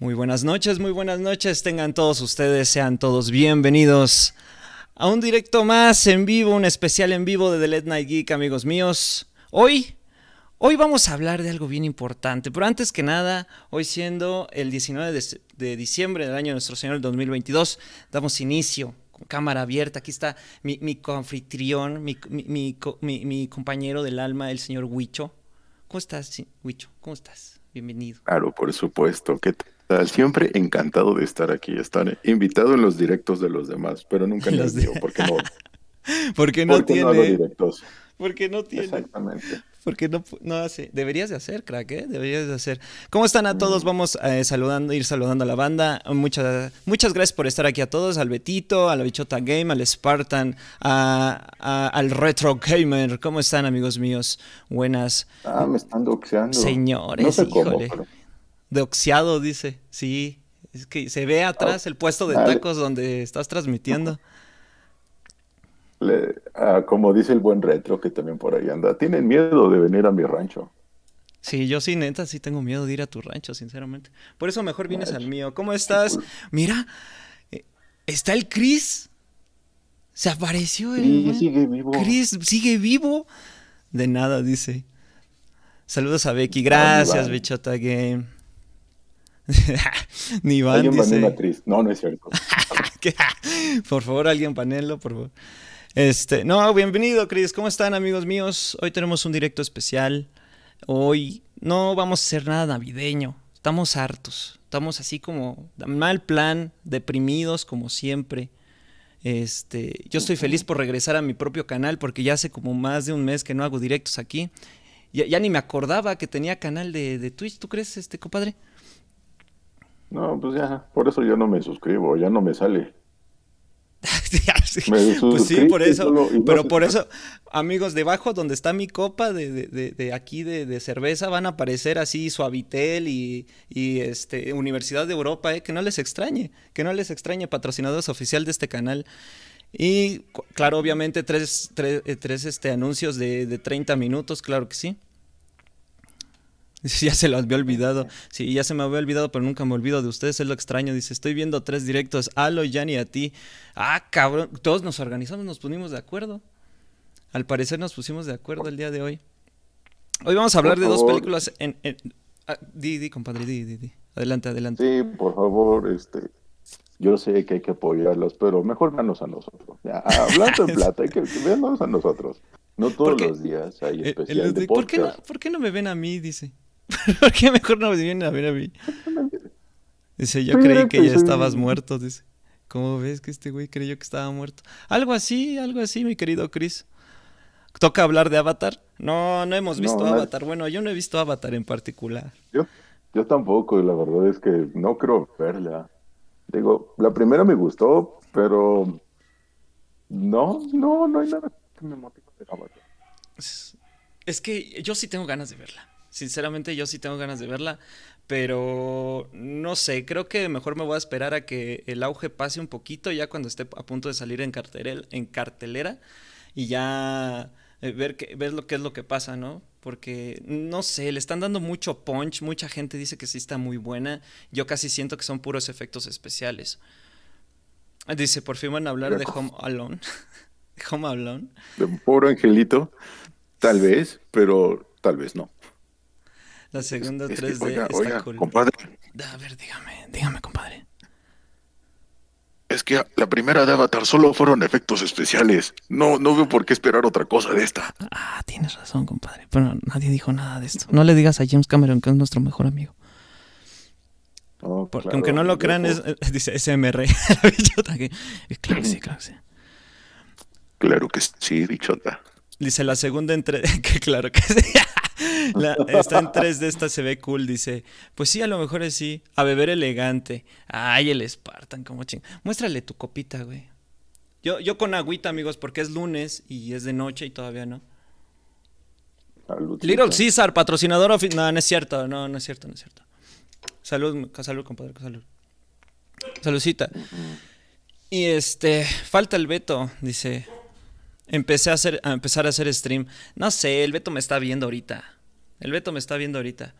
Muy buenas noches, muy buenas noches. Tengan todos ustedes, sean todos bienvenidos a un directo más en vivo, un especial en vivo de The Late Night Geek, amigos míos. Hoy, hoy vamos a hablar de algo bien importante, pero antes que nada, hoy siendo el 19 de, diciembre del año nuestro Señor el 2022, damos inicio con cámara abierta. Aquí está mi, mi, mi, mi, mi compañero del alma, el señor Huicho. ¿Cómo estás, Huicho? ¿Cómo estás? Bienvenido. Claro, por supuesto. ¿Qué tal? Siempre encantado de estar aquí, estar invitado en los directos de los demás, pero nunca los míos, porque no. porque no porque tiene. no hago directos. Porque no tiene. Exactamente. Porque no, no hace. Deberías de hacer, crack, ¿eh? Deberías de hacer. ¿Cómo están a todos? Vamos eh, saludando, ir saludando a la banda. Muchas, muchas gracias por estar aquí a todos. Al Betito, a la Bichota Game, al Spartan, a, a- al Retro Gamer. ¿Cómo están, amigos míos? Buenas. Ah, me están doxeando. Señores, no sé cómo, híjole. pero- De oxiado, dice. Sí. Es que se ve atrás el puesto de Dale. tacos donde estás transmitiendo. le- ah, como dice el buen retro que también por ahí anda, tienen miedo de venir a mi rancho. Sí, yo sí, neta, sí tengo miedo de ir a tu rancho, sinceramente. Por eso mejor vienes al mío. ¿Cómo estás? Mira, eh, está el Chris. Se apareció el Sí, sigue vivo. Chris, sigue vivo. De nada, dice. Saludos a Becky. Gracias. Bichota Game. Ni Iván Alguien dice. actriz. No, no es cierto. por favor, alguien panelo, por favor. Este, no, bienvenido, Chris. ¿Cómo están, amigos míos? Hoy tenemos un directo especial. Hoy no vamos a hacer nada navideño. Estamos hartos. Estamos así como mal plan, deprimidos como siempre. Este, yo estoy feliz por regresar a mi propio canal porque ya hace como más de un mes que no hago directos aquí. Ya, ya ni me acordaba que tenía canal de, de Twitch. ¿Tú crees, este compadre? No, pues ya, por eso yo no me suscribo, ya no me sale. Ya, sí. Me Pues sí, por eso. solo- y no pero por eso, amigos, debajo donde está mi copa de, de- de- de aquí de, de cerveza van a aparecer así Suavitel y, y, este Universidad de Europa, eh, que no les extrañe, que no les extrañe, patrocinadores oficial de este canal. Y claro, obviamente tres, tres, eh, tres, este, anuncios de, de 30 minutos, claro que sí. Ya se lo había olvidado. Sí, ya se me había olvidado, pero nunca me olvido de ustedes. Es lo extraño. Dice, estoy viendo tres directos. Alo, Yanni, a ti. Ah, cabrón. Todos nos organizamos, nos pusimos de acuerdo. Al parecer nos pusimos de acuerdo el día de hoy. Hoy vamos a hablar Por de dos películas en... en- ah, di, di, compadre, di, di, di. Adelante, adelante. Sí, por favor, este, yo sé que hay que apoyarlos, pero mejor venos a nosotros. Ya, hablando en plata, hay que venos a nosotros. No todos los días hay Eh, especial el- de ¿por, qué no, podcast. ¿Por qué no me ven a mí? Dice. ¿Por qué mejor no me vienen a ver a mí? Dice, yo creí que ya estabas muerto. Dice, ¿cómo ves que este güey creyó que estaba muerto? Algo así, algo así, mi querido Chris. ¿Toca hablar de Avatar? No, no hemos visto no. Avatar. Bueno, yo no he visto Avatar en particular. Yo, yo tampoco, y la verdad es que no creo verla. Digo, la primera me gustó, pero no, no, no hay nada que me motive de Avatar. Es, es que yo sí tengo ganas de verla. Sinceramente, yo sí tengo ganas de verla. Pero no sé, creo que mejor me voy a esperar a que el auge pase un poquito ya cuando esté a punto de salir en, carterel- en cartelera y ya eh, ver, que, ver lo que es lo que pasa, ¿no? Porque no sé, le están dando mucho punch, mucha gente dice que sí está muy buena. Yo casi siento que son puros efectos especiales. Dice, por fin van a hablar de Home Alone. ¿De Home Alone? De un pobre angelito, tal vez, pero tal vez no. La segunda Es que, 3D oiga, está oiga, cool. compadre, A ver, dígame, dígame, compadre. es que la primera de Avatar solo fueron efectos especiales. No, no veo por qué esperar otra cosa de esta. Ah, tienes razón, compadre. Pero nadie dijo nada de esto. No le digas a James Cameron que es nuestro mejor amigo. No, Porque claro, aunque no lo crean, es, eh, dice SMR. Claro que sí, claro que sí. Claro que sí, bichota. Dice la segunda en 3 que claro que sí. La- está en 3D, esta se ve cool, dice. Pues sí, a lo mejor es sí. A beber elegante. Ay, el Spartan, como ching. Muéstrale tu copita, güey. Yo, yo con agüita, amigos, porque es lunes y es de noche y todavía no. Saludcita. Little Caesar, patrocinador oficial. No, no es cierto, no, no es cierto, no es cierto. Salud, salud, compadre, salud. Saludcita. Y este, falta el Beto, dice. Empecé a hacer, a empezar a hacer stream. No sé, el Beto me está viendo ahorita. El Beto me está viendo ahorita.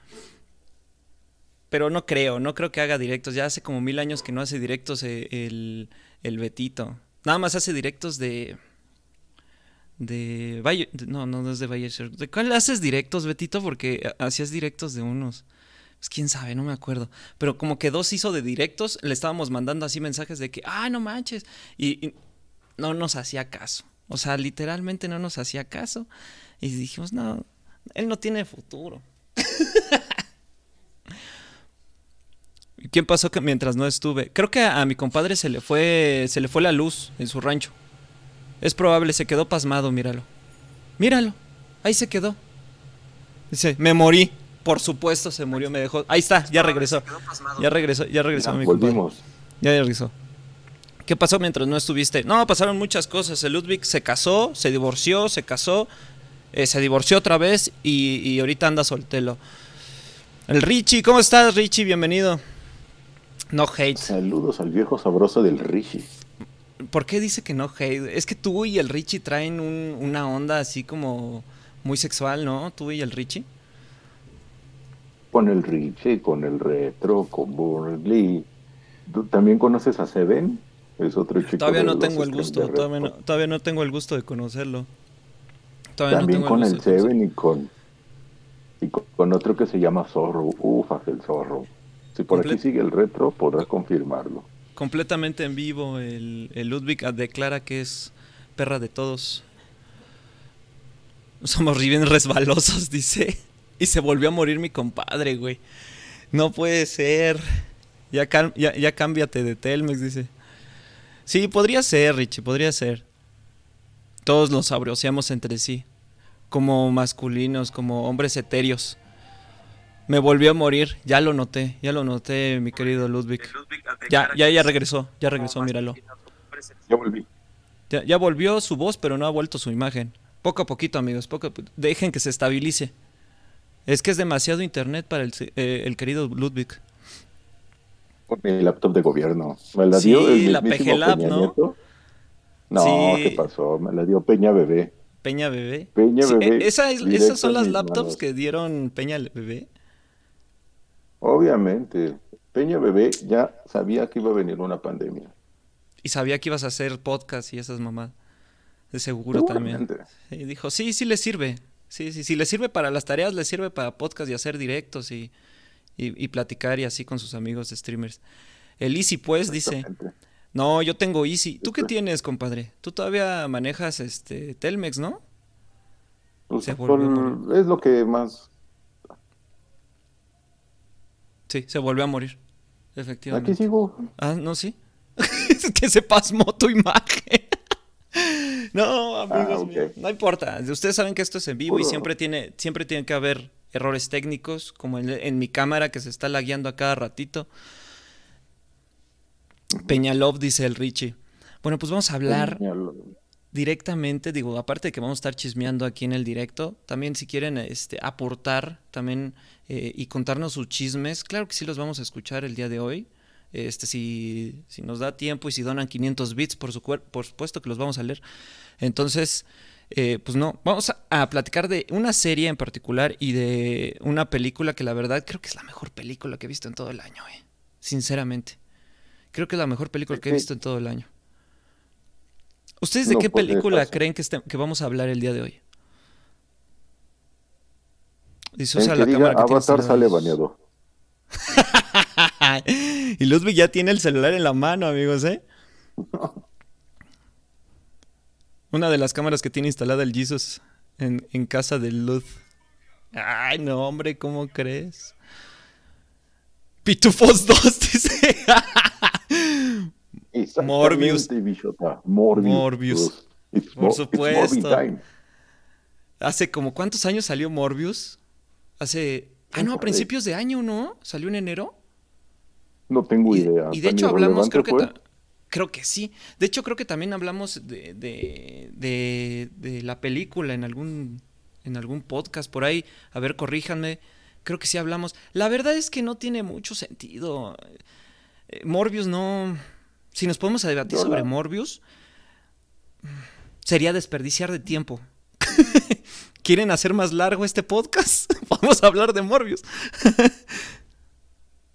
pero no creo, no creo que haga directos. Ya hace como mil años que no hace directos eh, el, el Betito. Nada más hace directos de. De. No, no, no es de Valle ¿De cuál haces directos, Betito? Porque hacías directos de unos. Pues quién sabe, no me acuerdo. Pero como que dos hizo de directos, le estábamos mandando así mensajes de que, ah, no manches. Y, no nos hacía caso. O sea, literalmente no nos hacía caso. Y dijimos, no, él no tiene futuro. ¿Quién pasó que mientras no estuve? Creo que a, mi compadre se le fue se le fue la luz en su rancho. Es probable, se quedó pasmado, míralo. Míralo. Ahí se quedó. Dice, "Me morí." Por supuesto se murió, me dejó. Ahí está, ya regresó. Ya regresó, ya regresó mi Volvimos. Ya regresó. ¿Qué pasó mientras no estuviste? No, pasaron muchas cosas. El Ludwig se casó, se divorció, se casó, eh, se divorció otra vez y, y ahorita anda soltelo. El Richie, ¿cómo estás, Richie? Bienvenido. No hate. Saludos al viejo sabroso del Richie. ¿Por qué dice que no hate? Es que tú y el Richie traen una onda así como muy sexual, ¿no? Tú y el Richie. Con el Richie, con el retro, con Burley. ¿Tú también conoces a Seven? Es otro chico. Todavía no tengo el gusto, todavía no, todavía no, tengo el gusto de conocerlo. también con el, Seven y con, y con, otro que se llama Zorro. Ufas, el Zorro. Si por aquí sigue el retro, podrás confirmarlo. Completamente en vivo, el, Ludwig declara que es perra de todos. Somos bien resbalosos, dice. Y se volvió a morir mi compadre, güey. No puede ser. Ya, ya, cámbiate de Telmex, dice. Sí, podría ser, Richie, podría ser. Todos nos abroceamos entre sí. Como masculinos, como hombres etéreos. Me volvió a morir, ya lo noté, ya lo noté, mi querido Ludwig. Ya, ya, ya regresó, ya regresó, míralo. Ya volví. Ya, volvió su voz, pero no ha vuelto su imagen. Poco a poquito, amigos, poco dejen que se estabilice. Es que es demasiado internet para el, eh, querido Ludwig. Con mi laptop de gobierno. Me la dio sí, la PG Lab, ¿no? No, ¿qué pasó? Me la dio Peña Bebé. Peña Bebé. Peña Bebé. esas son las laptops que dieron Peña Bebé. Obviamente, Peña Bebé ya sabía que iba a venir una pandemia. Y sabía que ibas a hacer podcast y esas mamás. De seguro también. Y dijo, sí, sí le sirve. Sí, sí, sí, le sirve para las tareas, le sirve para podcast y hacer directos y, y, platicar y así con sus amigos streamers. El Easy, pues, dice. No, yo tengo Easy. ¿Tú qué tienes, compadre? Tú todavía manejas este Telmex, ¿no? Pues, es lo que más Sí, se volvió a morir. Efectivamente. Aquí sigo. Ah, no, sí. es que se pasmó tu imagen. no, amigos ah, míos. No importa. Ustedes saben que esto es en vivo y siempre tiene, siempre tiene que haber errores técnicos, como en, mi cámara que se está lagueando a cada ratito. Peñalov, dice el Richie. Bueno, pues vamos a hablar directamente, digo, aparte de que vamos a estar chismeando aquí en el directo, también si quieren este, aportar también eh, y contarnos sus chismes, claro que sí los vamos a escuchar el día de hoy. Este, si, si nos da tiempo y si donan 500 bits, por, su por supuesto que los vamos a leer. Entonces, eh, pues no, vamos a, platicar de una serie en particular y de una película que la verdad creo que es la mejor película que he visto en todo el año, eh, sinceramente. Creo que es la mejor película que he visto en todo el año. ¿Ustedes de qué película creen que, este, que vamos a hablar el día de hoy? Dice, la cámara que Avatar sale baneado. y Ludwig ya tiene el celular en la mano, amigos, ¿eh? Una de las cámaras que tiene instalada el Jesus en, en casa de Luz. Ay, no, hombre, ¿cómo crees? Pitufos 2, dice. Morbius. Morbius. Por supuesto. Hace como cuántos años salió Morbius? Hace. Ah, no, a principios de año, ¿no? ¿Salió en enero? No tengo idea. Y de hecho hablamos, creo que. Creo que sí. De hecho, creo que también hablamos de, de, de, la película en algún, en algún podcast por ahí. A ver, corríjanme. Creo que sí hablamos. La verdad es que no tiene mucho sentido. Eh, Morbius no si nos podemos debatir sobre Morbius, sería desperdiciar de tiempo. ¿Quieren hacer más largo este podcast? Vamos a hablar de Morbius.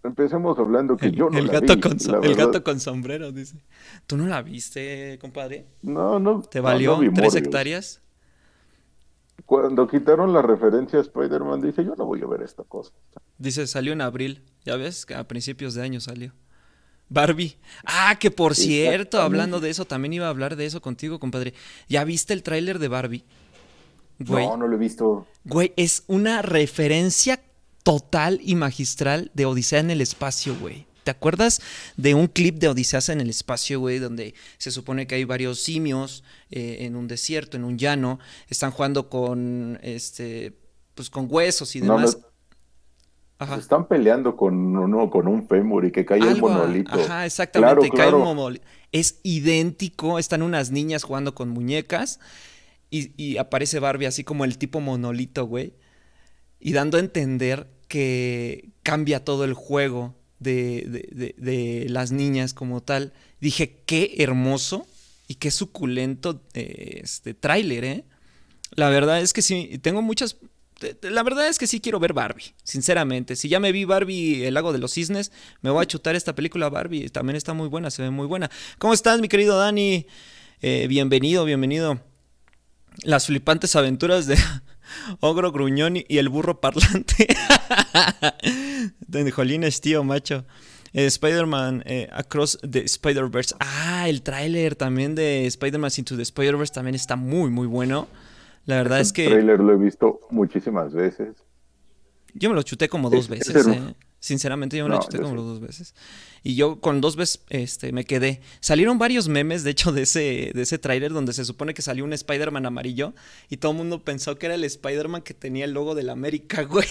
empecemos hablando que El, yo no el la gato vi, con so- la el gato con sombrero, dice. ¿Tú no la viste, compadre? No, no. ¿Te valió no tres hectáreas? Cuando quitaron la referencia a Spider-Man, dije, yo no voy a ver esta cosa. Dice, salió en abril. Ya ves, a principios de año salió. Barbie. Ah, que por cierto, hablando de eso, también iba a hablar de eso contigo, compadre. ¿Ya viste el tráiler de Barbie? Güey, No, no lo he visto. güey, es una referencia total y magistral de Odisea en el espacio, güey. ¿Te acuerdas de un clip de Odisea en el espacio, güey, donde se supone que hay varios simios eh, en un desierto, en un llano, están jugando con, este, pues con huesos y demás? no, Ajá. se están peleando con uno, con un fémur y que cae el monolito. Ajá, exactamente. Claro, cae un claro. monoli- Es idéntico. Están unas niñas jugando con muñecas. Y, y aparece Barbie así como el tipo monolito, güey. Y dando a entender que cambia todo el juego de, de- las niñas como tal. Dije, qué hermoso y qué suculento eh, este tráiler, ¿eh? La verdad es que sí, tengo muchas... La verdad es que sí quiero ver Barbie, sinceramente. Si ya me vi Barbie, El lago de los cisnes, me voy a chutar esta película Barbie. También está muy buena, se ve muy buena. ¿Cómo estás, mi querido Dani? Eh, bienvenido, bienvenido. Las flipantes aventuras de Ogro Gruñón y el burro parlante. Jolines, tío, macho. Eh, Spider-Man eh, Across the Spider-Verse. Ah, el tráiler también de Spider-Man Into the Spider-Verse también está muy, muy bueno. La verdad es El que trailer lo he visto muchísimas veces. yo me lo chuté como dos Es- veces, es eh. Sinceramente, yo me lo No, chuté yo como sí. dos veces. Y yo con dos veces este, me quedé. Salieron varios memes, de hecho, de ese, de ese tráiler donde se supone que salió un Spider-Man amarillo y todo el mundo pensó que era el Spider-Man que tenía el logo de la América, güey,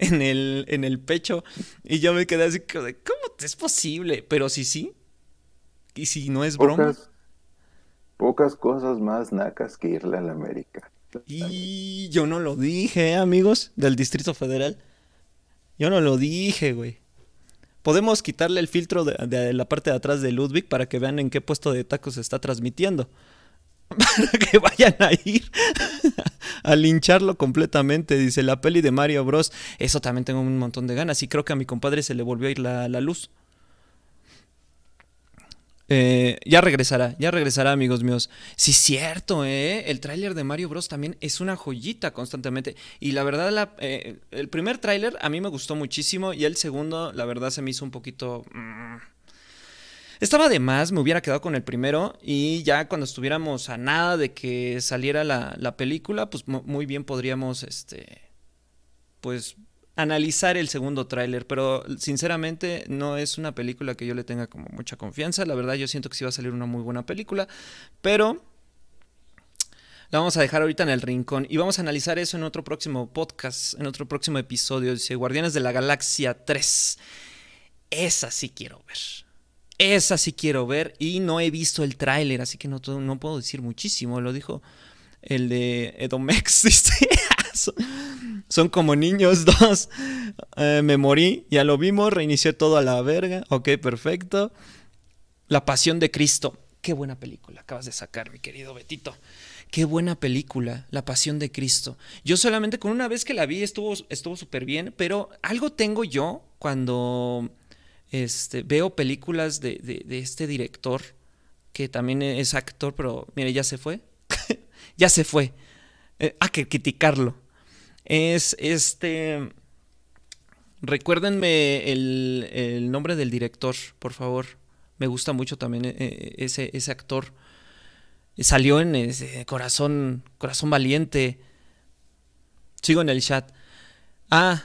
en el, en el pecho. Y yo me quedé así, ¿cómo es posible? Pero si sí, y si no es broma. Pocas, pocas cosas más nacas que irle a la América. Y yo no lo dije, ¿eh, amigos del Distrito Federal. Yo no lo dije, güey. Podemos quitarle el filtro de, la parte de atrás de Ludwig para que vean en qué puesto de tacos se está transmitiendo. Para que vayan a ir a lincharlo completamente. Dice la peli de Mario Bros. Eso también tengo un montón de ganas. Y creo que a mi compadre se le volvió a ir la, la luz. Eh, ya regresará, ya regresará, amigos míos. Sí, cierto, ¿eh? El tráiler de Mario Bros. también es una joyita constantemente. Y la verdad, la- eh, el primer tráiler a mí me gustó muchísimo. Y el segundo, la verdad, se me hizo un poquito. mm, Estaba de más, me hubiera quedado con el primero. Y ya cuando estuviéramos a nada de que saliera la, la película, pues mu- muy bien podríamos, este. Pues analizar el segundo tráiler, pero sinceramente no es una película que yo le tenga como mucha confianza. La verdad yo siento que sí va a salir una muy buena película, pero la vamos a dejar ahorita en el rincón y vamos a analizar eso en otro próximo podcast, en otro próximo episodio. Dice Guardianes de la Galaxia 3. Esa sí quiero ver. Esa sí quiero ver y no he visto el tráiler, así que no, puedo decir muchísimo. Lo dijo el de Edomex. dice. Son- como niños dos. Eh, me morí, ya lo vimos, reinicié todo a la verga. Ok, perfecto. La Pasión de Cristo. Qué buena película acabas de sacar, mi querido Betito. Qué buena película, La Pasión de Cristo. Yo solamente con una vez que la vi estuvo estuvo súper bien, pero algo tengo yo cuando este, veo películas de, de- de este director, que también es actor, pero mire, ya se fue. ya se fue. Eh, hay que criticarlo. Es este... Recuérdenme el, el nombre del director, por favor. Me gusta mucho también eh, ese, ese actor. Salió en ese Corazón, Corazón Valiente. Sigo en el chat. Ah.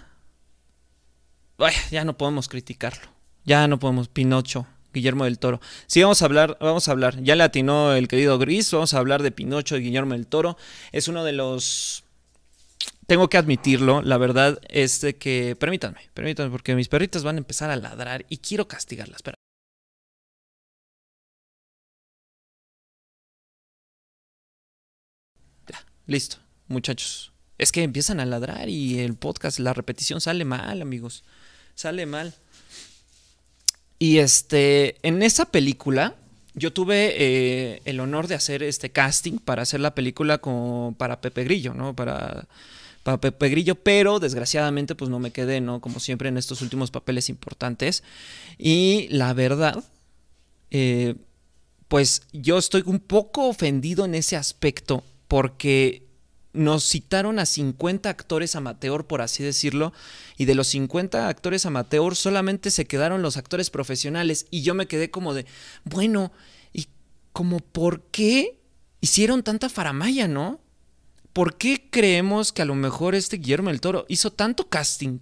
Ya no podemos criticarlo. Ya no podemos. Pinocho. Guillermo del Toro. Sí, vamos a hablar, vamos a hablar. Ya le atinó el querido Gris. Vamos a hablar de Pinocho de Guillermo del Toro. Es uno de los tengo que admitirlo, la verdad es de que, permítanme, permítanme, porque mis perritas van a empezar a ladrar y quiero castigarlas. Espera. Ya, listo, muchachos. Es que empiezan a ladrar y el podcast, la repetición sale mal, amigos. Sale mal. Y este, en esa película, yo tuve eh, el honor de hacer este casting para hacer la película con, para Pepe Grillo, ¿no? Para, para Pepe Grillo, pero desgraciadamente pues no me quedé, ¿no? Como siempre en estos últimos papeles importantes. Y la verdad, eh, pues yo estoy un poco ofendido en ese aspecto porque nos citaron a 50 actores amateur, por así decirlo, y de los 50 actores amateur solamente se quedaron los actores profesionales y yo me quedé como de, bueno, ¿y como por qué hicieron tanta faramaya, no? ¿Por qué creemos que a lo mejor este Guillermo del Toro hizo tanto casting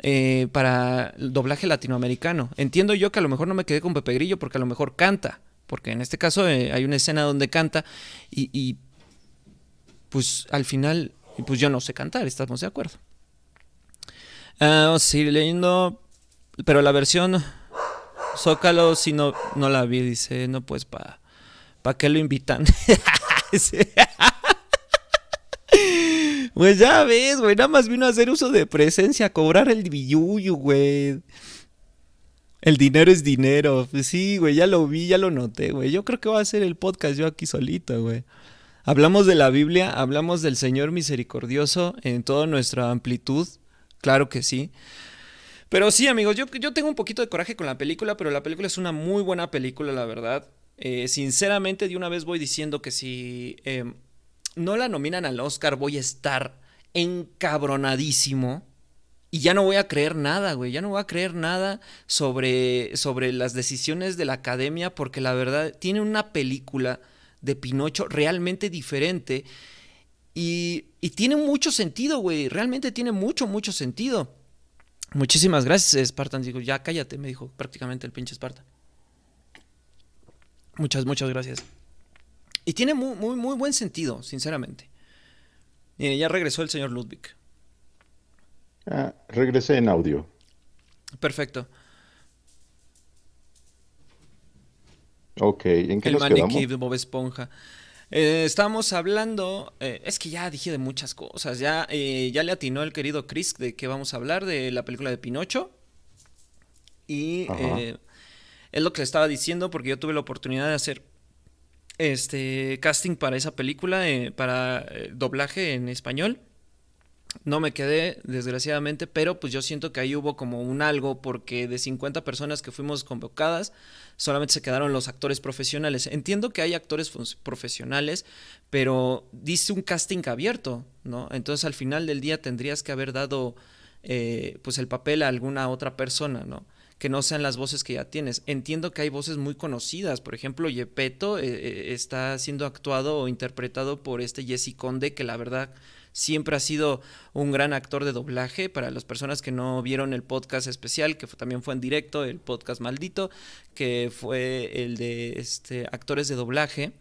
eh, para el doblaje latinoamericano? Entiendo yo que a lo mejor no me quedé con Pepe Grillo porque a lo mejor canta, porque en este caso eh, hay una escena donde canta y pues al final, pues yo no sé cantar, estamos de acuerdo. Ah, vamos a seguir leyendo, pero la versión Zócalo si no, no la vi, dice, no pues para ¿pa qué lo invitan? pues ya ves, güey, nada más vino a hacer uso de presencia, a cobrar el billuyo, güey. El dinero es dinero. Pues sí, güey, ya lo vi, ya lo noté, güey. Yo creo que voy a hacer el podcast yo aquí solito, güey. Hablamos de la Biblia, hablamos del Señor misericordioso en toda nuestra amplitud, claro que sí. Pero sí, amigos, yo, yo tengo un poquito de coraje con la película, pero la película es una muy buena película, la verdad. Eh, sinceramente, de una vez voy diciendo que si em, no la nominan al Oscar, voy a estar encabronadísimo. Y ya no voy a creer nada, güey. Ya no voy a creer nada sobre, sobre las decisiones de la academia, porque la verdad, tiene una película de Pinocho realmente diferente. Y, tiene mucho sentido, güey. Realmente tiene mucho, mucho sentido. Muchísimas gracias, Spartan. Digo, ya cállate, me dijo prácticamente el pinche Spartan. Muchas, muchas gracias. Y tiene muy, muy, muy buen sentido, sinceramente. ya regresó el señor Ludwig. Ah, regresé en audio. Perfecto. Ok, ¿en qué el nos maniquí de Bob Esponja. Eh, estábamos hablando, eh, es que ya dije de muchas cosas, ya, eh, ya le atinó el querido Chris de que vamos a hablar de la película de Pinocho. Y es lo que le estaba diciendo porque yo tuve la oportunidad de hacer este casting para esa película, para doblaje en español. No me quedé, desgraciadamente, pero pues yo siento que ahí hubo como un algo porque de 50 personas que fuimos convocadas, solamente se quedaron los actores profesionales. Entiendo que hay actores profesionales, pero dice un casting abierto, ¿no? Entonces al final del día tendrías que haber dado eh, pues el papel a alguna otra persona, ¿no? que no sean las voces que ya tienes. Entiendo que hay voces muy conocidas, por ejemplo, Yepeto eh, eh, está siendo actuado o interpretado por este Jesse Conde, que la verdad siempre ha sido un gran actor de doblaje. Para las personas que no vieron el podcast especial, que también fue en directo, el podcast maldito, que fue el de este, actores de doblaje.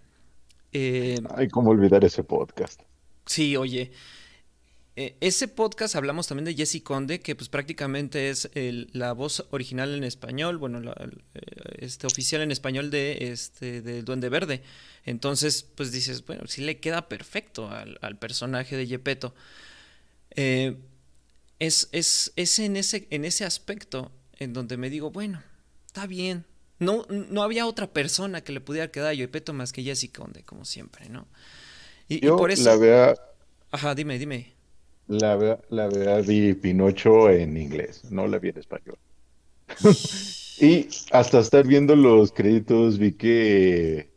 Eh, Ay, cómo olvidar ese podcast. Sí, oye. Eh, ese podcast hablamos también de Jesse Conde, que pues prácticamente es la voz original en español, bueno, eh, este oficial en español de este del Duende Verde. Entonces, pues dices, bueno, sí le queda perfecto al, personaje de Yepeto. Eh, es, es, es en, ese, en ese aspecto en donde me digo, bueno, está bien. No, no había otra persona que le pudiera quedar a Yepeto más que Jesse Conde, como siempre, ¿no? Y, por eso. La vea... Ajá, dime, dime. La, la verdad vi Pinocho en inglés, no la vi en español. y hasta estar viendo los créditos vi que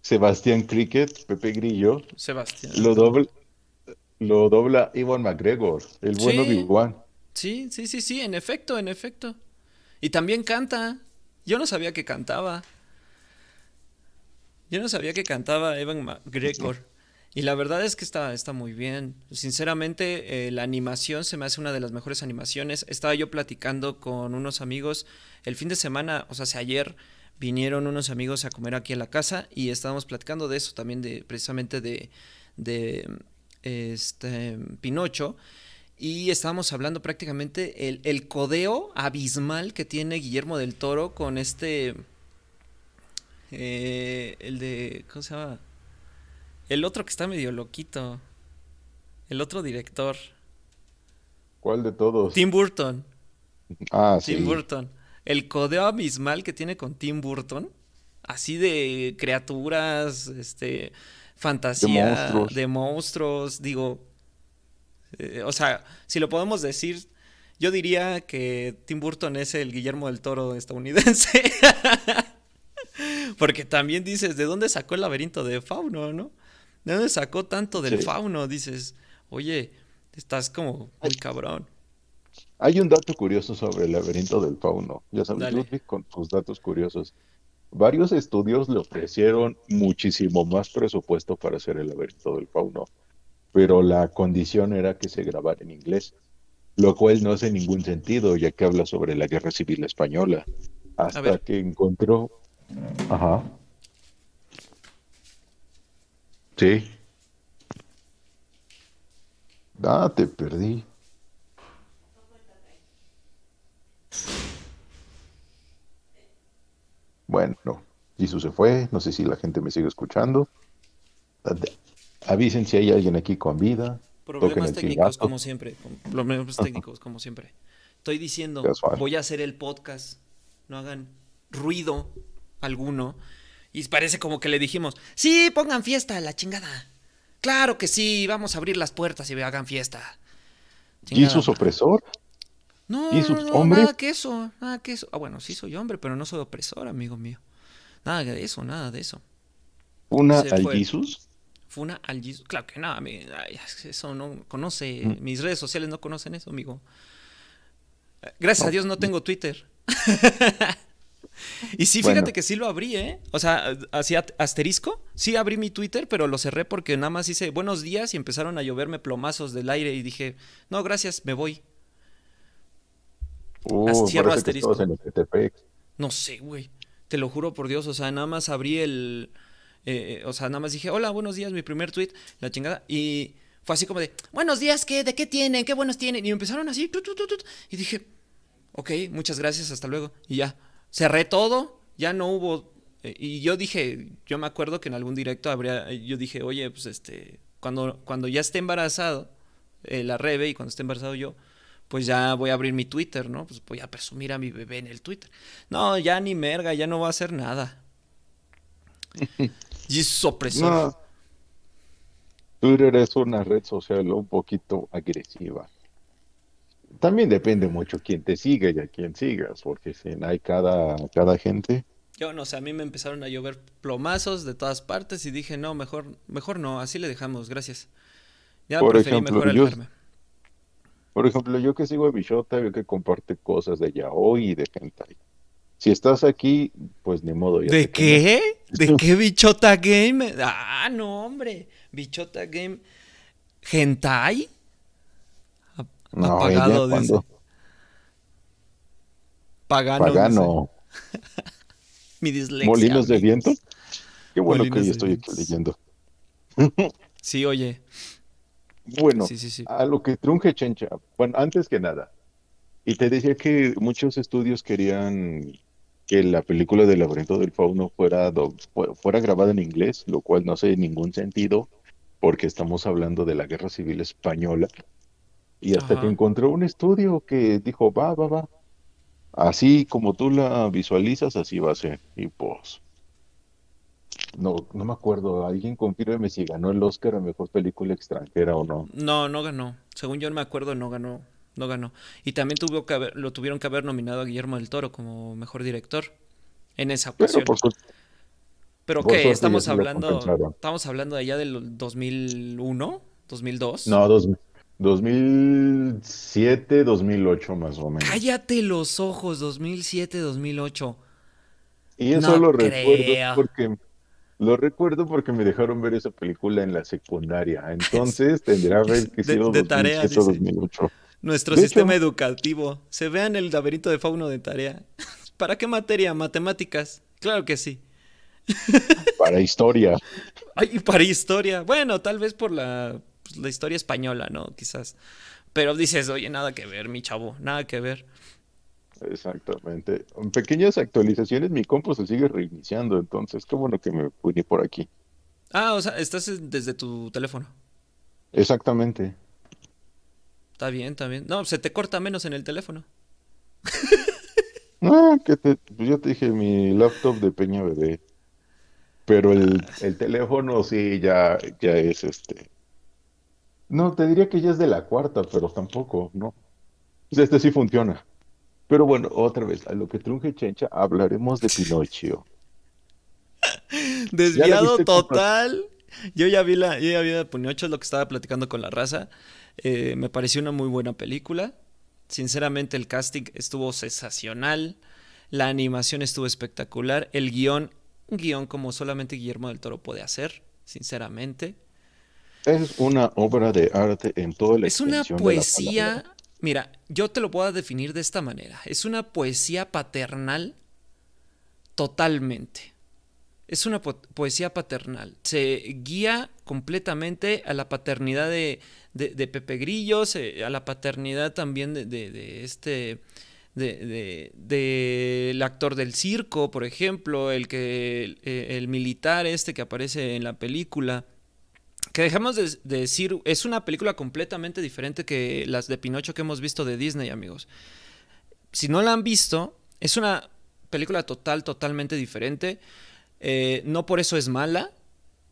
Sebastián Cricket, Pepe Grillo, Sebastián. Lo dobla, lo dobla Iwan McGregor, el bueno sí, Wan. Sí, sí, sí, sí, en efecto, en efecto. Y también canta. Yo no sabía que cantaba. Yo no sabía que cantaba Evan McGregor. Y la verdad es que está, está muy bien. Sinceramente, eh, la animación se me hace una de las mejores animaciones. Estaba yo platicando con unos amigos el fin de semana, o sea, ayer vinieron unos amigos a comer aquí a la casa y estábamos platicando de eso también, de precisamente de, de este, Pinocho. Y estábamos hablando prácticamente el, el codeo abismal que tiene Guillermo del Toro con este... Eh, el de... ¿Cómo se llama? El otro que está medio loquito. El otro director. ¿Cuál de todos? Tim Burton. Ah, sí. Tim Burton. El codeo abismal que tiene con Tim Burton. Así de criaturas, este, fantasía, de monstruos. digo. eh, o sea, si lo podemos decir, yo diría que Tim Burton es el Guillermo del Toro estadounidense. Porque también dices, ¿de dónde sacó el laberinto de Fauno, no? ¿De dónde sacó tanto del Fauno? Dices, oye, estás como muy cabrón. Hay un dato curioso sobre el laberinto del fauno. Ya sabes, Ludwig, con tus datos curiosos. Varios estudios le ofrecieron muchísimo más presupuesto para hacer el laberinto del fauno, pero la condición era que se grabara en inglés, lo cual no hace ningún sentido, ya que habla sobre la guerra civil española. Hasta que encontró. Ajá. Sí. Ah, te perdí. Bueno, Jesús se fue, no sé si la gente me sigue escuchando. Avisen si hay alguien aquí con vida. Problemas técnicos como siempre, problemas técnicos como siempre. Estoy diciendo, voy a hacer el podcast, no hagan ruido alguno. Y parece como que le dijimos, sí, pongan fiesta, la chingada. Claro que sí, vamos a abrir las puertas y hagan fiesta. Jesús opresor. No, no, nada que eso, nada que eso. Ah, bueno, sí soy hombre, pero no soy opresor, amigo mío. Nada de eso, nada de eso. ¿Una al Jesus? Fue una al Jesus. Claro que no, eso no conoce. Mm. Mis redes sociales no conocen eso, amigo. Gracias a Dios no tengo Twitter. y sí, fíjate que sí lo abrí, ¿eh? O sea, hacía asterisco. Sí abrí mi Twitter, pero lo cerré porque nada más hice buenos días y empezaron a lloverme plomazos del aire y dije, no, gracias, me voy. Uh, cierro asterisco. no sé, güey. Te lo juro por Dios. O sea, nada más abrí el. Eh, eh, o sea, nada más dije, hola, buenos días, mi primer tweet, la chingada. Y fue así como de, buenos días, ¿qué? ¿De qué tienen? ¿Qué buenos tienen? Y empezaron así, y dije, ok, muchas gracias, hasta luego. Y ya, cerré todo, ya no hubo. Eh, y yo dije, yo me acuerdo que en algún directo habría, yo dije, oye, pues este, cuando, cuando ya esté embarazado, la Rebe, y cuando esté embarazado yo, pues ya voy a abrir mi Twitter, ¿no? Pues voy a presumir a mi bebé en el Twitter. No, ya ni merga, ya no va a hacer nada. y es opresor. Twitter es una red social un poquito agresiva. También depende mucho quién te sigue y a quién sigas, porque si hay cada, cada gente. Yo no sé, a mí me empezaron a llover plomazos de todas partes y dije, no, mejor, mejor no, así le dejamos, gracias. Ya Por preferí ejemplo, mejor alejarme. Por ejemplo, yo que sigo a Bichota, veo que comparte cosas de yaoi y de hentai. Si estás aquí, pues ni modo. ¿De qué? ¿De qué Bichota Game? Ah, no, hombre. Bichota Game. ¿Hentai? Apagado, dice. Pagano. Pagano. Mi dislexia. ¿Molinos de viento? Qué bueno que yo estoy aquí leyendo. sí, oye. Bueno, a lo que trunje Chencha, bueno, antes que nada, y te decía que muchos estudios querían que la película del laberinto del fauno fuera, fuera grabada en inglés, lo cual no hace ningún sentido, porque estamos hablando de la guerra civil española. Y hasta que encontró un estudio que dijo, va, va, va. Así como tú la visualizas, así va a ser. Y pues, no, no me acuerdo. Alguien confírmeme si ganó el Oscar a mejor película extranjera o no. No, no ganó. Según yo me acuerdo, no ganó. No ganó. Y también tuvo que haber, lo tuvieron que haber nominado a Guillermo del Toro como mejor director en esa ocasión. Pero, qué, estamos hablando, estamos hablando de allá del 2001, 2002. No, dos, 2007, 2008 más o menos. Cállate los ojos, 2007, 2008. Y eso lo recuerdo porque lo recuerdo porque me dejaron ver esa película en la secundaria. Entonces tendría haber que sido de, tarea, 2008. Nuestro sistema educativo. Se vean el laberinto de fauno de tarea. ¿Para qué materia? Matemáticas. Claro que sí. Para historia. Ay, para historia. Bueno, tal vez por la, pues, la historia española, ¿no? Quizás. Pero dices, oye, nada que ver, mi chavo, nada que ver. Exactamente. En pequeñas actualizaciones mi compu se sigue reiniciando, entonces qué bueno que me pude por aquí. Ah, o sea, estás desde tu teléfono. Exactamente. Está bien, está bien. No, se te corta menos en el teléfono. no, que te, pues yo te dije mi laptop de Peña Bebé. Pero el, el teléfono sí ya, ya es este No, te diría que ya es de la cuarta, pero tampoco, ¿no? Este sí funciona. Pero bueno, otra vez, a lo que trunje Chencha, hablaremos de Pinocho. ¿Ya la Desviado total. Yo ya vi la, yo ya vi la de Pinocho, es lo que estaba platicando con la raza. Eh, me pareció una muy buena película. Sinceramente, el casting estuvo sensacional. La animación estuvo espectacular. El guion, un guion como solamente Guillermo del Toro puede hacer, sinceramente. Es una obra de arte en toda la Es una poesía. Mira, yo te lo puedo definir de esta manera. Es una poesía paternal totalmente. Es una po- poesía paternal. Se guía completamente a la paternidad de, de- de Pepe Grillo, se- a la paternidad también de, de- este. De, de- del actor del circo, por ejemplo, el que el, el militar este que aparece en la película. Que dejamos de, de decir, es una película completamente diferente que las de Pinocho que hemos visto de Disney, amigos. Si no la han visto, es una película total, totalmente diferente. Eh, no por eso es mala,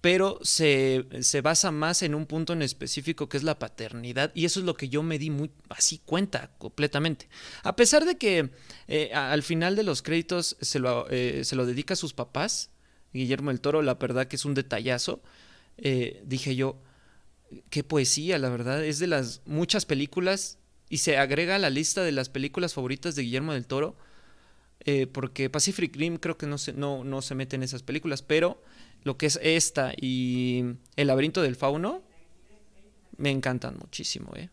pero se, se basa más en un punto en específico que es la paternidad y eso es lo que yo me di muy así cuenta completamente. A pesar de que eh, al final de los créditos se lo, eh, se lo dedica a sus papás, Guillermo del Toro, la verdad que es un detallazo, eh, dije yo, qué poesía, la verdad, es de las muchas películas y se agrega a la lista de las películas favoritas de Guillermo del Toro eh, porque Pacific Rim creo que no se, no, no se mete en esas películas, pero lo que es esta y El laberinto del fauno me encantan muchísimo, ¿eh?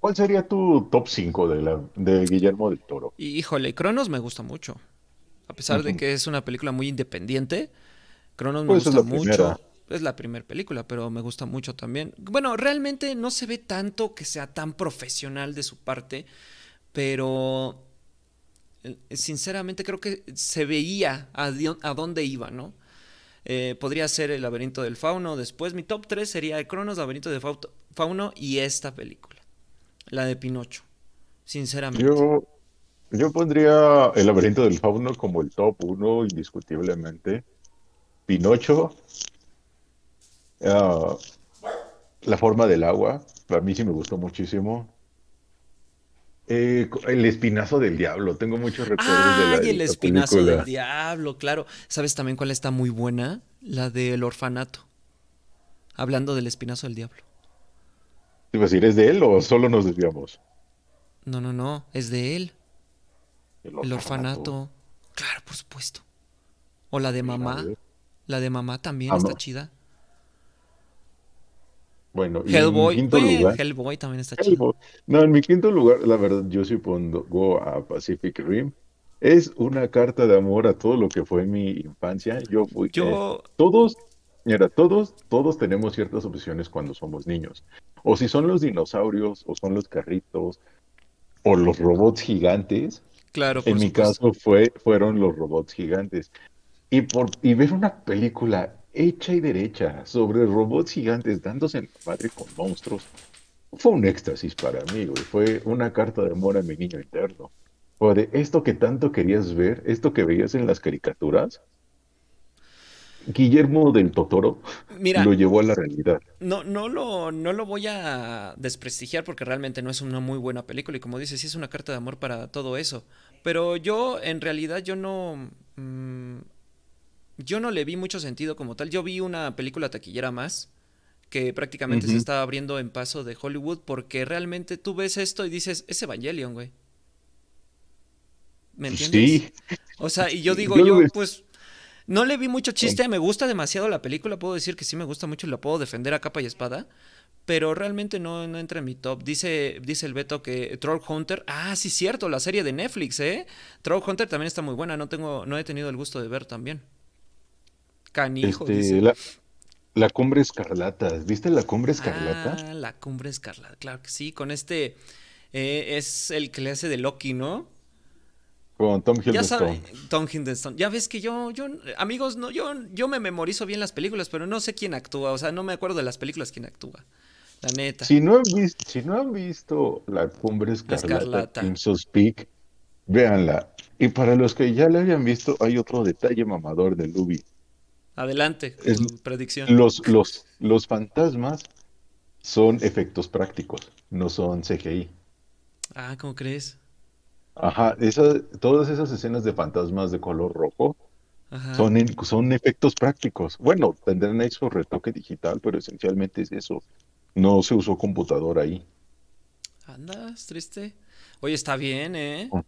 ¿Cuál sería tu top 5 de, la, de Guillermo del Toro? Híjole, Cronos me gusta mucho. A pesar de que es una película muy independiente, Cronos me Pues es gusta la mucho. primera. Es la primera película, pero me gusta mucho también. Bueno, realmente no se ve tanto que sea tan profesional de su parte, pero eh, sinceramente creo que se veía a, dónde iba, ¿no? Eh, podría ser El laberinto del fauno. Después mi top 3 sería Cronos, laberinto del Fau- fauno y esta película, la de Pinocho, sinceramente. Yo, yo pondría El laberinto del fauno como el top 1 indiscutiblemente. Pinocho, ah, La forma del agua, para mí sí me gustó muchísimo. Eh, el espinazo del diablo, tengo muchos recuerdos de la, el espinazo del diablo, claro. ¿Sabes también cuál está muy buena? La del orfanato. Hablando del espinazo del diablo. Te a decir, ¿es de él o solo nos desviamos? No, no, no, es de él. El El orfanato. Claro, por supuesto. O la de a mamá. La de mamá también Ah, está chida. Bueno, y en Hellboy. quinto lugar, Hellboy también está. Hellboy. No, en mi quinto lugar, la verdad, yo sí pongo a Pacific Rim. Es una carta de amor a todo lo que fue mi infancia. Yo fui, eh, Yo, todos, mira, todos, todos tenemos ciertas obsesiones cuando somos niños. O si son los dinosaurios, o son los carritos, o los robots gigantes. claro, En por mi supuesto. caso fue, fueron los robots gigantes. Y, por, y ver una película hecha y derecha sobre robots gigantes dándose en la madre con monstruos fue un éxtasis para mí, güey. Fue una carta de amor a mi niño interno. Fue de esto que tanto querías ver, esto que veías en las caricaturas, Guillermo del Totoro Mira, lo llevó a la realidad. No, no lo, no lo voy a desprestigiar porque realmente no es una muy buena película y como dices, sí es una carta de amor para todo eso. Pero yo, en realidad, yo no, mm, yo no le vi mucho sentido como tal. Yo vi una película taquillera más que prácticamente se estaba abriendo en paso de Hollywood porque realmente tú ves esto y dices, es Evangelion, güey. ¿Me entiendes? Sí, O sea, y yo digo, yo pues no le vi mucho chiste, me gusta demasiado la película, puedo decir que sí me gusta mucho y la puedo defender a capa y espada, pero realmente no, no entra en mi top. Dice, dice el Beto que Troll Hunter, ah, sí cierto, la serie de Netflix, ¿eh? Troll Hunter también está muy buena, no tengo, no he tenido el gusto de ver también. Canijo, este, dice. la, la Cumbre Escarlata. ¿Viste la Cumbre Escarlata? Ah, la cumbre escarlata, claro que sí, con este, eh, es el que le hace de Loki, ¿no? Con Tom Ya sabe, Hiddleston. Tom Hiddleston. Ya ves que yo, yo, amigos, no, yo, yo me memorizo bien las películas, pero no sé quién actúa. O sea, no me acuerdo de las películas quién actúa. La neta. Si no han visto, si no han visto la Cumbre La Escarlata, escarlata. Crimson Peak, véanla. Y para los que ya la hayan visto, hay otro detalle mamador de Luby. Adelante, Es- predicción. Los, los, los fantasmas son efectos prácticos, no son CGI. Ah, ¿cómo crees? Ajá, esa, todas esas escenas de fantasmas de color rojo son, son efectos prácticos. Bueno, tendrán ahí su retoque digital, pero esencialmente es eso. No se usó computadora ahí. Andas triste. Oye, está bien, ¿eh? Oh.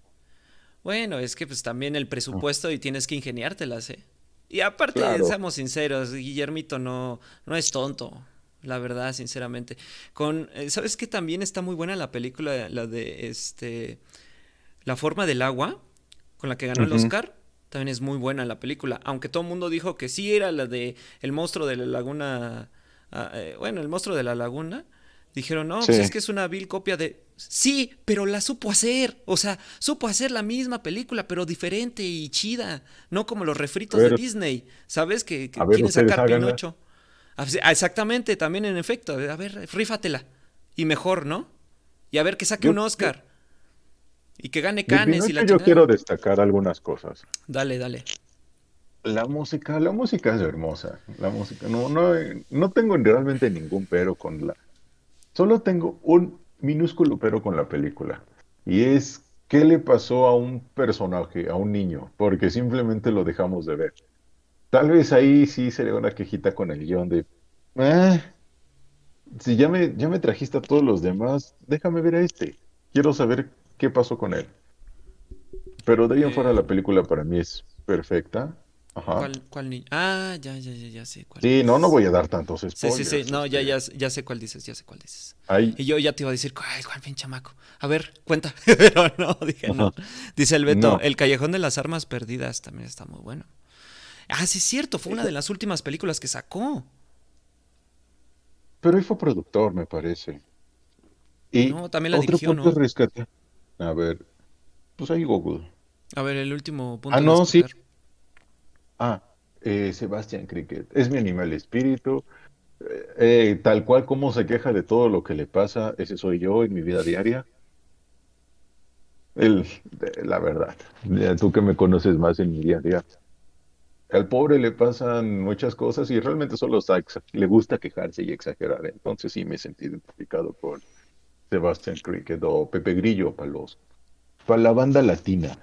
Bueno, es que pues también el presupuesto y tienes que ingeniártelas, ¿eh? Y aparte, seamos sinceros, Guillermito no, no es tonto, la verdad, sinceramente. Con, eh, ¿sabes qué también está muy buena la película, la de este La forma del agua, con la que ganó el Oscar? También es muy buena la película, aunque todo el mundo dijo que sí era la de El monstruo de la laguna, ah, eh, bueno, el monstruo de la laguna. Dijeron, no, pues es que es una vil copia de Sí, pero la supo hacer. O sea, supo hacer la misma película, pero diferente y chida. No como los refritos de Disney. ¿Sabes? Que, quieren sacar Pinocho. Ah, exactamente, también en efecto. A ver, rífatela. Y mejor, ¿no? Y a ver que saque un Oscar. Y que gane Canes y la Yo quiero destacar algunas cosas. Dale, dale. La música, la música es hermosa. La música, no, no, no tengo realmente ningún pero con la. Solo tengo un minúsculo pero con la película. Y es qué le pasó a un personaje, a un niño, porque simplemente lo dejamos de ver. Tal vez ahí sí sería una quejita con el guion de, eh, si ya me, ya me trajiste a todos los demás, déjame ver a este. Quiero saber qué pasó con él. Pero de ahí en fuera la película para mí es perfecta. ¿Cuál, niño? Ah, ya, ya, ya, ya sé cuál. Sí, no, no voy a dar tantos spoilers. Sí, sí, sí, no, ya, este. ya, ya sé cuál dices, ya sé cuál dices. Y yo ya te iba a decir, ay, cuál bien chamaco. A ver, cuenta. Pero no, dije no. Dice el Beto, El Callejón de las Armas Perdidas también está muy bueno. Ah, sí es cierto, fue una de las últimas películas que sacó. Pero él fue productor, me parece. Y no, también la otro dirigió, punto ¿no? rescate. A ver, pues ahí Google. A ver, el último punto. Ah, no, sí. Ah, eh, Sebastián Cricket. Es mi animal espíritu. Eh, eh, tal cual como se queja de todo lo que le pasa, ese soy yo en mi vida diaria. El, la verdad, tú que me conoces más en mi día a día. Al pobre le pasan muchas cosas y realmente solo le gusta quejarse y exagerar. Entonces sí me sentí identificado con Sebastián Cricket o Pepe Grillo para los para la banda latina.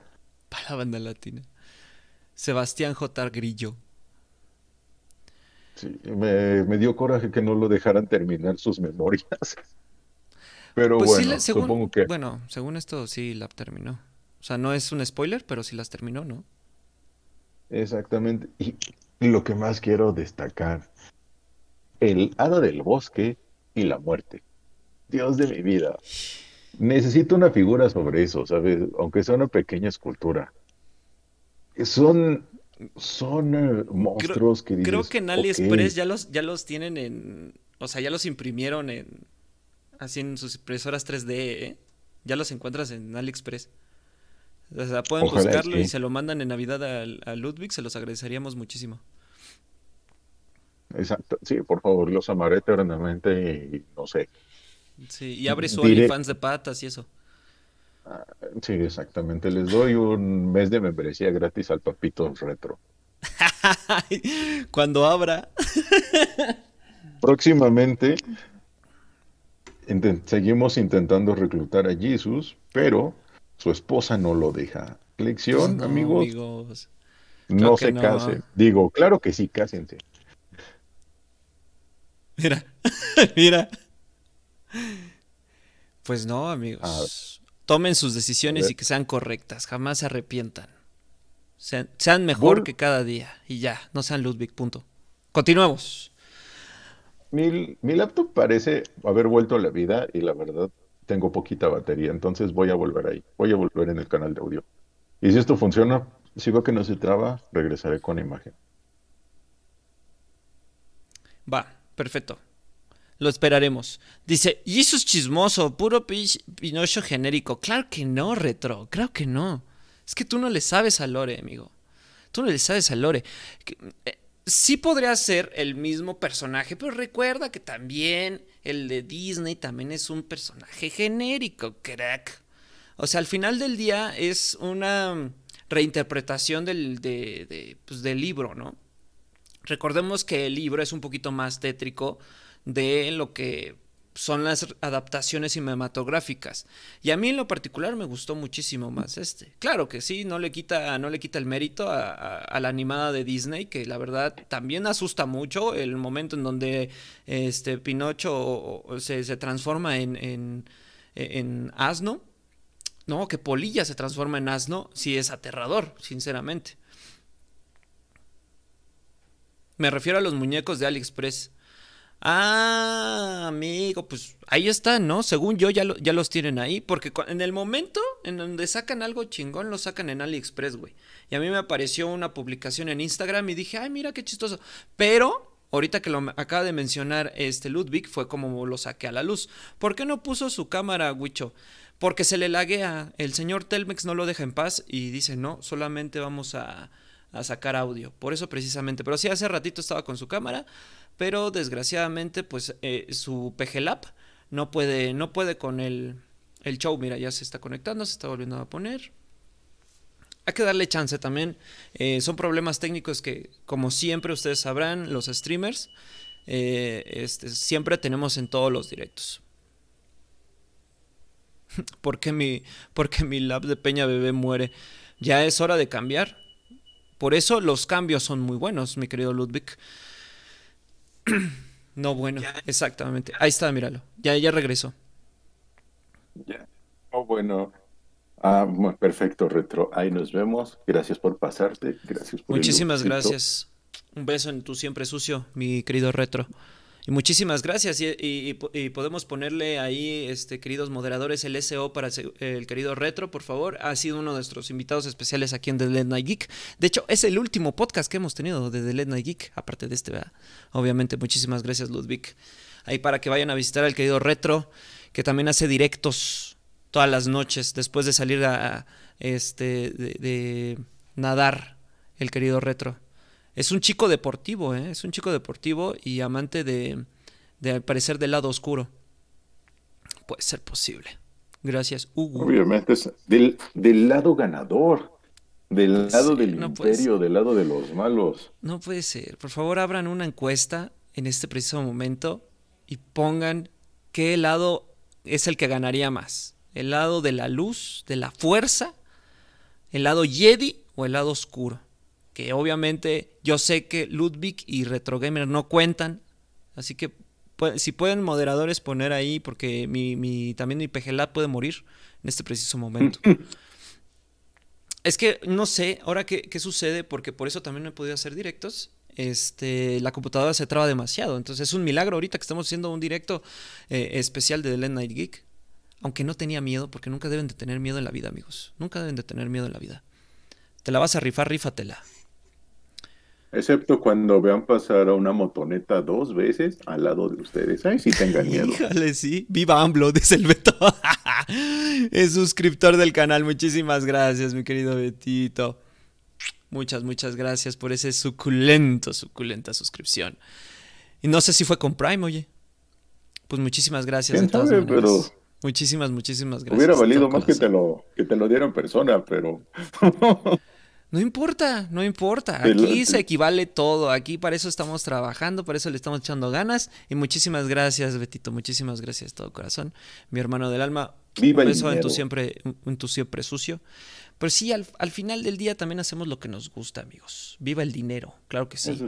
Para la banda latina. Sebastián J. Grillo. Sí, me, dio coraje que no lo dejaran terminar sus memorias. Pero pues bueno, supongo que. Bueno, según esto sí la terminó. O sea, no es un spoiler, pero sí las terminó, ¿no? Exactamente. Y lo que más quiero destacar: el hada del bosque y la muerte. Dios de mi vida. Necesito una figura sobre eso, ¿sabes? Aunque sea una pequeña escultura. Son, son eh, monstruos creo, que Creo que en AliExpress ya los, ya los tienen en. O sea, ya los imprimieron en. Así en sus impresoras 3D, ¿eh? Ya los encuentras en AliExpress. O sea, pueden buscarlo y se lo mandan en Navidad a, Ludwig, se los agradeceríamos muchísimo. Exacto, sí, por favor, los amaré eternamente y no sé. Sí, y abre su OnlyFans de patas y eso. Sí, exactamente. Les doy un mes de membresía gratis al Papito Retro. Cuando abra. Próximamente seguimos intentando reclutar a Jesus, pero su esposa no lo deja. Lección, amigos. No se casen. Digo, claro que sí, cásense. Mira, mira. Pues no, amigos. Tomen sus decisiones y que sean correctas, jamás se arrepientan. Sean, mejor que cada día y ya, no sean Ludwig, punto. Continuemos. Mi, mi, laptop parece haber vuelto a la vida y la verdad tengo poquita batería, entonces voy a volver ahí, voy a volver en el canal de audio. Y si esto funciona, si veo que no se traba, regresaré con imagen. Va, perfecto. Lo esperaremos. Dice, es chismoso, puro Pinocho genérico. Claro que no, retro, claro que no. Es que tú no le sabes al lore, amigo. Tú no le sabes al lore. Eh, sí podría ser el mismo personaje, pero recuerda que también el de Disney también es un personaje genérico, crack. O sea, al final del día es una reinterpretación del, pues, del libro, ¿no? Recordemos que el libro es un poquito más tétrico de lo que son las adaptaciones cinematográficas. Y a mí en lo particular me gustó muchísimo más este. Claro que sí, no le quita, no le quita el mérito a, la animada de Disney, que la verdad también asusta mucho el momento en donde este Pinocho se, se transforma en, en, en asno. No, que Polilla se transforma en asno, sí es aterrador, sinceramente. Me refiero a los muñecos de AliExpress. Ah, amigo, pues ahí están, ¿no? Según yo ya, ya los tienen ahí, porque en el momento en donde sacan algo chingón, lo sacan en AliExpress, güey. Y a mí me apareció una publicación en Instagram y dije, ay, mira qué chistoso. Pero ahorita que lo acaba de mencionar este Ludwig, fue como lo saqué a la luz. ¿Por qué no puso su cámara, Wicho? Porque se le laguea. El señor Telmex no lo deja en paz y dice, no, solamente vamos a, a sacar audio. Por eso precisamente. Pero sí, hace ratito estaba con su cámara pero desgraciadamente pues eh, su PGLAP no puede, no puede con el, el show. Mira, ya se está conectando, se está volviendo a poner. Hay que darle chance también. Eh, son problemas técnicos que, como siempre ustedes sabrán, los streamers, eh, este, siempre tenemos en todos los directos. porque mi, porque mi lab de Peña Bebé muere. Ya es hora de cambiar. Por eso los cambios son muy buenos, mi querido Ludwig. no, bueno, exactamente. Ahí está, míralo. Ya, ya regresó. Ya. Oh, bueno. Ah, perfecto, Retro. Ahí nos vemos. Gracias por pasarte. Gracias por Muchísimas gracias. Un beso en tu siempre sucio, mi querido Retro. Y muchísimas gracias. Y, podemos ponerle ahí, este, queridos moderadores, el SO para el querido Retro, por favor. Ha sido uno de nuestros invitados especiales aquí en The Late Night Geek. De hecho, es el último podcast que hemos tenido de The Late Night Geek, aparte de este, ¿verdad? Obviamente, muchísimas gracias, Ludwig. Ahí para que vayan a visitar al querido Retro, que también hace directos todas las noches después de salir a, este, de nadar, el querido Retro. Es un chico deportivo, ¿eh? Es un chico deportivo y amante de, de parecer del lado oscuro. Puede ser posible. Gracias, Hugo. Obviamente es del, del lado ganador. Del lado del imperio, del lado de los malos. No puede ser. Por favor, abran una encuesta en este preciso momento y pongan qué lado es el que ganaría más. ¿El lado de la luz, de la fuerza? ¿El lado Jedi o el lado oscuro? Que obviamente yo sé que Ludwig y RetroGamer no cuentan, así que si pueden moderadores poner ahí, porque mi, también mi PGLab puede morir en este preciso momento. es que no sé ahora qué, sucede, porque por eso también no he podido hacer directos. Este, la computadora se traba demasiado. Entonces es un milagro ahorita que estamos haciendo un directo eh, especial de The Late Night Geek. Aunque no tenía miedo, porque nunca deben de tener miedo en la vida, amigos. Nunca deben de tener miedo en la vida. Te la vas a rifar, rífatela. Excepto cuando vean pasar a una motoneta dos veces al lado de ustedes. Ay, sí tengan miedo. Híjole, sí. Viva AMLO, dice el Beto. es suscriptor del canal. Muchísimas gracias, mi querido Betito. Muchas, muchas gracias por ese suculento, suculenta suscripción. Y no sé si fue con Prime, oye. Pues muchísimas gracias. pero muchísimas, muchísimas gracias. Hubiera valido más que te lo que te lo dieran persona, pero No importa, no importa. Aquí se equivale todo. Aquí para eso estamos trabajando, para eso le estamos echando ganas. Y muchísimas gracias, Betito. Muchísimas gracias, todo corazón. Mi hermano del alma. Viva un beso en tu siempre, en tu siempre sucio. Pero sí, al, final del día también hacemos lo que nos gusta, amigos. Viva el dinero, claro que sí.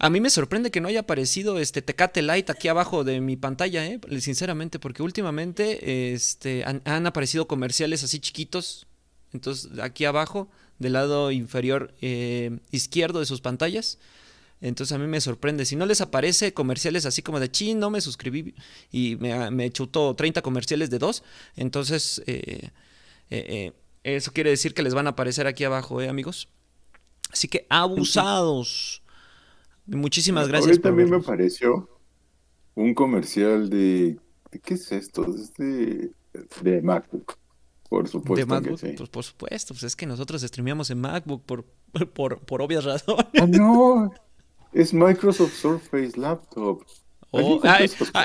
A mí me sorprende que no haya aparecido este Tecate Light aquí abajo de mi pantalla, ¿eh? sinceramente, porque últimamente este, han, han aparecido comerciales así chiquitos. Entonces, aquí abajo del lado inferior eh, izquierdo de sus pantallas. Entonces a mí me sorprende. Si no les aparece comerciales así como de chin, no me suscribí y me, me chutó 30 comerciales de dos, entonces eh, eh, eso quiere decir que les van a aparecer aquí abajo, ¿eh, amigos? Así que abusados. Muchísimas gracias. Ahorita también me apareció un comercial de, ¿qué es esto? Es de, de MacBook. Por supuesto. MacBook, pues por supuesto, pues es que nosotros streameamos en MacBook por, por, por obvias razones. Ah, no, es Microsoft Surface Laptop. Oh,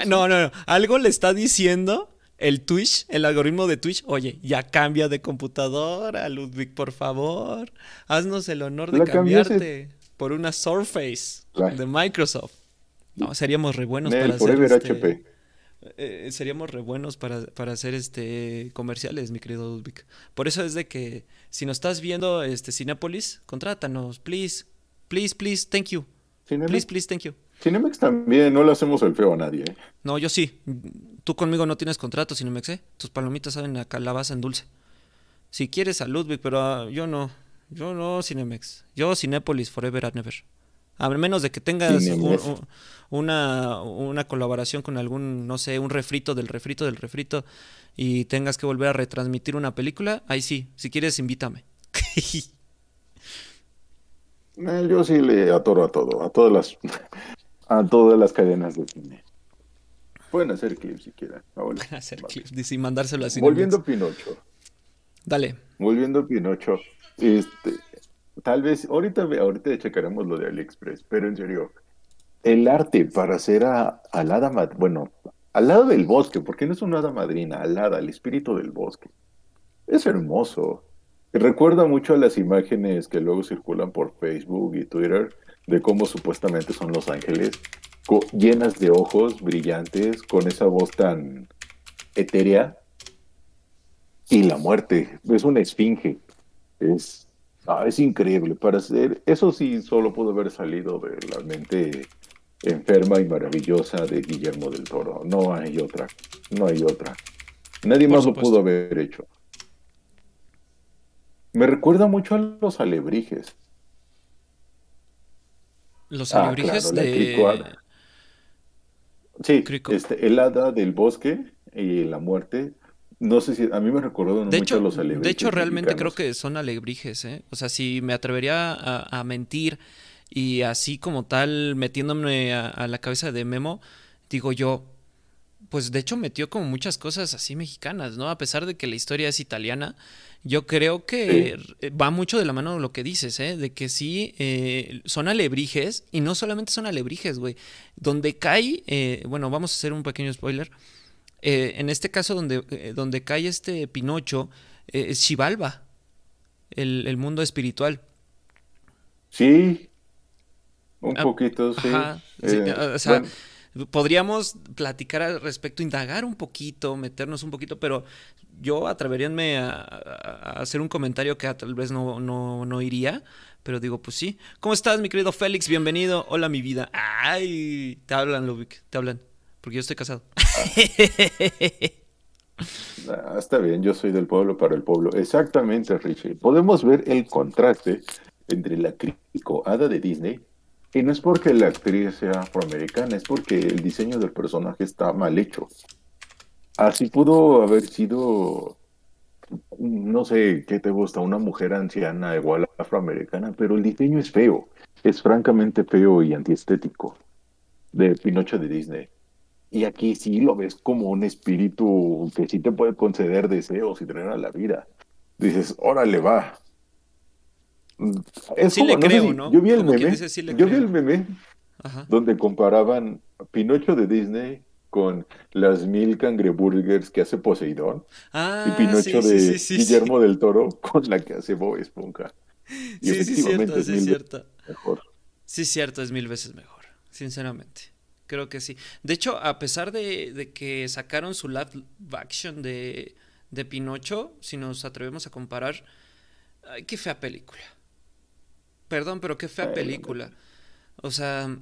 no, no, no. Algo le está diciendo el Twitch, el algoritmo de Twitch. Oye, ya cambia de computadora, Ludwig, por favor. Haznos el honor de cambiarte por una Surface de Microsoft. No, seríamos re buenos para Forever HP. Eh, seríamos re buenos para, para, hacer este comerciales, mi querido Ludwig. Por eso es de que si nos estás viendo este Cinepolis, contrátanos, please. Please, please, thank you. Please, please, thank you. Cinemex también, no le hacemos el feo a nadie. ¿eh? No, yo sí. Tú conmigo no tienes contrato, Cinemex, ¿eh? Tus palomitas saben a calabaza en dulce. Si quieres a Ludwig, pero yo no. Yo no, Cinemex. Yo Cinépolis, forever and never. A menos de que tengas una, una colaboración con algún, no sé, un refrito del refrito del refrito y tengas que volver a retransmitir una película, ahí sí, si quieres invítame. Eh, yo sí le atoro a todo, a todas las a todas las cadenas de cine. Pueden hacer clips si quieren. Pueden hacer clips y mandárselo así. Volviendo a Pinocho. Dale. Volviendo a Pinocho. Este, tal vez, ahorita, ahorita checaremos lo de AliExpress, pero en serio, el arte para hacer a, al hada, bueno, al lado del bosque, porque no es una hada madrina, al hada, el espíritu del bosque. Es hermoso. Recuerda mucho a las imágenes que luego circulan por Facebook y Twitter de cómo supuestamente son los ángeles, llenas de ojos brillantes, con esa voz tan etérea. Y la muerte, es una esfinge. Es, ah, es increíble. Para hacer, eso sí solo pudo haber salido de la mente enferma y maravillosa de Guillermo del Toro. No hay otra, no hay otra. Nadie más lo pudo haber hecho. Me recuerda mucho a los alebrijes. Los ah, alebrijes de... Sí, este, el hada del bosque y la muerte. No sé si a mí me recordó de mucho hecho, los alebrijes. De hecho, realmente creo que son alebrijes, ¿eh? O sea, si me atrevería a, mentir y así como tal, metiéndome a, la cabeza de Memo, digo yo, pues de hecho metió como muchas cosas así mexicanas, ¿no? A pesar de que la historia es italiana, yo creo que va mucho de la mano de lo que dices, ¿eh? De que sí, eh, son alebrijes, y no solamente son alebrijes, güey. Donde cae, eh, bueno, vamos a hacer un pequeño spoiler. Eh, en este caso, donde, donde cae este Pinocho, es Xibalba, el, mundo espiritual. Sí, un ah, poquito, sí. o sea, podríamos platicar al respecto, indagar un poquito, meternos un poquito, pero yo atreveríanme a, hacer un comentario que tal vez no, no, iría, pero digo, pues sí. ¿Cómo estás, mi querido Félix? Bienvenido. Hola, mi vida. Ay, te hablan, Lubic, te hablan, porque yo estoy casado. Ah, está bien, yo soy del pueblo para el pueblo. Exactamente, Richie. Podemos ver el contraste entre la hada de Disney y no es porque la actriz sea afroamericana, es porque el diseño del personaje está mal hecho. Así pudo haber sido, no sé qué te gusta, una mujer anciana igual afroamericana, pero el diseño es feo, es francamente feo y antiestético de Pinocho de Disney. Y aquí sí lo ves como un espíritu que sí te puede conceder deseos y traer a la vida. Dices, órale, va, es sí le creo, ¿no? Yo vi el meme, yo vi el meme donde comparaban Pinocho de Disney con las mil cangreburgers que hace Poseidón ah, y Pinocho de Guillermo del Toro con la que hace Bob Esponja. Y sí, sí, cierto, sí, cierto. Mejor. Sí, cierto, es mil veces mejor, sinceramente. Creo que sí. De hecho, a pesar de, de que sacaron su live action de, de Pinocho, si nos atrevemos a comparar, ay, qué fea película. Perdón, pero qué fea película. O sea,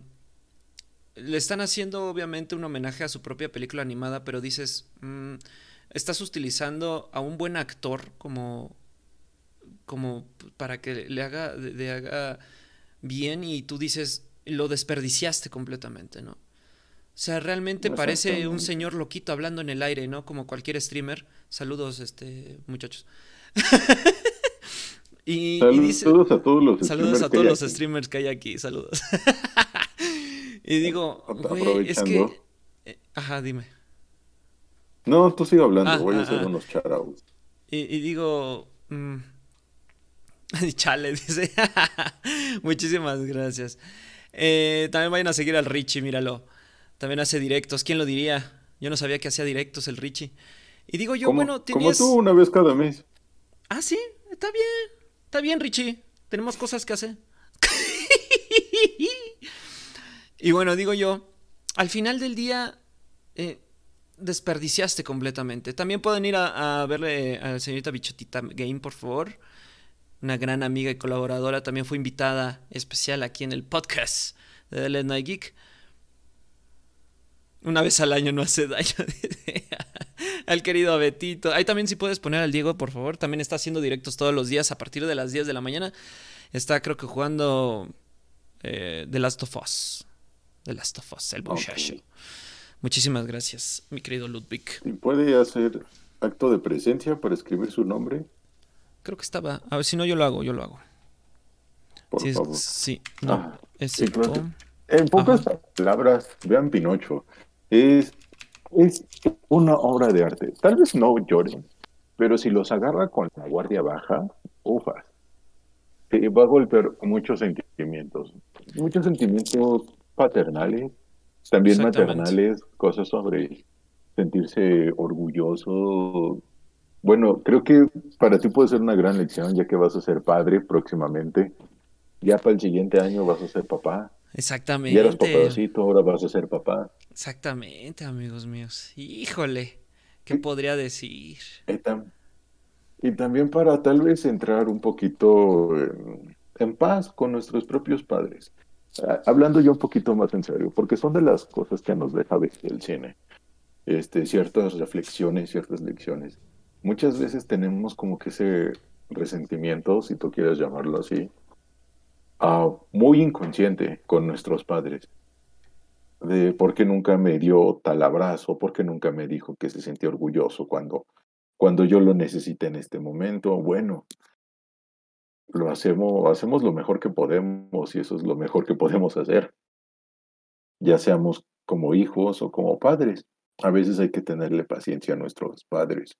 le están haciendo obviamente un homenaje a su propia película animada, pero dices, mm, estás utilizando a un buen actor como, como para que le haga, le haga bien y tú dices, lo desperdiciaste completamente, ¿no? O sea, realmente parece un señor loquito hablando en el aire, ¿no? Como cualquier streamer. Saludos, este, muchachos. Y, saludos a todos los saludos a todos los streamers que hay aquí, saludos. y digo, güey, es que eh, ajá, dime. No, tú sigue hablando, ah, voy a ah, hacer ah. unos charauts. Y, digo, mm, chale, dice. Muchísimas gracias. Eh, también vayan a seguir al Richie, míralo. También hace directos. ¿Quién lo diría? Yo no sabía que hacía directos el Richie. Y digo yo, bueno, tenías... Como tú una vez cada mes. Ah, sí, está bien. Está bien, Richie. Tenemos cosas que hacer. y bueno, digo yo, al final del día, eh, desperdiciaste completamente. También pueden ir a, verle a la señorita Bichotita Game, por favor. Una gran amiga y colaboradora. También fue invitada especial aquí en el podcast de The Night Geek. Una vez al año no hace daño. al querido Betito. Ahí también si puedes poner al Diego, por favor. También está haciendo directos todos los días a partir de las 10 de la mañana. Está creo que jugando eh, The Last of Us. The Last of Us, el muchacho. Muchísimas gracias, mi querido Ludwig. ¿Puede hacer acto de presencia para escribir su nombre? Creo que estaba. A ver, si no, yo lo hago, yo lo hago. Por favor. sí, no. Ah, en pocas palabras, vean Pinocho. Es, es una obra de arte. Tal vez no lloren, pero si los agarra con la guardia baja, ufas. va a golpear muchos sentimientos. Muchos sentimientos paternales, también maternales, cosas sobre sentirse orgulloso. Bueno, creo que para ti puede ser una gran lección, ya que vas a ser padre próximamente. Ya para el siguiente año vas a ser papá. Exactamente. Ya eras papacito, ahora vas a ser papá. Exactamente, amigos míos. Híjole, ¿qué podría decir? Y, también para tal vez entrar un poquito en paz con nuestros propios padres. Ah, hablando yo un poquito más en serio, porque son de las cosas que nos deja ver el cine. Este, ciertas reflexiones, ciertas lecciones. Muchas veces tenemos como que ese resentimiento, si tú quieres llamarlo así, uh, muy inconsciente con nuestros padres. De por qué nunca me dio tal abrazo, por qué nunca me dijo que se sentía orgulloso cuando, cuando yo lo necesité en este momento. Bueno, lo hacemos, hacemos lo mejor que podemos y eso es lo mejor que podemos hacer, ya seamos como hijos o como padres. A veces hay que tenerle paciencia a nuestros padres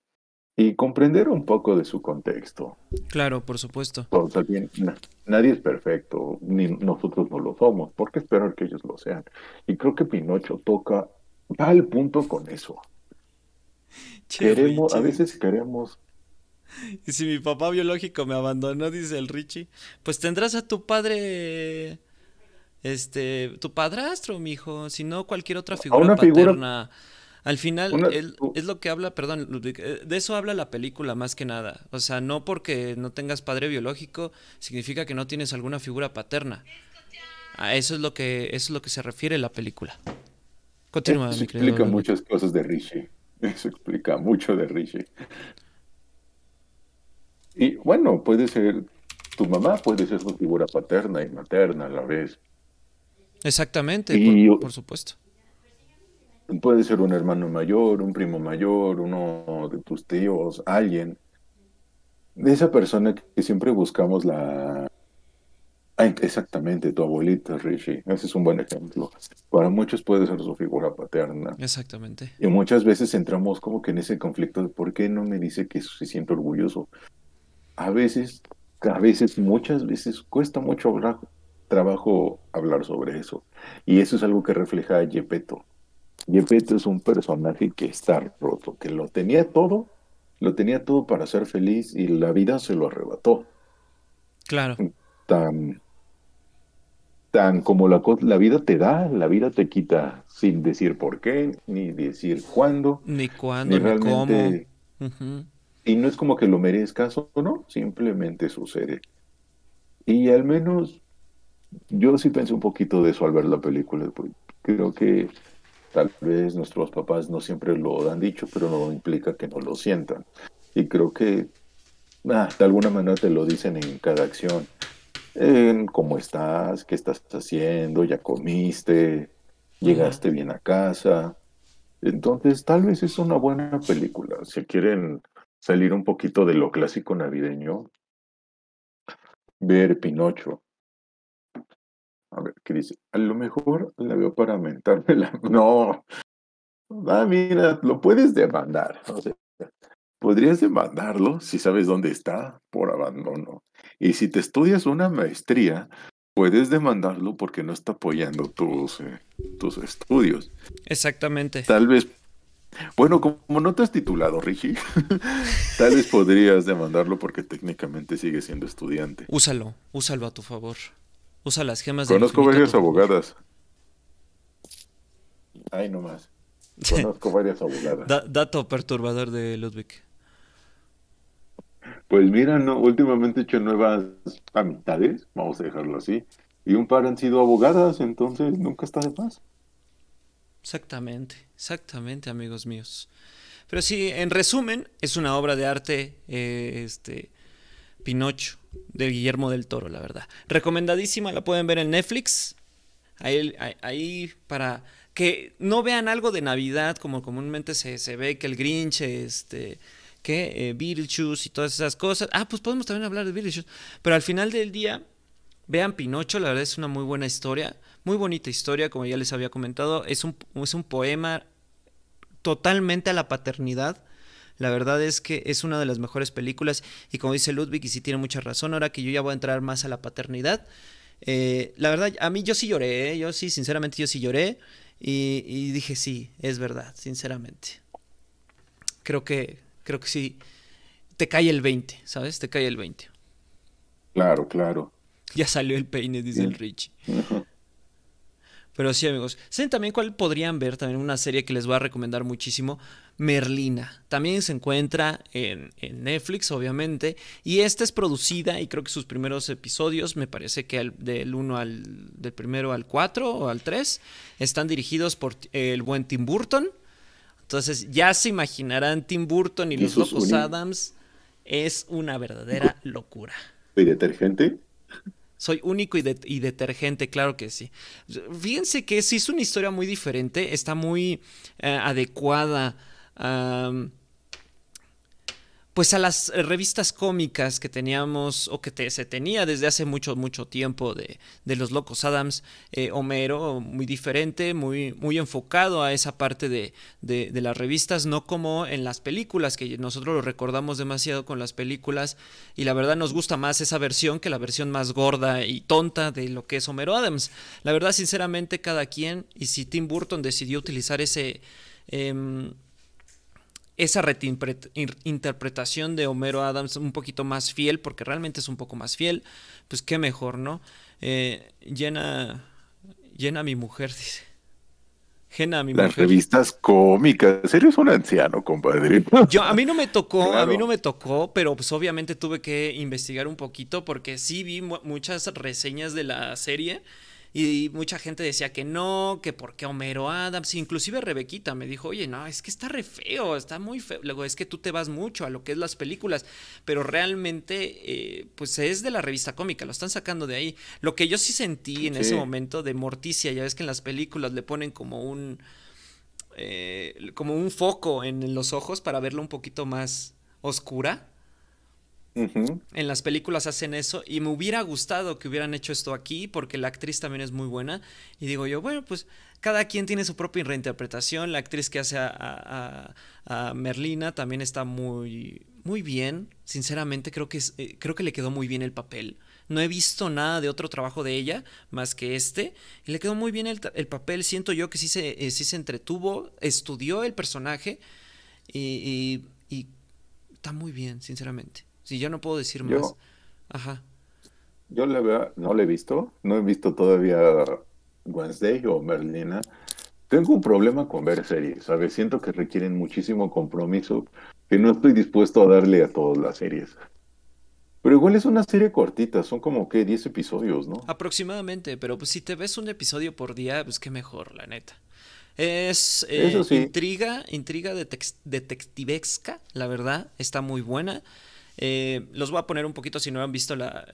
y comprender un poco de su contexto. Claro, por supuesto. también, nadie es perfecto, ni nosotros no lo somos. ¿Por qué esperar que ellos lo sean? Y creo que Pinocho toca, va al punto con eso. queremos, a veces queremos Y si mi papá biológico me abandonó, dice el Richie, pues tendrás a tu padre, este, tu padrastro, mijo, si no cualquier otra figura paterna. Al final, es lo que habla, perdón, eh, de eso habla la película más que nada. O sea, no porque no tengas padre biológico significa que no tienes alguna figura paterna. A eso es lo que, eso es lo que se refiere la película. Continúa, eso explica muchas cosas de Richie. Eso explica mucho de Richie. Y bueno, puede ser tu mamá, puede ser su figura paterna y materna a la vez. Exactamente, por, supuesto. Puede ser un hermano mayor, un primo mayor, uno de tus tíos, alguien. De esa persona que siempre buscamos la... exactamente, tu abuelita, Richie. Ese es un buen ejemplo. Para muchos puede ser su figura paterna. Exactamente. Y muchas veces entramos como que en ese conflicto de por qué no me dice que se siente orgulloso a veces, a veces, muchas veces cuesta mucho trabajo hablar sobre eso. Y eso es algo que refleja a Gepetto. Gepetto es un personaje que está roto, que lo tenía todo, lo tenía todo para ser feliz y la vida se lo arrebató. Claro. Tan, tan como la, la vida te da, la vida te quita sin decir por qué, ni decir cuándo. Ni cuándo, ni, cómo. Y no es como que lo merezcas o no, simplemente sucede. Y al menos yo sí pensé un poquito de eso al ver la película, porque creo que tal vez nuestros papás no siempre lo han dicho, pero no implica que no lo sientan. Y creo que ah, de alguna manera te lo dicen en cada acción. En cómo estás, qué estás haciendo, ya comiste, llegaste bien a casa. Entonces, tal vez es una buena película. Si quieren salir un poquito de lo clásico navideño, ver Pinocho. A ver, ¿qué dice? A lo mejor la veo para mentarme la... No. Ah, mira, lo puedes demandar. O sea, podrías demandarlo si sabes dónde está por abandono. Y si te estudias una maestría, puedes demandarlo porque no está apoyando tus, eh, tus estudios. Exactamente. Tal vez bueno, como no te has titulado, Richie, tal vez podrías demandarlo porque técnicamente sigue siendo estudiante. Úsalo, úsalo a tu favor. Usa las gemas de Conozco varias abogadas. Ay, no más. Conozco varias abogadas. dato perturbador de Ludwig. Pues mira, no, últimamente he hecho nuevas amistades, vamos a dejarlo así, y un par han sido abogadas, entonces nunca está de paz. Exactamente, exactamente, amigos míos. Pero sí, en resumen, es una obra de arte, eh, este, Pinocho, de Guillermo del Toro, la verdad. Recomendadísima, la pueden ver en Netflix. Ahí, para que no vean algo de Navidad, como comúnmente se, se ve que el Grinch, este, que eh, y todas esas cosas. Ah, pues podemos también hablar de Beetlejuice. Pero al final del día, vean Pinocho, la verdad es una muy buena historia, muy bonita historia, como ya les había comentado. Es un, es un poema totalmente a la paternidad. La verdad es que es una de las mejores películas y como dice Ludwig, y sí tiene mucha razón, ahora que yo ya voy a entrar más a la paternidad, eh, la verdad, a mí yo sí lloré, ¿eh? yo sí, sinceramente yo sí lloré y, y, dije, sí, es verdad, sinceramente. Creo que, creo que sí, te cae el 20, ¿sabes? Te cae el 20. Claro, claro. Ya salió el peine, dice el Richie. Pero sí, amigos. ¿Saben también cuál podrían ver? También una serie que les voy a recomendar muchísimo. Merlina. También se encuentra en, Netflix, obviamente. Y esta es producida, y creo que sus primeros episodios, me parece que del 1 al. del primero al 4 o al 3, están dirigidos por el buen Tim Burton. Entonces, ya se imaginarán Tim Burton y, los Locos Adams. Es una verdadera locura. ¿Y detergente? Soy único y, detergente, claro que sí. Fíjense que sí es una historia muy diferente, está muy eh, adecuada pues a las eh, revistas cómicas que teníamos o que se tenía desde hace mucho, mucho tiempo de, los Locos Adams, eh, Homero, muy diferente, muy, muy enfocado a esa parte de, de, las revistas, no como en las películas, que nosotros lo recordamos demasiado con las películas y la verdad nos gusta más esa versión que la versión más gorda y tonta de lo que es Homero Adams. La verdad, sinceramente, cada quien, y si Tim Burton decidió utilizar ese... Em, esa interpretación de Homero Adams un poquito más fiel, porque realmente es un poco más fiel, pues qué mejor, ¿no? Eh, llena, llena mi mujer, dice. Llena mi Las revistas cómicas, eres un anciano, compadre. Yo, a mí no me tocó, a mí no me tocó, pero pues obviamente tuve que investigar un poquito porque sí vi muchas reseñas de la serie y mucha gente decía que no, que por qué Homero Adams, inclusive Rebequita me dijo, oye, no, es que está re feo, está muy feo. Luego es que tú te vas mucho a lo que es las películas, pero realmente, eh, pues es de la revista cómica, lo están sacando de ahí. Lo que yo sí sentí en ese momento de Morticia, ya ves que en las películas le ponen como un... Eh, como un foco en los ojos para verlo un poquito más oscura. En las películas hacen eso y me hubiera gustado que hubieran hecho esto aquí porque la actriz también es muy buena. Y digo yo, bueno, pues cada quien tiene su propia reinterpretación. La actriz que hace a, Merlina también está muy, muy bien. Sinceramente creo que, eh, creo que le quedó muy bien el papel. No he visto nada de otro trabajo de ella más que este. Y le quedó muy bien el, papel. Siento yo que sí se, eh, sí se entretuvo, estudió el personaje y está muy bien, sinceramente. Si yo no puedo decir más. Ajá. Yo la verdad no la he visto. No he visto todavía Wednesday o Merlina. Tengo un problema con ver series, ¿sabes? Siento que requieren muchísimo compromiso que no estoy dispuesto a darle a todas las series. Pero igual es una serie cortita, son como que 10 episodios, ¿no? Aproximadamente, pero pues si te ves un episodio por día, pues qué mejor, la neta. Es eh, intriga, intriga detectivesca, la verdad, está muy buena. Eh, los voy a poner un poquito si no han visto la,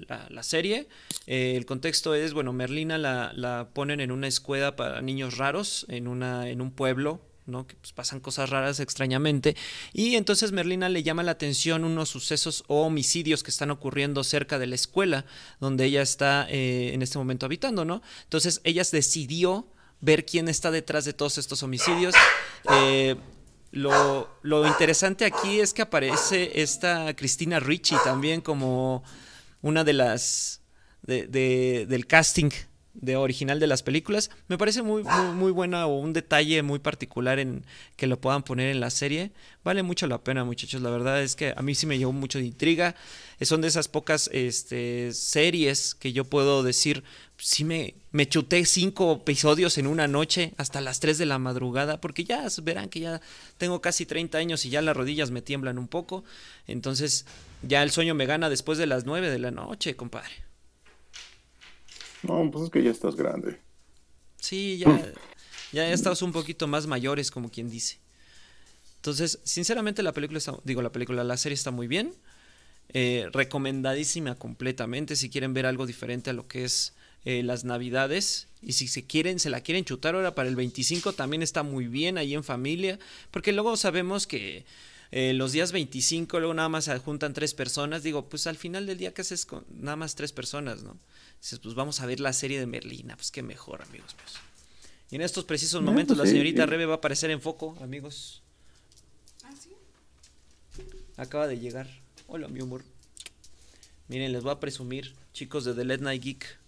serie. Eh, el contexto es, bueno, Merlina la, ponen en una escuela para niños raros, en, una, en un pueblo, ¿no? Que pues, pasan cosas raras extrañamente. Y entonces Merlina le llama la atención unos sucesos o homicidios que están ocurriendo cerca de la escuela donde ella está eh, en este momento habitando, ¿no? Entonces ella decidió ver quién está detrás de todos estos homicidios. Lo, interesante aquí es que aparece esta Cristina Ricci también como una de las de, del casting de original de las películas. Me parece muy, muy, buena o un detalle muy particular en que lo puedan poner en la serie. Vale mucho la pena, muchachos. La verdad es que a mí sí me llevó mucho de intriga. Son de esas pocas este, series que yo puedo decir, sí me, me chuté cinco episodios en una noche hasta las 3 de la madrugada, porque ya verán que ya tengo casi 30 años y ya las rodillas me tiemblan un poco. Entonces ya el sueño me gana después de las 9 de la noche, compadre. No, pues es que ya estás grande. Sí, ya, ya estamos un poquito más mayores, como quien dice. Entonces, sinceramente la película está, digo la película, la serie está muy bien. Eh, recomendadísima completamente si quieren ver algo diferente a lo que es eh, las navidades y si se quieren se la quieren chutar ahora para el 25 también está muy bien ahí en familia porque luego sabemos que eh, los días 25 luego nada más se juntan tres personas digo pues al final del día qué haces con nada más tres personas no Dices, pues vamos a ver la serie de Merlina, pues qué mejor, amigos míos. Y en estos precisos momentos pues la señorita Rebe va a aparecer en foco, amigos. ¿Ah, sí? Acaba de llegar. Hola, mi humor. Miren, les voy a presumir, chicos de The Late Night Geek,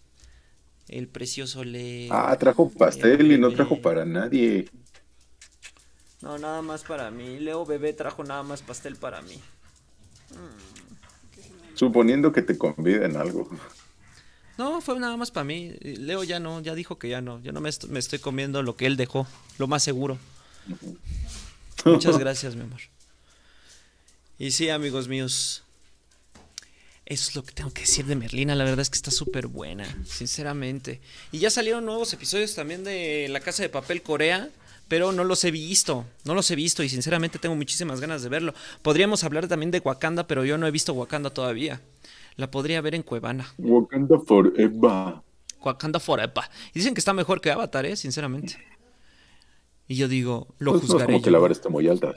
el precioso le... Ah, trajo pastel y no trajo para nadie. No, nada más para mí. Leo Bebé trajo nada más pastel para mí. Suponiendo que te conviden algo. No, fue nada más para mí. Leo ya no, ya dijo que ya no. Yo no me, estoy comiendo lo que él dejó, lo más seguro. Muchas gracias, mi amor. Y sí, amigos míos. Eso es lo que tengo que decir de Merlina. La verdad es que está súper buena, sinceramente. Y ya salieron nuevos episodios también de La Casa de Papel Corea, pero no los he visto. No los he visto y sinceramente tengo muchísimas ganas de verlo. Podríamos hablar también de Wakanda, pero yo no he visto Wakanda todavía. La podría ver en Cuevana. Wakanda Forever. Wakanda Forever. Y dicen que está mejor que Avatar, ¿eh? Sinceramente. Y yo digo, lo pues juzgaré. como que la vara está muy alta.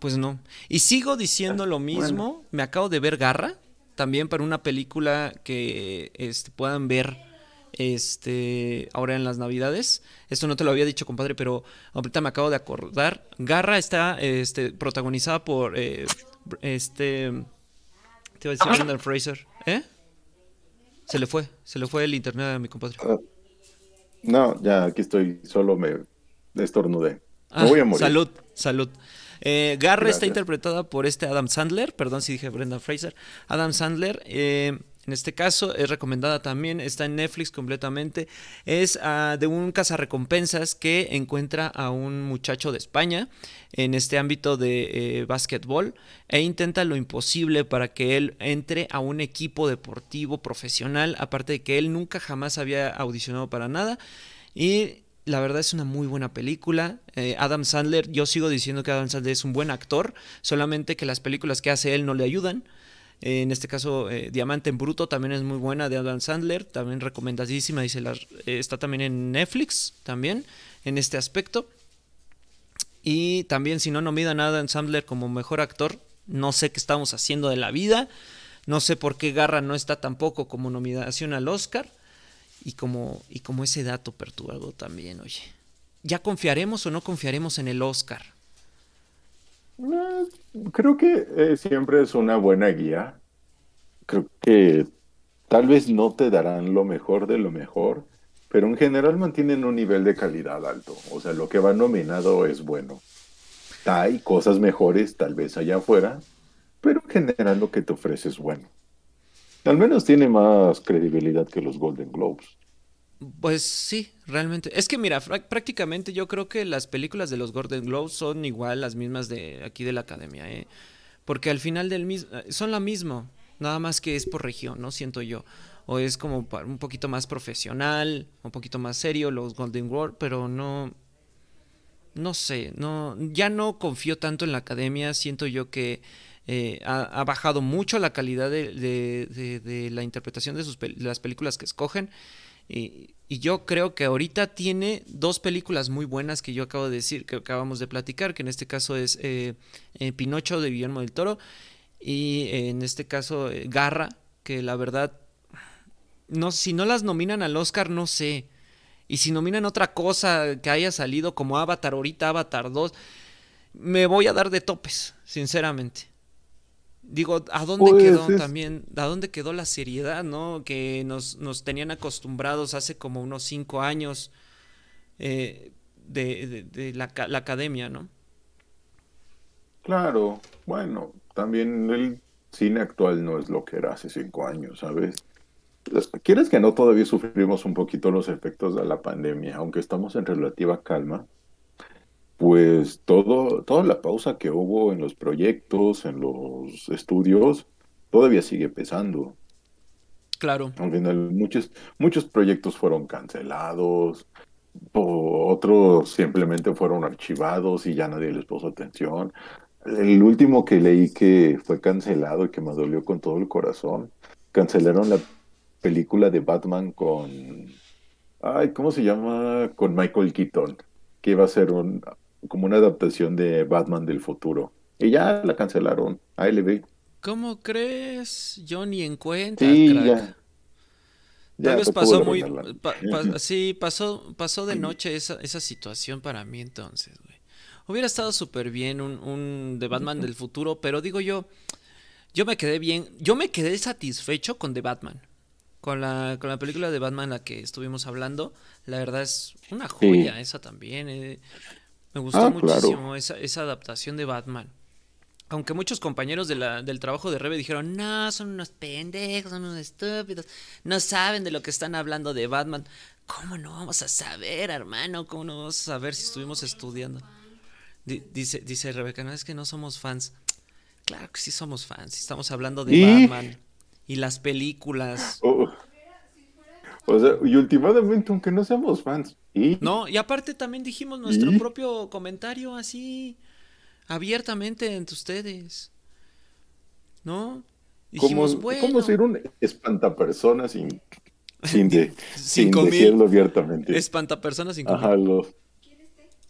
Pues no. Y sigo diciendo lo mismo. Me acabo de ver Garra. También para una película que este, puedan ver este ahora en las navidades. Esto no te lo había dicho, compadre, pero ahorita me acabo de acordar. Garra está este, protagonizada por eh, este te iba a decir Brendan Fraser. ¿Eh? Se le fue, se le fue el internet a mi compadre. Ah, no, ya aquí estoy, solo me estornudé. me ah, voy a morir. Salud, salud. Eh, Garra está interpretada por este Adam Sandler, perdón si dije Brendan Fraser. Adam Sandler, eh, en este caso es recomendada también, está en Netflix completamente. Es ah, de un cazarrecompensas que encuentra a un muchacho de España en este ámbito de eh, básquetbol e intenta lo imposible para que él entre a un equipo deportivo profesional, aparte de que él nunca jamás había audicionado para nada. Y la verdad es una muy buena película. Eh, Adam Sandler, yo sigo diciendo que Adam Sandler es un buen actor, solamente que las películas que hace él no le ayudan en este caso, eh, Diamante en Bruto también es muy buena de Adam Sandler, también recomendadísima, dice la, eh, está también en Netflix, también en este aspecto. Y también si no nominan a Adam Sandler como mejor actor, no sé qué estamos haciendo de la vida, no sé por qué Garra no está tampoco como nominación al Oscar y como, y como ese dato perturbado también, oye. ¿Ya confiaremos o no confiaremos en el Oscar? creo que eh, siempre es una buena guía. Creo que tal vez no te darán lo mejor de lo mejor, pero en general mantienen un nivel de calidad alto. O sea, lo que va nominado es bueno. Hay cosas mejores tal vez allá afuera, pero en general lo que te ofrece es bueno. Al menos tiene más credibilidad que los Golden Globes. Pues sí, realmente. Es que mira, prácticamente yo creo que las películas de los Golden Globes son igual las mismas de aquí de la academia, ¿eh? Porque al final del mismo, eh, son la misma, nada más que es por región, ¿no? Siento yo. O es como un poquito más profesional, un poquito más serio los Golden Globes, pero no, no sé, no, ya no confío tanto en la academia, siento yo que eh, ha, bajado mucho la calidad de, la interpretación de, sus, las películas que escogen. Y, yo creo que ahorita tiene dos películas muy buenas que yo acabo de decir, que acabamos de platicar, que en este caso es eh, eh, Pinocho de Guillermo del Toro y en este caso Garra, que la verdad, no, si no las nominan al Oscar, no sé. Y si nominan otra cosa que haya salido como Avatar, ahorita Avatar 2, me voy a dar de topes, sinceramente. Digo, ¿a dónde Pues, quedó también? ¿A dónde quedó la seriedad, no? Que nos, nos tenían acostumbrados hace como unos cinco años eh, de, de- de la, la academia, ¿no? Claro, bueno, también el cine actual no es lo que era hace cinco años, ¿sabes? ¿Quieres que no todavía sufrimos un poquito los efectos de la pandemia, aunque estamos en relativa calma? Pues todo, toda la pausa que hubo en los proyectos, en los estudios, todavía sigue pesando. Claro. Al final, muchos, muchos proyectos fueron cancelados, o otros simplemente fueron archivados y ya nadie les puso atención. El último que leí que fue cancelado y que me dolió con todo el corazón, cancelaron la película de Batman con, ay, ¿cómo se llama? Con Michael Keaton, que iba a ser un, como una adaptación de Batman del futuro. Y ya la cancelaron, ALB. ¿Cómo crees? Yo ni en cuenta, Sí, crack. ya. Ya, Tal vez pasó muy... arruinarla. pa- pa- sí, pasó, pasó de noche esa, esa situación para mí entonces, güey. Hubiera estado súper bien un, un The Batman del futuro, pero digo yo, yo me quedé bien, yo me quedé satisfecho con The Batman. Con la, con la película de Batman la que estuvimos hablando, la verdad es una joya esa también. eh. Me gustó Ah, claro. muchísimo esa, esa adaptación de Batman. Aunque muchos compañeros de la- del trabajo de Rebe dijeron, no, son unos pendejos, son unos estúpidos, no saben de lo que están hablando de Batman. ¿Cómo no vamos a saber, hermano? ¿Cómo no vamos a saber si estuvimos estudiando? Di- dice, dice Rebeca, no es que no somos fans. Claro que sí somos fans, estamos hablando de ¿Y? Batman y las películas. Oh. O sea, y últimamente, aunque no seamos fans, y No, y aparte también dijimos nuestro propio comentario así, abiertamente entre ustedes. ¿No? Dijimos, bueno. como ser un espantapersona sin, sin, de, sin decirlo abiertamente. Espantapersonas sin Ajá, los...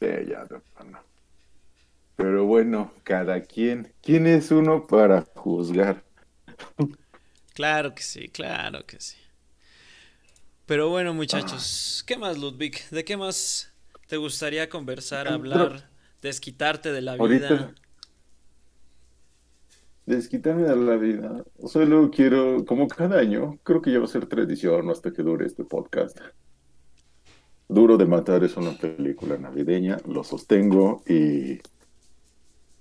Sí, ya. Pero bueno, cada quien. ¿Quién es uno para juzgar? Claro que sí, claro que sí. Pero bueno, muchachos, ¿qué más, Ludwig? ¿De qué más te gustaría conversar, hablar, desquitarte de la vida? Ahorita. Desquitarme de la vida. Solo quiero, como cada año, creo que ya va a ser tradición hasta que dure este podcast. Duro de Matar es una película navideña, lo sostengo y,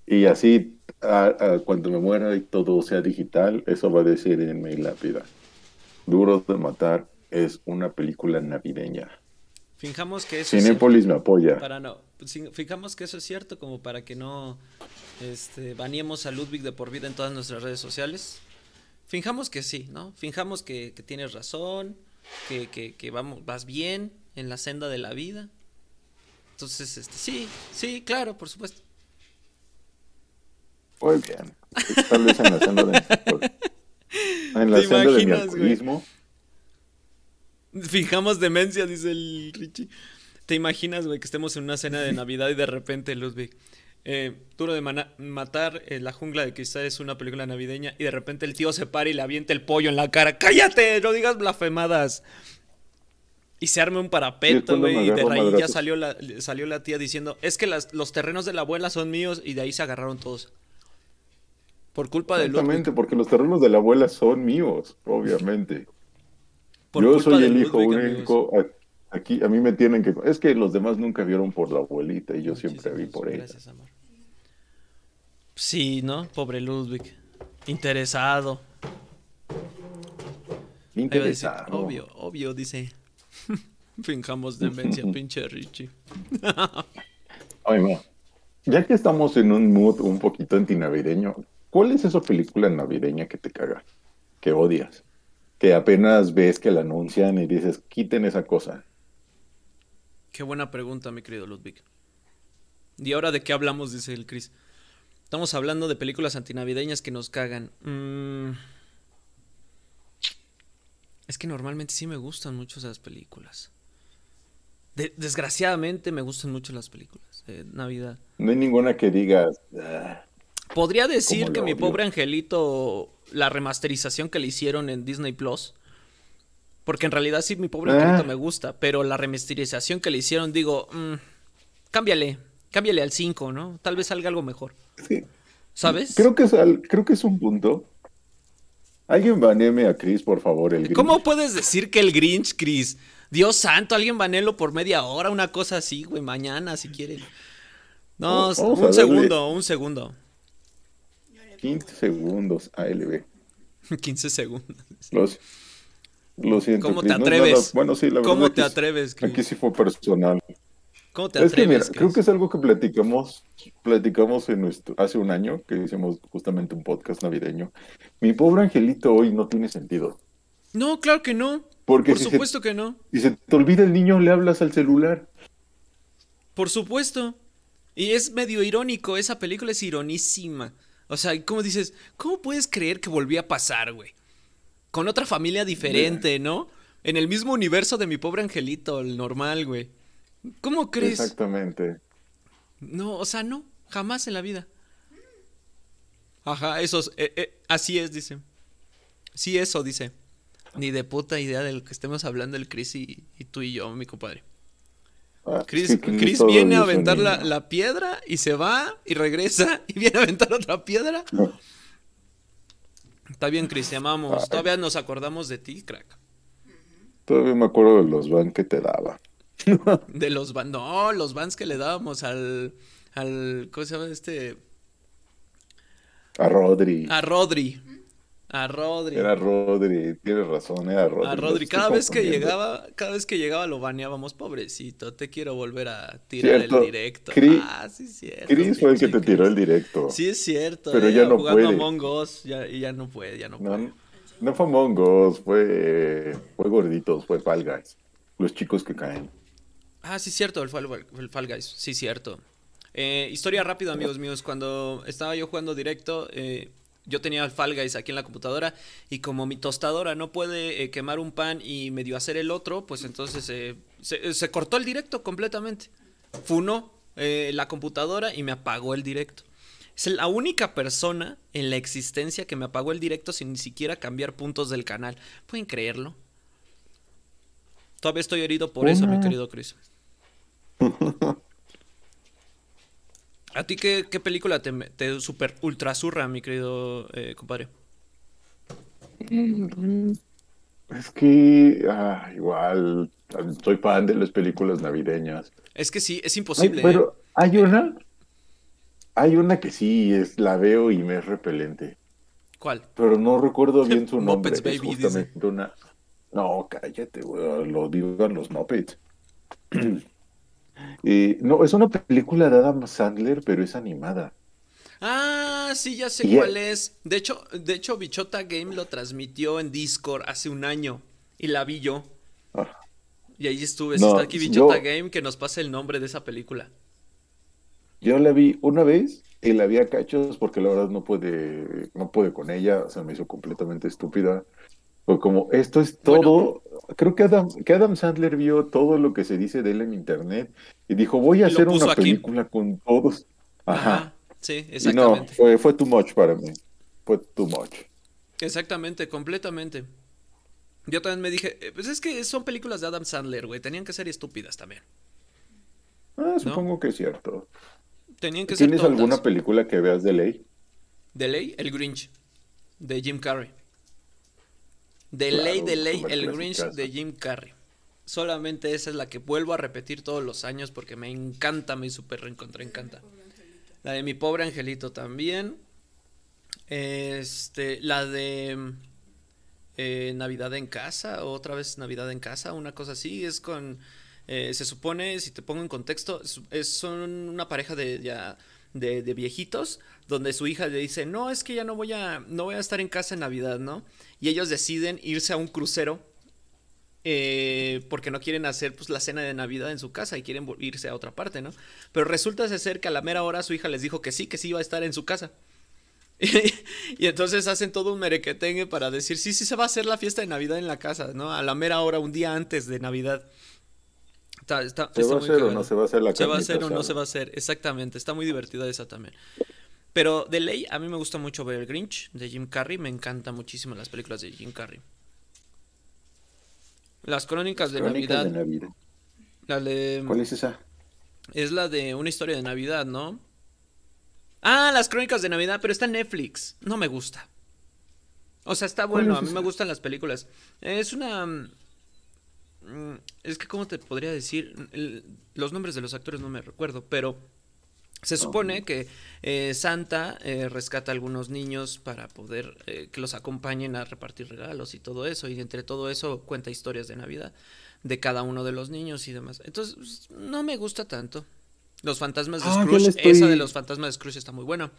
y así a- a cuando me muera y todo sea digital, eso va a decir en mi lápida. Duro de Matar es una película navideña. Fijamos que eso es Cinépolis me apoya. para no, si- fijamos que eso es cierto como para que no este baniemos a Ludwig de por vida en todas nuestras redes sociales. Fijamos que sí, ¿no? Fijamos que, que tienes razón, que, que, que vamos, vas bien en la senda de la vida. Entonces, este, sí, sí, claro, por supuesto. Muy bien. Tal vez en la senda de, en la ¿Te senda de mi güey? Fijamos demencia, dice el Richie. ¿Te imaginas, güey, que estemos en una cena de Navidad y de repente, Ludwig, eh, Duro de Matar, eh, La Jungla de Cristal es una película navideña y de repente el tío se para y le avienta el pollo en la cara. ¡Cállate! No digas blasfemadas. Y se arme un parapeto, güey, y de ahí ya salió la, salió la tía diciendo, es que las- los terrenos de la abuela son míos y de ahí se agarraron todos. Por culpa de Ludwig. Exactamente, porque los terrenos de la abuela son míos, obviamente. Por Yo soy el hijo único. Aquí a mí me tienen que... Es que los demás nunca vieron por la abuelita y yo siempre vi por ella. Gracias, amor. Sí, ¿no? Pobre Ludwig. Interesado. Decir, Interesado. obvio, obvio, dice. Fingamos demencia, pinche Richie. Oye, ya que estamos en un mood un poquito antinavideño, ¿cuál es esa película navideña que te caga? Que odias. Que apenas ves que la anuncian y dices, quiten esa cosa. Qué buena pregunta, mi querido Ludwig. ¿Y ahora de qué hablamos? Dice el Chris. Estamos hablando de películas antinavideñas que nos cagan. Mm. Es que normalmente sí me gustan mucho esas películas. De- desgraciadamente me gustan mucho las películas de Navidad. No hay ninguna que digas, "Ah". Podría decir que mi odio. pobre angelito, la remasterización que le hicieron en Disney Plus, porque en realidad sí mi pobre Ah. angelito me gusta, pero la remasterización que le hicieron, digo, mm, cámbiale, cámbiale al 5, ¿no? Tal vez salga algo mejor. Que ¿Sabes? Creo que es, al- creo que es un punto. Alguien baneeme a Chris, por favor, el Grinch. ¿Cómo puedes decir que el Grinch, Chris? Dios santo, alguien banelo por media hora, una cosa así, güey, mañana si quieren. No, Vamos un segundo, un segundo. 15 segundos, ALB. 15 segundos. Los, lo siento. ¿Cómo Chris, te no atreves? Bueno, sí, la verdad. ¿Cómo te atreves, Chris? Aquí sí fue personal. ¿Cómo te Es que mira, atreves, creo que es algo que platicamos, platicamos en nuestro, hace un año, que hicimos justamente un podcast navideño. Mi pobre angelito hoy no tiene sentido. No, claro que no. Porque Por si se- supuesto que no. Y se te olvida el niño, le hablas al celular. Por supuesto. Y es medio irónico, esa película es ironísima. O sea, ¿cómo dices? ¿Cómo puedes creer que volvió a pasar, güey? Con otra familia diferente, ¿no? En el mismo universo de mi pobre angelito, el normal, güey. ¿Cómo crees? Exactamente. No, o sea, no, jamás en la vida. Ajá, eso, es- eh, eh, así es, dice. Sí, eso, dice. Ni de puta idea de lo que estemos hablando el Chris y, y tú y yo, mi compadre. Ah, Chris, es que Chris todavía viene a aventar la, la piedra y se va y regresa y viene a aventar otra piedra. No. Está bien, Chris, te amamos. Ay. Todavía nos acordamos de ti, crack. Todavía me acuerdo de los van que te daba. De los van, no, los vans que le dábamos al, al, ¿cómo se llama este? A Rodri. A Rodri. A Rodri. Era Rodri, tienes razón, era Rodri. A Rodri, cada vez que llegaba, cada vez que llegaba lo baneábamos, pobrecito, te quiero volver a tirar Cierto. el directo. Ah, sí es cierto. Chris fue el que te tiró el directo. Sí es cierto. Pero eh, ya no jugando puede. Among Us, ya, y ya no puede, ya no puede. No, no fue Among Us, fue, fue Gorditos, fue Fall Guys. Los chicos que caen. Ah, sí, cierto, el Fall, el Fall Guys, sí, cierto. Eh, historia rápida, amigos míos. Cuando estaba yo jugando directo, eh, yo tenía el Fall Guys aquí en la computadora y como mi tostadora no puede eh, quemar un pan y medio hacer el otro, pues entonces eh, se, se cortó el directo completamente. Funó eh, la computadora y me apagó el directo. Es la única persona en la existencia que me apagó el directo sin ni siquiera cambiar puntos del canal. ¿Pueden creerlo? Todavía estoy herido por eso, mi querido Chris. ¿A ti qué, qué película te, te super ultra zurra, mi querido eh, compadre? Es que, ah, igual, soy fan de las películas navideñas. Es que sí, es Ay, imposible. ¿eh? pero hay una, hay una que sí, es, la veo y me es repelente. ¿Cuál? Pero no recuerdo bien su nombre. Muppets Baby, justamente una. No, cállate, güey. Lo digan los Muppets. Eh, no, es una película de Adam Sandler, pero es animada. Ah, sí, ya sé Y- cuál es. De hecho, de hecho, Bichota Game lo transmitió en Discord hace un año y la vi yo. Ah, Y ahí estuve. No, está aquí Bichota yo- Game, que nos pase el nombre de esa película. Yo la vi una vez y la vi a cachos porque la verdad no puede, no puede con ella, se me hizo completamente estúpida. Fue como, esto es todo. Creo que Adam, que Adam Sandler vio todo lo que se dice de él en internet y dijo, voy a hacer una aquí. película con todos. Ajá. Ajá, sí, Y no, exactamente. fue, fue too much para mí. Fue too much. Exactamente, completamente. Yo también me dije, eh, pues es que son películas de Adam Sandler, güey. Tenían que ser estúpidas también. Ah, supongo que es cierto. Tenían que ser ¿Tienes alguna película que veas de ley? De ley, el Grinch. De Jim Carrey. De Claro, ley, de ley, el Grinch de Jim Carrey. Solamente esa es la que vuelvo a repetir todos los años porque me encanta, me super reencontré, encanta. La de mi pobre angelito también. Este, la de eh, Navidad en casa, otra vez Navidad en casa, una cosa así, es con, eh, se supone, si te pongo en contexto, es, es- son una pareja de ya de, de viejitos, donde su hija le dice, no, es que ya no voy a, no voy a estar en casa en Navidad, ¿no? Y ellos deciden irse a un crucero eh, porque no quieren hacer pues la cena de Navidad en su casa y quieren irse a otra parte, ¿no? Pero resulta ser que a la mera hora su hija les dijo que sí, que sí iba a estar en su casa. y entonces hacen todo un merequetengue para decir, sí, sí se va a hacer la fiesta de Navidad en la casa, ¿no? A la mera hora, un día antes de Navidad. Está, está- ¿Se está va a hacer o no se va a hacer la Se va a hacer o no se va a hacer, exactamente. Está muy divertida esa también. Pero de ley, a mí me gusta mucho ver el Grinch de Jim Carrey. Me encantan muchísimo las películas de Jim Carrey. Las crónicas de Crónicas Navidad. de Navidad. La de- ¿Cuál es esa? es la de una historia de Navidad, ¿no? Ah, las crónicas de Navidad, pero está en Netflix. No me gusta. O sea, está bueno, a mí me gustan las películas. Es una... Mm, es que, ¿cómo te podría decir? los nombres de los actores no me recuerdo, pero se supone que eh, Santa eh, rescata a algunos niños para poder eh, que los acompañen a repartir regalos y todo eso. Y entre todo eso cuenta historias de Navidad de cada uno de los niños y demás. Entonces, pues, no me gusta tanto. Los fantasmas de ah, Scrooge, esa de los fantasmas de Scrooge está muy buena.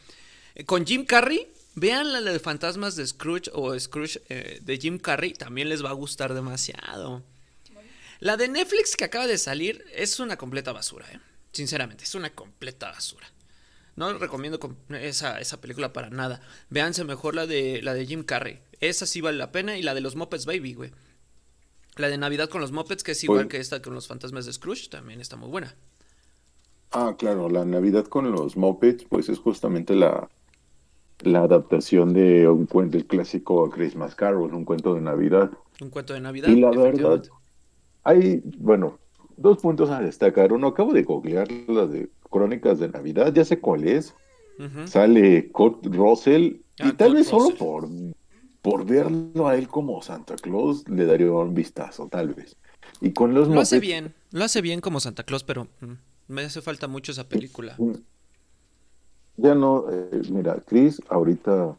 con Jim Carrey, vean la de fantasmas de Scrooge o Scrooge de Jim Carrey, también les va a gustar demasiado. La de Netflix que acaba de salir es una completa basura, ¿eh? Sinceramente, es una completa basura. No recomiendo esa, esa película para nada. Véanse mejor la de, la de Jim Carrey. Esa sí vale la pena. Y la de los Muppets Baby, güey. La de Navidad con los Muppets, que es igual pues que esta con los fantasmas de Scrooge, también está muy buena. Ah, claro, la Navidad con los Muppets, pues es justamente la, la adaptación de un cuento, el clásico Christmas Carol, un cuento de Navidad. Un cuento de Navidad. Y la verdad, hay, bueno, dos puntos a destacar. Uno, acabo de googlear la de Crónicas de Navidad, ya sé cuál es. Sale Kurt Russell, y ah, tal vez solo por, por verlo a él como Santa Claus le daría un vistazo, tal vez. Y con los Lo hace bien, lo hace bien como Santa Claus, pero mm, me hace falta mucho esa película. Mm. Ya no, eh, mira, Chris, ahorita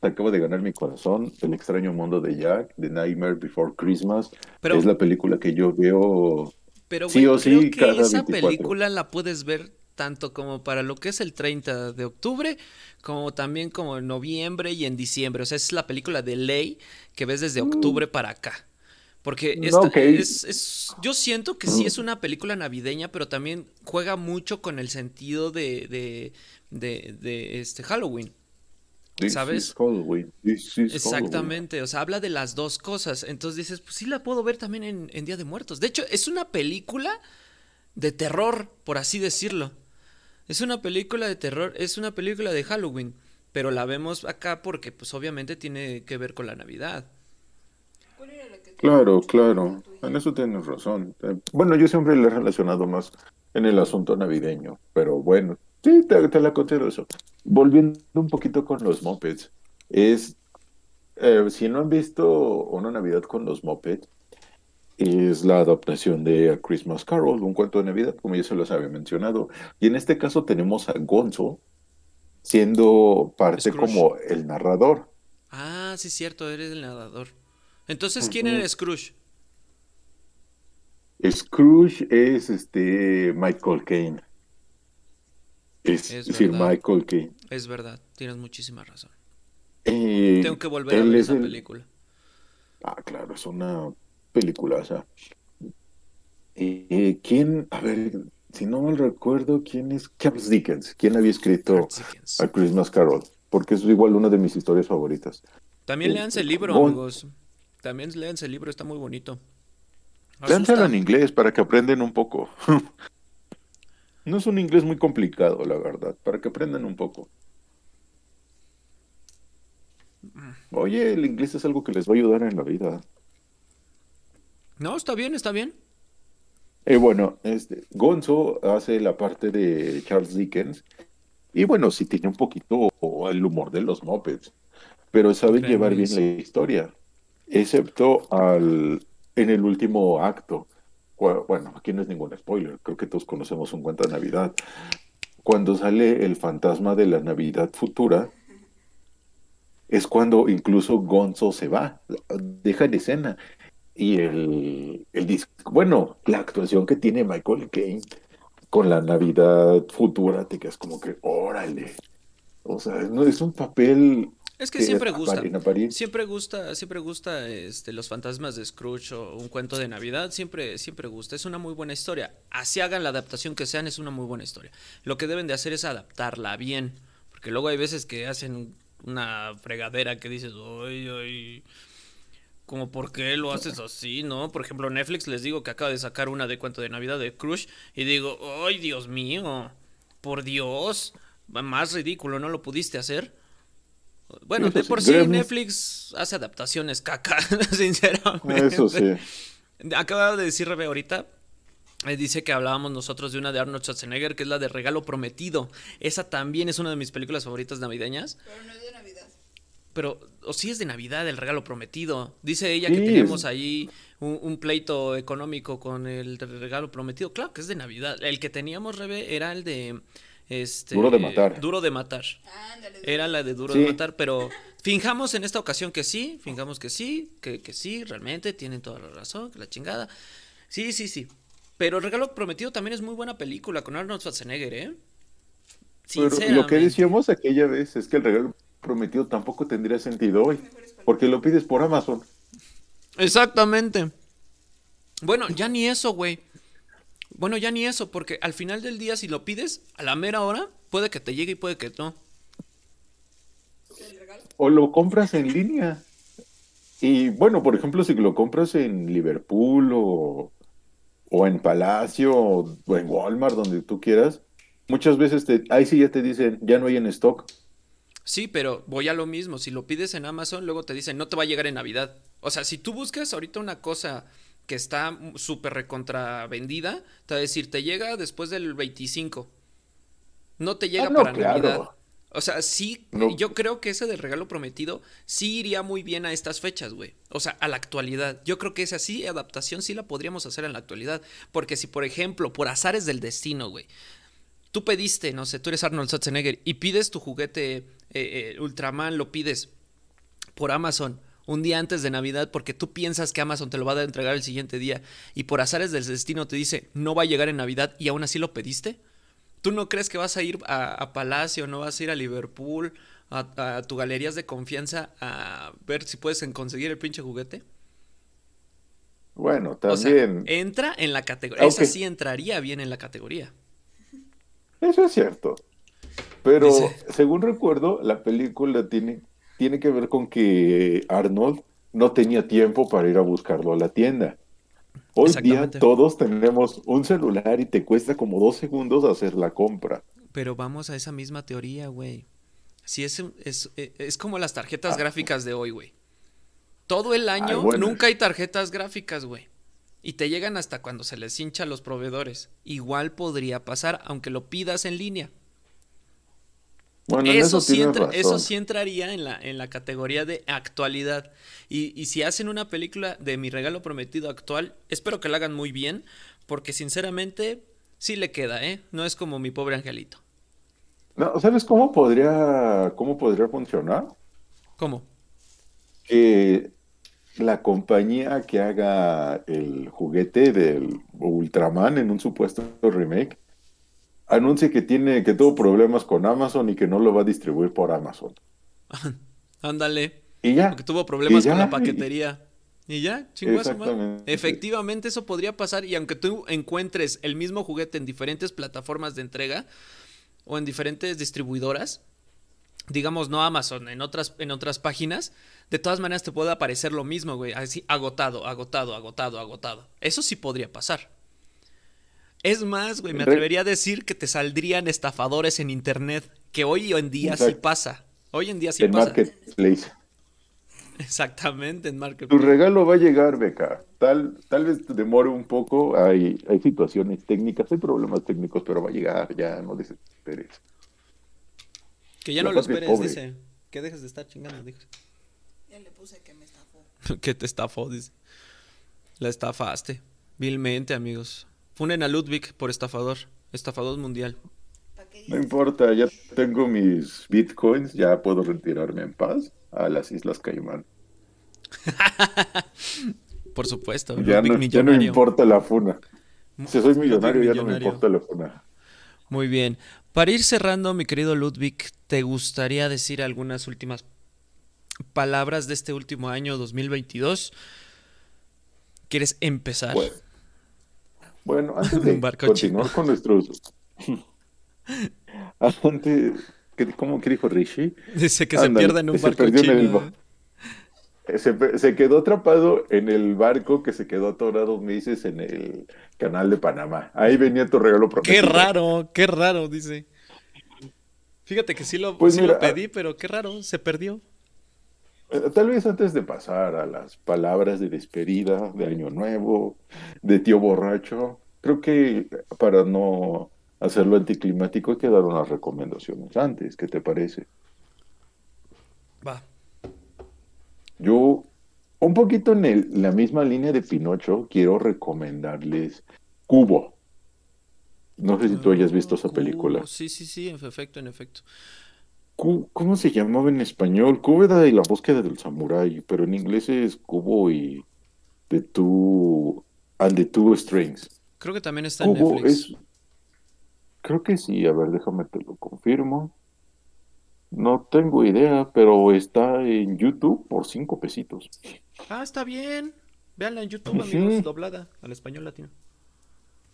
acabo de ganar mi corazón, El extraño mundo de Jack, The Nightmare Before Christmas. es la película que yo veo pero bueno, creo que esa película la puedes ver tanto como para lo que es el 30 de octubre, como también como en noviembre y en diciembre. O sea, es la película de ley que ves desde mm. octubre para acá. Porque es, yo siento que sí es una película navideña, pero también juega mucho con el sentido de, de, de, de este Halloween. ¿Sabes? Exactamente, o sea, habla de las dos cosas. Entonces dices, pues sí la puedo ver también en, Día de Muertos. De hecho, es una película de terror, por así decirlo. Es una película de terror, es una película de Halloween, pero la vemos acá porque pues obviamente tiene que ver con la Navidad. Claro, claro, en eso tienes razón. Eh, bueno, yo siempre le he relacionado más en el asunto navideño, pero bueno, Sí, te, la considero eso. Volviendo un poquito con los mopeds, es, eh, si no han visto una Navidad con los mopeds, es la adaptación de A Christmas Carol, un cuento de Navidad, como ya se los había mencionado. Y en este caso tenemos a Gonzo siendo parte como el narrador. Ah, sí, cierto, eres el narrador. Entonces, ¿quién era Scrooge? Scrooge es este Michael Caine. Es, decir, Michael Caine. Es verdad, tienes muchísima razón. Eh, Tengo que volver a ver esa película. Ah, claro, es una película, sea. Eh, ¿Quién? A ver, si no mal recuerdo, ¿quién es Charles Dickens? ¿Quién había escrito A Christmas Carol? Porque es igual una de mis historias favoritas. También leanse el libro, amigos. También leanse el libro, está muy bonito. Léanselo en inglés para que aprenden un poco. No es un inglés muy complicado, la verdad, para que aprendan un poco. Oye, el inglés es algo que les va a ayudar en la vida. No, está bien, está bien. Eh, bueno, este, Gonzo hace la parte de Charles Dickens. Y bueno, sí tiene un poquito el humor de los mopeds. Pero sabe llevar bien la historia. Excepto al en el último acto bueno, aquí no es ningún spoiler, creo que todos conocemos un cuento de Navidad. Cuando sale el fantasma de la Navidad futura, es cuando incluso Gonzo se va, deja en escena. Y el, el disco, bueno, la actuación que tiene Michael Caine con la Navidad futura, te quedas como que, órale. O sea, no, es un papel es que siempre gusta. Siempre gusta, siempre gusta este, los fantasmas de Scrooge o un cuento de Navidad. Siempre, siempre gusta. Es una muy buena historia. Así hagan la adaptación que sean, es una muy buena historia. Lo que deben de hacer es adaptarla bien. Porque luego hay veces que hacen una fregadera que dices, ay, ay. Como, ¿por qué lo haces así, no? Por ejemplo, Netflix les digo que acaba de sacar una de cuento de Navidad de Crush. Y digo, ay, Dios mío. Por Dios. Más ridículo, ¿no lo pudiste hacer? Bueno, de por sí Netflix hace adaptaciones caca, sinceramente. Eso sí. Acaba de decir Rebe ahorita Eh, dice que hablábamos nosotros de una de Arnold Schwarzenegger, que es la de Regalo Prometido. Esa también es una de mis películas favoritas navideñas. Pero no es de Navidad. Pero, o sí es de Navidad, el regalo prometido. Dice ella Sí, que tenemos es- ahí un, un pleito económico con el regalo prometido. Claro que es de Navidad. El que teníamos, Rebe, era el de. Este, Duro de matar. Duro de matar. Ándale. Era la de Duro Sí. de matar, pero finjamos en esta ocasión que sí, fingamos que sí, que, que sí, realmente tienen toda la razón, que la chingada. Sí, sí, sí. Pero el regalo prometido también es muy buena película con Arnold Schwarzenegger, ¿eh? Pero lo que decíamos aquella vez es que el regalo prometido tampoco tendría sentido hoy, porque lo pides por Amazon. Exactamente. Bueno, ya ni eso, güey. Bueno, ya ni eso, porque al final del día, si lo pides a la mera hora, puede que te llegue y puede que no. O lo compras en línea. Y bueno, por ejemplo, si lo compras en Liverpool o, o en Palacio o, o en Walmart, donde tú quieras, muchas veces te, ahí sí ya te dicen, ya no hay en stock. Sí, pero voy a lo mismo. Si lo pides en Amazon, luego te dicen, no te va a llegar en Navidad. O sea, si tú buscas ahorita una cosa que está súper recontra vendida, te va a decir, te llega después del 25. No te llega Ah, no, para claro. Navidad. O sea, sí, No. yo creo que ese del regalo prometido sí iría muy bien a estas fechas, güey. O sea, a la actualidad. Yo creo que esa sí, adaptación sí la podríamos hacer en la actualidad. Porque si, por ejemplo, por azares del destino, güey, tú pediste, no sé, tú eres Arnold Schwarzenegger y pides tu juguete eh, eh, Ultraman, lo pides por Amazon un día antes de Navidad porque tú piensas que Amazon te lo va a entregar el siguiente día y por azares del destino te dice no va a llegar en Navidad y aún así lo pediste. ¿Tú no crees que vas a ir a, a Palacio, no vas a ir a Liverpool, a, a tu galerías de confianza a ver si puedes conseguir el pinche juguete? Bueno, O sea, también, entra en la categoría. Esa Ok. sí entraría bien en la categoría. eso es cierto. Pero Dice- según recuerdo, la película tiene, tiene que ver con que Arnold no tenía tiempo para ir a buscarlo a la tienda. Hoy día todos tenemos un celular y te cuesta como dos segundos hacer la compra. Pero vamos a esa misma teoría, güey. Si es, es, eh, es como las tarjetas Ah. gráficas de hoy, güey. Todo el año bueno. nunca hay tarjetas gráficas, güey. Y te llegan hasta cuando se les hincha a los proveedores. Igual podría pasar, aunque lo pidas en línea. Bueno, Eso, eso sí entra- eso sí entraría en la, en la categoría de actualidad. Y, y si hacen una película de mi regalo prometido actual, espero que la hagan muy bien, porque sinceramente sí le queda, ¿eh? No es como mi pobre angelito. No, ¿sabes cómo podría, cómo podría funcionar? ¿Cómo? Que la compañía que haga el juguete del Ultraman en un supuesto remake anuncie que tiene, que tuvo problemas con Amazon y que no lo va a distribuir por Amazon. Ándale. Y ya. Porque tuvo problemas Y con ya, la paquetería. Y ya, chingó a su madre. Exactamente. Efectivamente, eso podría pasar. Y aunque tú encuentres el mismo juguete en diferentes plataformas de entrega o en diferentes distribuidoras, digamos no Amazon, en otras, en otras páginas, de todas maneras te puede aparecer lo mismo, güey. Así, agotado, agotado, agotado, agotado. Eso sí podría pasar. Es más, güey, me Re- atrevería a decir que te saldrían estafadores en internet, que hoy en día sí pasa. Hoy en día sí en pasa. Marketplace. Exactamente, en Tu Marketplace. regalo va a llegar, Beca. Tal, tal vez te demore un poco. Hay, hay situaciones técnicas, hay problemas técnicos, pero va a llegar. Ya no desesperes. Que ya La no lo esperes, pobre. dice. Que dejes de estar chingando, dijo. Ya le puse que me estafó. que te estafó, dice. La estafaste. Vilmente, amigos. Funen a Ludwig por estafador. Estafador mundial. ¿Para qué No importa, ya tengo mis bitcoins, ya puedo retirarme en paz a las Islas Caimán. Por supuesto. Ya Ludwig no, ya no millonario. importa la funa. Si soy millonario, ya no me millonario. importa la funa. Muy bien. Para ir cerrando, mi querido Ludwig, ¿te gustaría decir algunas últimas palabras de este último año 2022? ¿Quieres empezar? Bueno, bueno, antes de Un barco continuar con nuestros... antes, ¿qué- ¿cómo que dijo Rishi? Dice que se pierde en un se barco perdió en el chino. ba- Se, quedó atrapado en el barco que se quedó atorado meses en el canal de Panamá. Ahí venía tu regalo prometido. Qué raro, qué raro, dice. Fíjate que sí lo, Pues sí mira, lo pedí, pero qué raro, se perdió. Eh, Tal vez antes de pasar a las palabras de despedida, de Año Nuevo, de tío borracho, creo que para no hacerlo anticlimático hay que dar unas recomendaciones antes. ¿Qué te parece? Va. Yo, un poquito en el- la misma línea de Pinocho, quiero recomendarles Cubo. No sé si tú hayas visto esa Cubo, película. Sí, sí, sí, en efecto, en efecto. ¿Cómo se llamaba en español? Cúbeda y la búsqueda del samurái, pero en inglés es Cubo y The Two and the Two Strings. Creo que también está en Cubo Netflix. es, creo que sí, a ver, déjame te lo confirmo. No tengo idea, pero está en YouTube por cinco pesitos. Ah, está bien. Véanla en YouTube, amigos, doblada al español latino.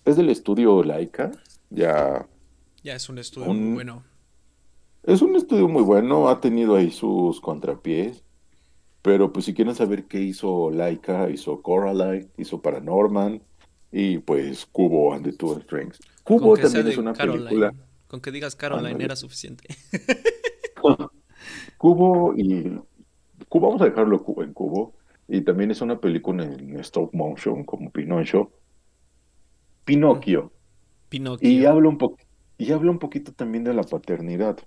Es del estudio Laika, ya Ya es un estudio Un- muy bueno. Es un estudio muy bueno, ha tenido ahí sus contrapiés, pero pues si quieren saber qué hizo Laika, hizo Coraline, hizo Paranorman y pues Cubo and the Two Strings. Cubo también de es una Caroline. película. Con que digas Caroline era suficiente. Cubo y Cubo, vamos a dejarlo en Cubo y también es una película en stop motion como Pinocho. Pinocchio. Pinocchio. Y habla un po- y habla un poquito también de la paternidad,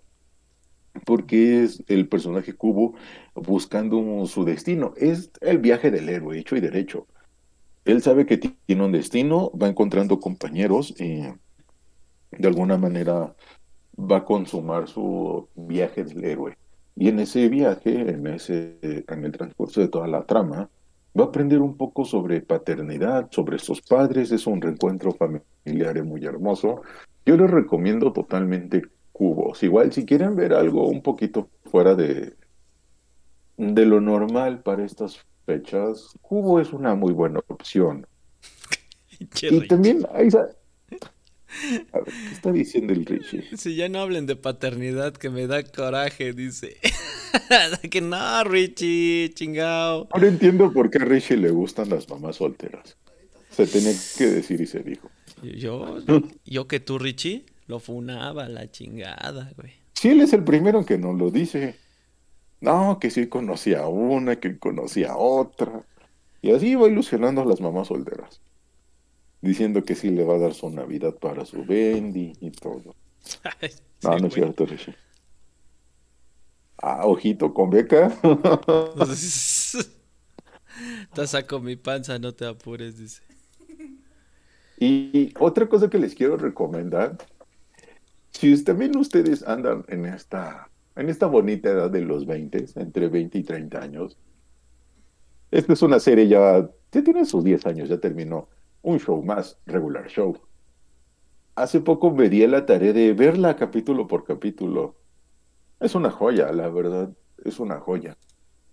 porque es el personaje Cubo buscando su destino. Es el viaje del héroe, hecho y derecho. Él sabe que ti- tiene un destino, va encontrando compañeros y de alguna manera va a consumar su viaje del héroe. Y en ese viaje, en ese, en el transcurso de toda la trama, va a aprender un poco sobre paternidad, sobre sus padres. Es un reencuentro familiar muy hermoso. Yo les recomiendo totalmente Cubos. Igual, si quieren ver algo un poquito fuera de, de lo normal para estas fechas, Cubo es una muy buena opción. Y también, ahí sa- a ver, ¿qué está diciendo el Richie? Si ya no hablen de paternidad, que me da coraje, dice. que no, Richie, chingao. Ahora entiendo por qué a Richie le gustan las mamás solteras. Se tenía que decir y se dijo. Yo, yo que tú, Richie, lo funaba la chingada, güey. Si él es el primero que nos lo dice. No, que sí conocía a una, que conocía a otra. Y así va ilusionando a las mamás solteras. Diciendo que sí le va a dar su Navidad para su Bendy y todo. No, no es cierto, Richie. Ah, ojito con beca. Te saco mi panza, no te apures, dice. Y otra cosa que les quiero recomendar, si también ustedes andan en esta, en esta bonita edad de los 20, entre 20 y 30 años, esta es una serie ya, ya tiene sus 10 años, ya terminó, un show más, regular show. Hace poco me di la tarea de verla capítulo por capítulo. Es una joya, la verdad, es una joya.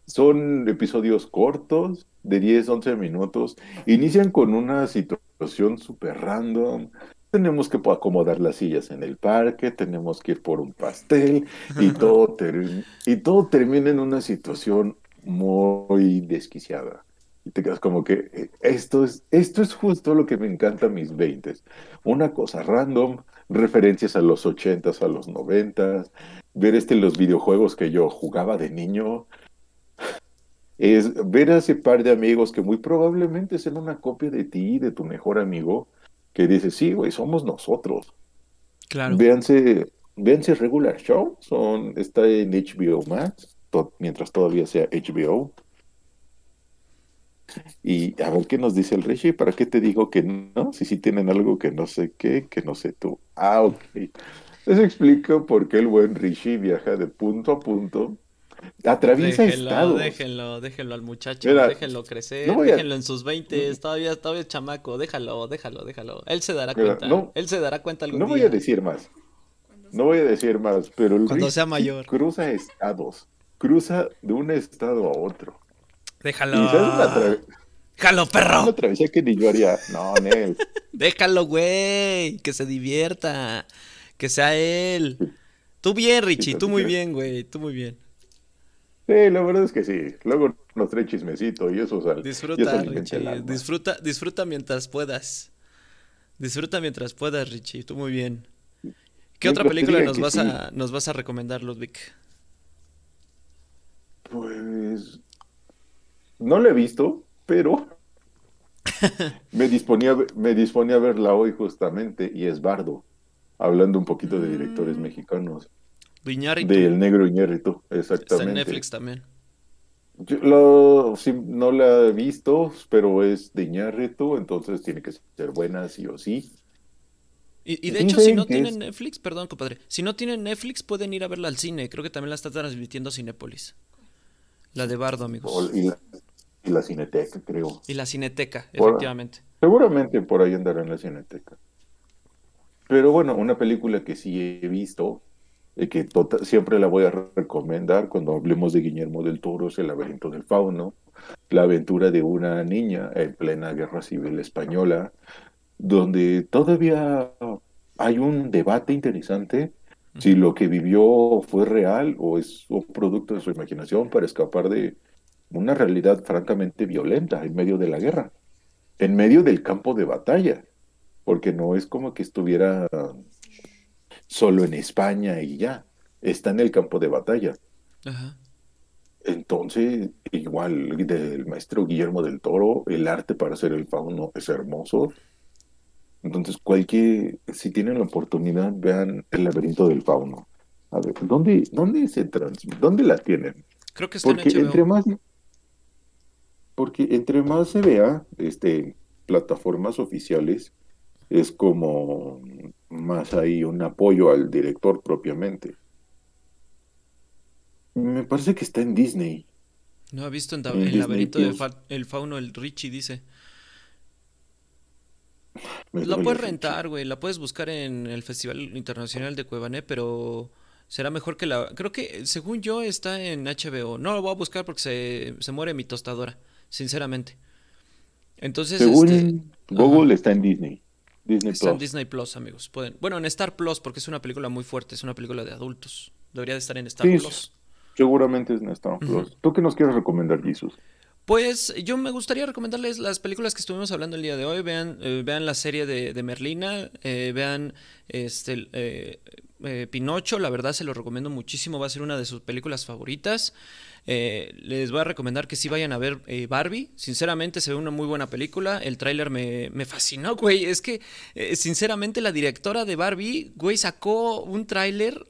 Son episodios cortos, de 10, 11 minutos. Inician con una situación súper random. Tenemos que acomodar las sillas en el parque, tenemos que ir por un pastel y todo, y todo termina en una situación muy desquiciada. Y te quedas como que eh, esto es, esto es justo lo que me encanta a mis 20. Una cosa random, referencias a los 80s, a los 90s, ver este los videojuegos que yo jugaba de niño, es ver a ese par de amigos que muy probablemente sean una copia de ti, de tu mejor amigo, que dice, sí, güey, somos nosotros. Claro. Véanse, véanse Regular Show, son, está en HBO Max, to- mientras todavía sea HBO. Y a ver qué nos dice el Richie, ¿para qué te digo que no? Si sí tienen algo que no sé qué, que no sé tú. Ah, ok. Les explico por qué el buen Richie viaja de punto a punto, atraviesa Déjenlo, estados. déjenlo, déjenlo al muchacho, Mira, déjenlo crecer, no a- déjenlo en sus 20, todavía, todavía es chamaco, déjalo, déjalo, déjalo. Él se dará Mira, cuenta, no- él se dará cuenta algún No voy a decir más. No voy a decir más, pero el Cuando sea mayor. cruza estados, cruza de un estado a otro. Déjalo, una, tra- déjalo, una perro, travesía que ni yo haría. No, Nel. déjalo, güey, que se divierta, que sea él. Tú bien, Richie, tú muy bien, güey, tú muy bien. Sí, la verdad es que sí. Luego nos trae chismecito y eso sale. Disfruta, Richie, disfruta, disfruta mientras puedas. Disfruta mientras puedas, Richie, tú muy bien. ¿Qué otra película nos vas sí. a, nos vas a recomendar, Ludwig? Pues no lo he visto, pero Me disponía, me disponía a verla hoy justamente y es Bardo, hablando un poquito de directores Mm. mexicanos. Viñarritu. Del Negro Iñárritu, Está exactamente. en Netflix también. Yo lo, sí, no la he visto, pero es de Iñárritu, entonces tiene que ser buena sí o sí. Y, y de hecho, si no tienen es- Netflix, perdón, compadre, si no tienen Netflix, pueden ir a verla al cine. Creo que también la está transmitiendo Cinépolis. La de Bardo, amigos. y, la, y la Cineteca, creo. Y la Cineteca, Por- efectivamente. Seguramente por ahí andará en la Cineteca. Pero bueno, una película que sí he visto, que tota- siempre la voy a recomendar cuando hablemos de Guillermo del Toro, es El laberinto del fauno, la aventura de una niña en plena guerra civil española, donde todavía hay un debate interesante si lo que vivió fue real o es un producto de su imaginación para escapar de una realidad francamente violenta en medio de la guerra, en medio del campo de batalla, porque no es como que estuviera solo en España y ya, está en el campo de batalla. Ajá. Entonces, igual del maestro Guillermo del Toro, el arte para hacer el fauno es hermoso. Entonces, cualquier, si tienen la oportunidad, vean El laberinto del fauno. A ver, ¿dónde, dónde se transmite? ¿Dónde la tienen? Creo que está Porque en entre más, porque entre más se vea, este, plataformas oficiales, es como más hay un apoyo al director propiamente. Me parece que está en Disney. No ha visto en el laberinto del fa- el fauno, el Richie dice. Me La puedes rentar, güey. La puedes buscar en el Festival Internacional de Cuevané, pero será mejor que la. Creo que, según yo, está en HBO. No lo voy a buscar porque se, se muere mi tostadora, sinceramente. Entonces, Según este, Google está en Disney. Disney está en Plus. Disney Plus, amigos. Pueden. Bueno, en Star Plus, porque es una película muy fuerte, es una película de adultos. Debería de estar en Star Sí, Plus. Seguramente es en Star Plus. ¿Tú qué nos quieres recomendar, Jesus? Pues yo me gustaría recomendarles las películas que estuvimos hablando el día de hoy. Vean, eh, vean la serie de, Merlina, eh, vean este eh, Pinocho, la verdad se lo recomiendo muchísimo, va a ser una de sus películas favoritas. Eh, les voy a recomendar que sí vayan a ver Barbie. Sinceramente se ve una muy buena película. El tráiler me, me fascinó, güey. Es que, sinceramente, la directora de Barbie, güey, sacó un tráiler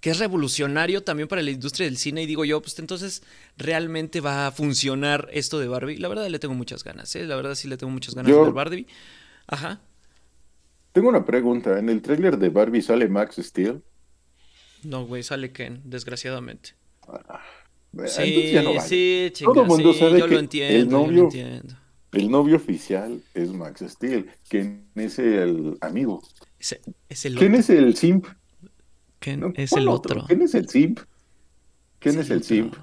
que es revolucionario también para la industria del cine. Y digo yo, pues entonces realmente va a funcionar esto de Barbie. La verdad le tengo muchas ganas, ¿eh? La verdad sí le tengo muchas ganas Yo- de ver Barbie. Ajá. Tengo una pregunta. ¿En el tráiler de Barbie sale Max Steel? No, güey, sale Ken, desgraciadamente. Entonces Sí, ya no vale. sí, Todo el mundo sí, sabe yo que lo el entiendo, yo lo novio- entiendo. El novio oficial es Max Steel. ¿Quién es el amigo? Es el ¿Quién es el simp? Ken No, es ¿cuál el otro. ¿Quién es el simp? ¿Quién es el simp?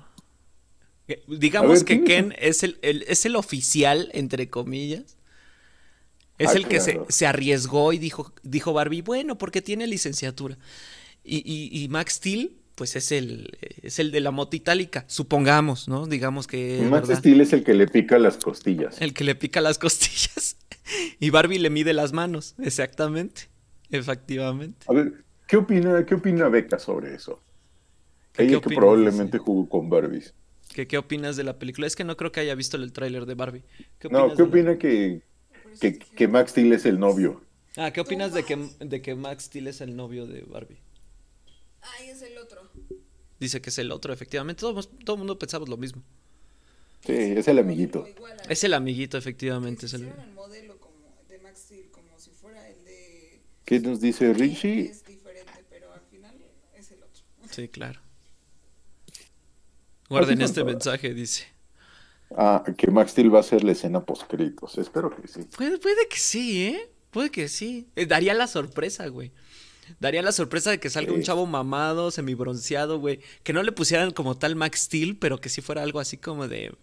Digamos ver, que ¿quién Ken es el, el- es el oficial, entre comillas. Es Ah, el que se, claro. se arriesgó y dijo, dijo Barbie, bueno, porque tiene licenciatura. Y, y- y Max Steel, pues es el, es el de la moto itálica, supongamos, ¿no? Digamos que Max verdad. Steel es el que le pica las costillas. El que le pica las costillas. Y Barbie le mide las manos, exactamente. Efectivamente. A ver, ¿qué opina, qué opina Beca sobre eso? ¿Qué- Ella qué que opinas, probablemente jugó con Barbies. ¿Qué, qué opinas de la película? Es que no creo que haya visto el tráiler de Barbie. ¿Qué No, ¿qué de la- opina que, que, que Max Steel es el novio? Ah, ¿qué opinas de que, de que Max Steel es el novio de Barbie? Ay, es el otro. Dice que es el otro, efectivamente. Todo, todo el mundo pensamos lo mismo. Sí, es el amiguito. Es el amiguito, efectivamente. que Es el... hicieron el modelo como de Max Steel como si fuera el de ¿Qué nos dice Richie? es diferente, pero al final es el otro. Sí, claro. Guarden este todas. mensaje, dice. Ah, que Max Steel va a hacer la escena postcritos. Espero que sí. Puede, puede que sí, ¿eh? Puede que sí. Eh, daría la sorpresa, güey. Daría la sorpresa de que salga un chavo mamado, semibronceado, güey. Que no le pusieran como tal Max Steel, pero que sí fuera algo así como de.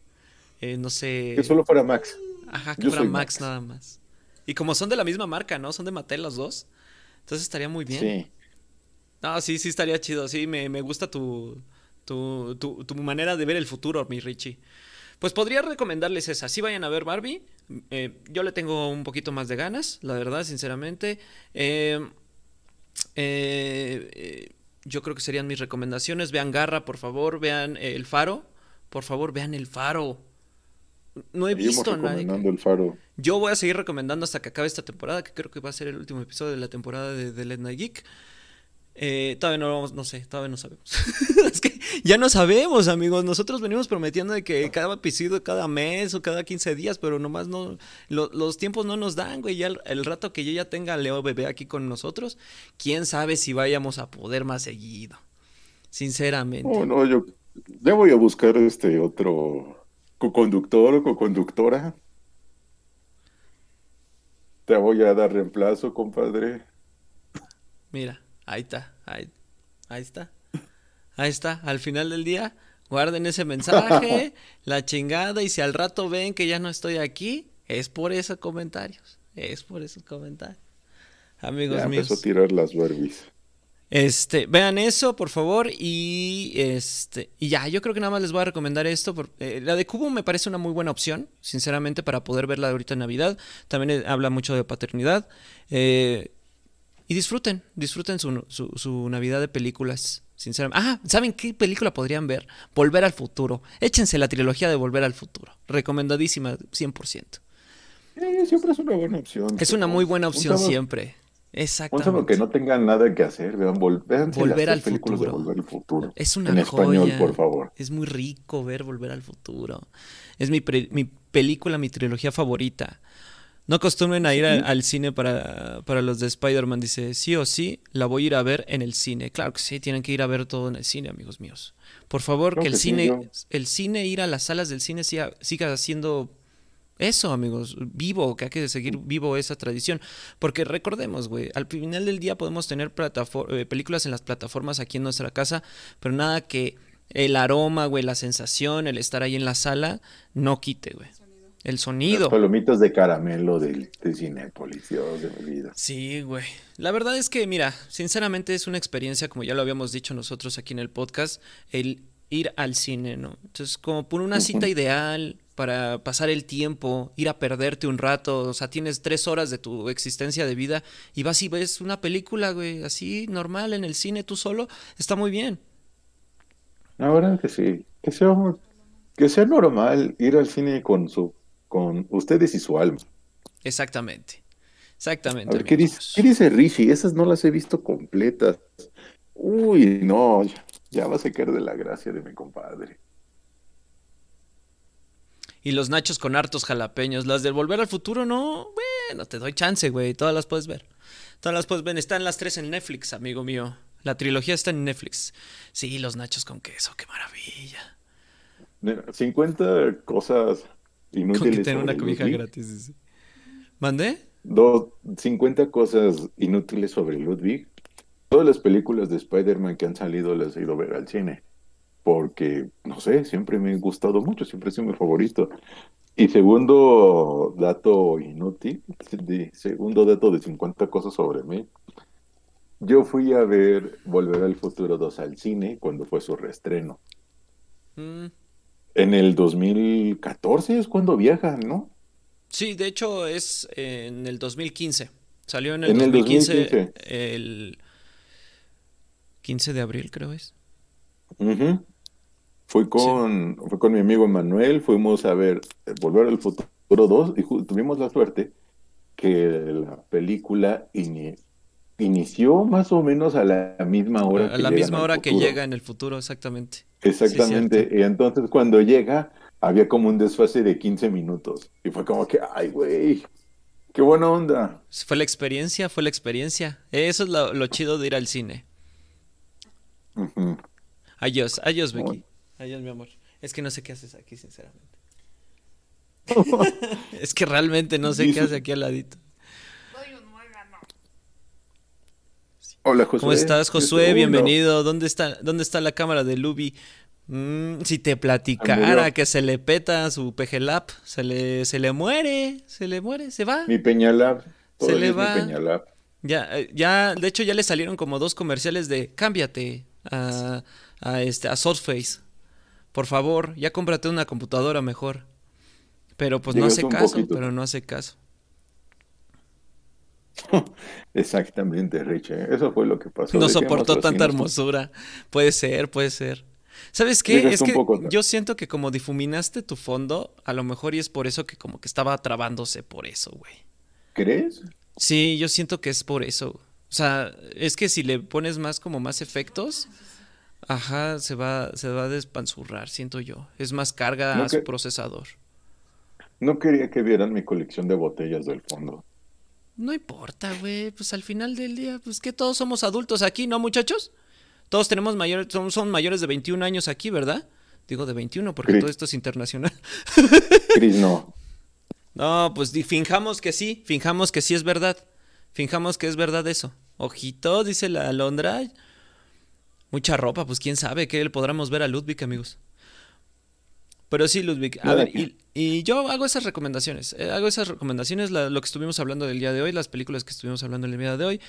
eh, no sé. Que solo fuera Max. Ajá, que yo fuera Max, Max. nada más. Y como son de la misma marca, ¿no? Son de Mattel los dos. Entonces estaría muy bien. Sí. No, sí, sí estaría chido. Sí, me, me gusta tu, tu, tu, tu manera de ver el futuro, mi Richie. Pues podría recomendarles esa. Sí vayan a ver Barbie. Eh, yo le tengo un poquito más de ganas, la verdad, sinceramente. Eh, eh, yo creo que serían mis recomendaciones. Vean Garra, por favor. Vean El Faro. Por favor, vean El Faro. no he Seguimos visto a nadie. el faro. Yo voy a seguir recomendando hasta que acabe esta temporada, que creo que va a ser el último episodio de la temporada de, de Let Night Geek. Eh, todavía no vamos, no sé, todavía no sabemos. es que ya no sabemos, amigos. Nosotros venimos prometiendo de que cada episodio, cada mes o cada 15 días, pero nomás no, lo- los tiempos no nos dan, güey. Ya el, el rato que yo ya tenga a Leo Bebé aquí con nosotros, quién sabe si vayamos a poder más seguido. Sinceramente. No, no, yo ya voy a buscar este otro co-conductor o co-conductora. Te voy a dar reemplazo, compadre. Mira, ahí está, ahí, ahí está. Ahí está, al final del día, guarden ese mensaje, la chingada, y si al rato ven que ya no estoy aquí, es por esos comentarios, es por esos comentarios. Amigos Ya míos. empezó a tirar las Barbies. Este, vean eso, por favor, y este, y ya, yo creo que nada más les voy a recomendar esto. por- eh, la de Cubo me parece una muy buena opción, sinceramente, para poder verla ahorita en Navidad. También eh, habla mucho de paternidad. eh, y disfruten, disfruten su, su, su Navidad de películas, sinceramente. Ah, ¿saben qué película podrían ver? Volver al futuro. Échense la trilogía de Volver al futuro. Recomendadísima, 100%. Eh, siempre es una buena opción. Es una muy buena Un opción sábado- siempre. Un Exactamente. sábado que no tengan nada que hacer, vean, Volver al de futuro. Volver al futuro. Es una En español, joya. por favor. Es muy rico ver Volver al Futuro. Es mi, pre- mi película, mi trilogía favorita. No acostumbren a ir a- al cine para, para los de Spider-Man. Dice, sí o sí, la voy a ir a ver en el cine. Claro que sí, tienen que ir a ver todo en el cine, amigos míos. Por favor, que el que sí, cine, el cine, ir a las salas del cine siga, siga siendo eso, amigos, vivo, que hay que seguir vivo esa tradición. Porque recordemos, güey, al final del día podemos tener eh, películas en las plataformas aquí en nuestra casa, pero nada que el aroma, güey, la sensación, el estar ahí en la sala, no quite, güey. El sonido. palomitas de caramelo del, de Cinépolis, Dios de mi vida. Sí, güey. La verdad es que, mira, sinceramente es una experiencia, como ya lo habíamos dicho nosotros aquí en el podcast, el ir al cine, ¿no? Entonces, como por una cita ideal para pasar el tiempo, ir a perderte un rato, o sea, tienes tres horas de tu existencia de vida y vas y ves una película, güey, así normal en el cine tú solo, está muy bien. La verdad que sí. Que sea, que sea normal ir al cine con su, con ustedes y su alma. Exactamente. A Exactamente. ver, ¿qué dice, qué dice Richie? Esas no las he visto completas. Uy, no, ya, ya va a sacar de la gracia de mi compadre. Y los nachos con hartos jalapeños. Las del Volver al Futuro, no. Bueno, te doy chance, güey. Todas las puedes ver. Todas las puedes ver. Están las tres en Netflix, amigo mío. La trilogía está en Netflix. Sí, los nachos con queso, qué maravilla. Mira, 50 cosas Con inútiles que tener una cobija Ludwig. gratis. ¿Mandé? Dos, 50 cosas inútiles sobre Ludwig. Todas las películas de Spider-Man que han salido las he ido a ver al cine. Porque, no sé, siempre me han gustado mucho, siempre ha sido mi favorito. Y segundo dato inútil, de- segundo dato de 50 cosas sobre mí. Yo fui a ver Volver al Futuro 2 al cine cuando fue su reestreno. Mm, En el 2014 es cuando viajan, ¿no? Sí, de hecho es en el 2015. Salió en el En el 2015, 2015. el 15 de abril, creo es. Ujú. Fui con, fui con mi amigo Manuel, fuimos a ver eh, Volver al Futuro 2 y tuvimos la suerte que la película ini- inició más o menos a la misma hora A que la misma hora que llega en el futuro, exactamente. Exactamente, y entonces cuando llega había como un desfase de 15 minutos y fue como que, ay güey, qué buena onda. Fue la experiencia, fue la experiencia. Eso es lo, lo chido de ir al cine. Ujú. Adiós, adiós, Becky. Adiós, mi amor. Es que no sé qué haces aquí, sinceramente. es que realmente no sé qué hace aquí al ladito. Hola Josué. ¿Cómo estás, Josué? Bienvenido. ¿Dónde está, dónde está la cámara de Luby? Mm, si te platicara Murió. que se le peta su pejelap, se le, se le muere, se le muere, se va. Mi Peñalab, Se le es mi va. Peñalab. Ya, eh, ya, de hecho ya le salieron como dos comerciales de cámbiate a, a este a Surface. Por favor, ya cómprate una computadora mejor. Pero pues no hace caso, poquito. pero no hace caso. Exactamente, Rich. ¿eh? Eso fue lo que pasó. No soportó tanta hermosura. Puede ser, puede ser. ¿Sabes qué? Es que poco yo siento que como difuminaste tu fondo, a lo mejor y es por eso que como que estaba trabándose por eso, güey. ¿Crees? Sí, yo siento que es por eso. O sea, es que si le pones más como más efectos, ajá, se va, se va a despanzurrar, siento yo. Es más carga No a su que- procesador. No quería que vieran mi colección de botellas del fondo. No importa, güey. Pues al final del día, pues que todos somos adultos aquí, ¿no, muchachos? Todos tenemos mayores, son, son mayores de 21 años aquí, ¿verdad? Digo de 21 porque todo esto es internacional. No. No, pues finjamos que sí, finjamos que sí es verdad. Finjamos que es verdad eso. Ojito, dice la Alondra. Mucha ropa, pues quién sabe qué le podremos ver a Ludwig, amigos. Pero sí, Ludwig. A ver, y, y yo hago esas recomendaciones. eh, hago esas recomendaciones, la- lo que estuvimos hablando del día de hoy, las películas que estuvimos hablando el día de hoy.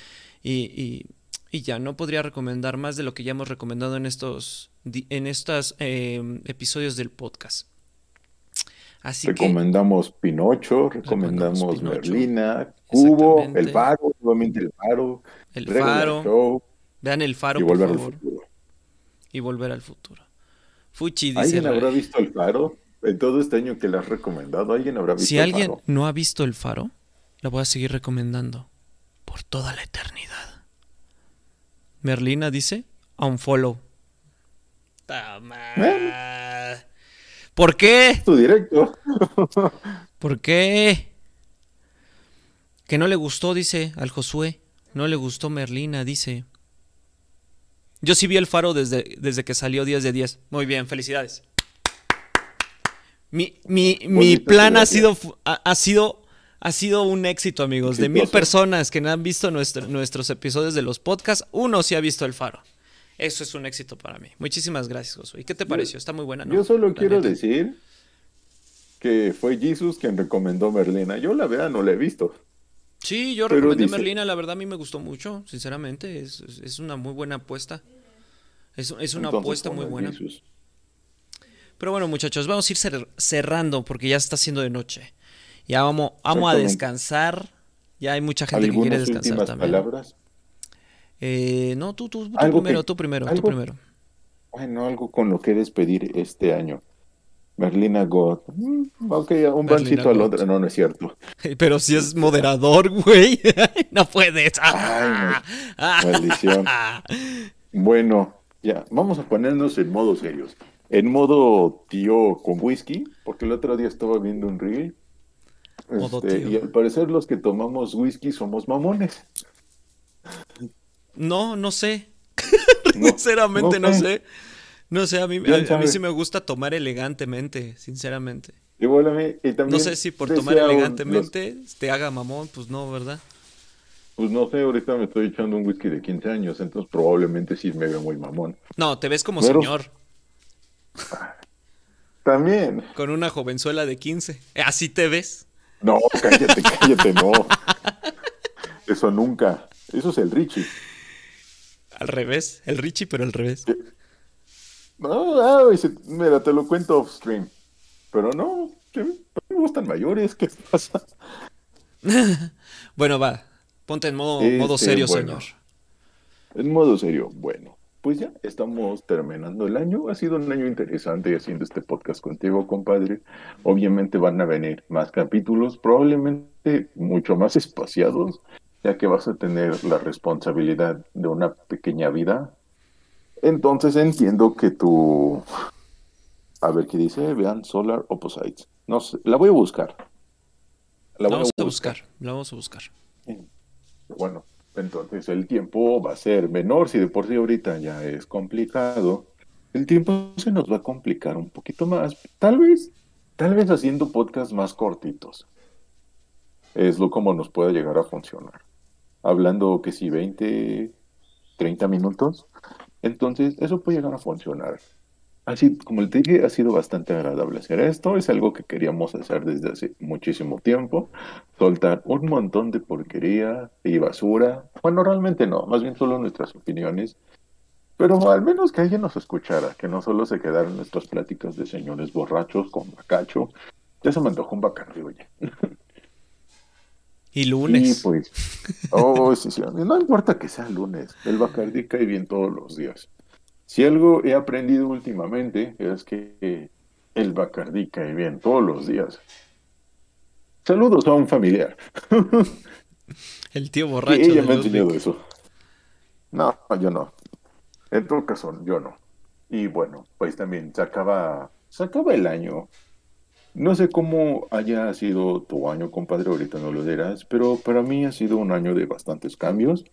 Y, y- y ya, no podría recomendar más de lo que ya hemos recomendado en estos, en estos eh, episodios del podcast. Así que... recomendamos Pinocho, Recomendamos. Merlina, Cubo. El Faro, nuevamente El Faro, El Faro. Show Vean el faro, y por Volver al. Futuro. Y volver al futuro. Fuchi dice. ¿Alguien habrá visto El Faro? En todo este año que le has recomendado, ¿alguien habrá visto Si El alguien Faro? no ha visto el faro, lo voy a seguir recomendando por toda la eternidad. Merlina dice: Unfollow. Tama. ¿Por qué? Tu directo. ¿Por qué? Que no le gustó, dice al Josué. No le gustó Merlina, dice. Yo sí vi el faro desde, desde que salió 10 de 10. Muy bien, felicidades. Mi, mi, mi plan ha sido, ha, ha sido, ha sido un éxito, amigos. De mil personas que no han visto nuestro- nuestros episodios de los podcasts, uno sí ha visto el faro. Eso es un éxito para mí. Muchísimas gracias, Josué. ¿Y qué te pareció? Está muy buena, ¿no? Yo solo La quiero neta. decir que fue Jesus quien recomendó Merlina. Yo la verdad no la he visto. Sí, yo Pero recomendé dice- Merlina, la verdad a mí me gustó mucho, sinceramente, es- es una muy buena apuesta. Es, es una Entonces, apuesta muy buena. Jesus. Pero bueno, muchachos, vamos a ir cer- cerrando porque ya está siendo de noche. Ya vamos, vamos a descansar. Ya hay mucha gente que quiere ¿Algunas descansar también. palabras? Eh, no, tú, tú, tú primero, que- tú primero, tú algo- primero. Bueno, algo con lo que despedir este año. Merlina God. Mm, ok, un pancito al otro. No, no es cierto. Pero si es moderador, güey. no puedes. Ay, maldición. Bueno, ya, vamos a ponernos en modo serios. En modo tío con whisky, porque el otro día estaba viendo un reel. Este, y al parecer los que tomamos whisky somos mamones. No, no sé. No, Sinceramente no no sé. No sé, a mí, ¿Quién a- a mí sí me gusta tomar elegantemente, sinceramente. Igual a mí, y también No sé si por tomar un- elegantemente te haga mamón, pues no, ¿verdad? Pues no sé, ahorita me estoy echando un whisky de 15 años, entonces probablemente sí me veo muy mamón. No, te ves como Pero- señor, También. con una jovenzuela de 15. Eh, Así te ves. No, cállate, cállate, no. Eso nunca. Eso es el Richie. Al revés, el Richie, pero al revés. No, ah, y se- mira, te lo cuento off stream. Pero no, me gustan mayores, ¿qué pasa? Bueno, va, ponte en modo, Este, modo serio, bueno. señor. En modo serio, bueno, pues ya estamos terminando el año. Ha sido un año interesante haciendo este podcast contigo, compadre. Obviamente van a venir más capítulos, probablemente mucho más espaciados, ya que vas a tener la responsabilidad de una pequeña vida. Entonces entiendo que tú... A ver qué dice, vean Solar Opposites. No sé, la voy a buscar. La vamos a buscar, la vamos a buscar. Bueno, entonces el tiempo va a ser menor, si de por sí ahorita ya es complicado, el tiempo se nos va a complicar un poquito más, tal vez, tal vez haciendo podcasts más cortitos. Es lo como nos puede llegar a funcionar. Hablando que si 20, 30 minutos, entonces eso puede llegar a funcionar. Así, como te dije, ha sido bastante agradable hacer esto. Es algo que queríamos hacer desde hace muchísimo tiempo. Soltar un montón de porquería y basura. Bueno, realmente no, más bien solo nuestras opiniones. Pero al menos que alguien nos escuchara, que no solo se quedaran nuestras pláticas de señores borrachos con bacacho. Ya se me antojó un bacardi, oye. Y lunes. Y pues, oh, sí, sí, no importa que sea lunes, el bacardi cae bien todos los días. Si algo he aprendido últimamente es que el Bacardí cae bien todos los días. Saludos a un familiar. El tío Y borracho. ella de me ha Ludwig. enseñado eso. No, yo no. En todo caso, yo no. Y bueno, pues también se acaba, se acaba el año. No sé cómo haya sido tu año, compadre, ahorita no lo dirás, pero para mí ha sido un año de bastantes cambios.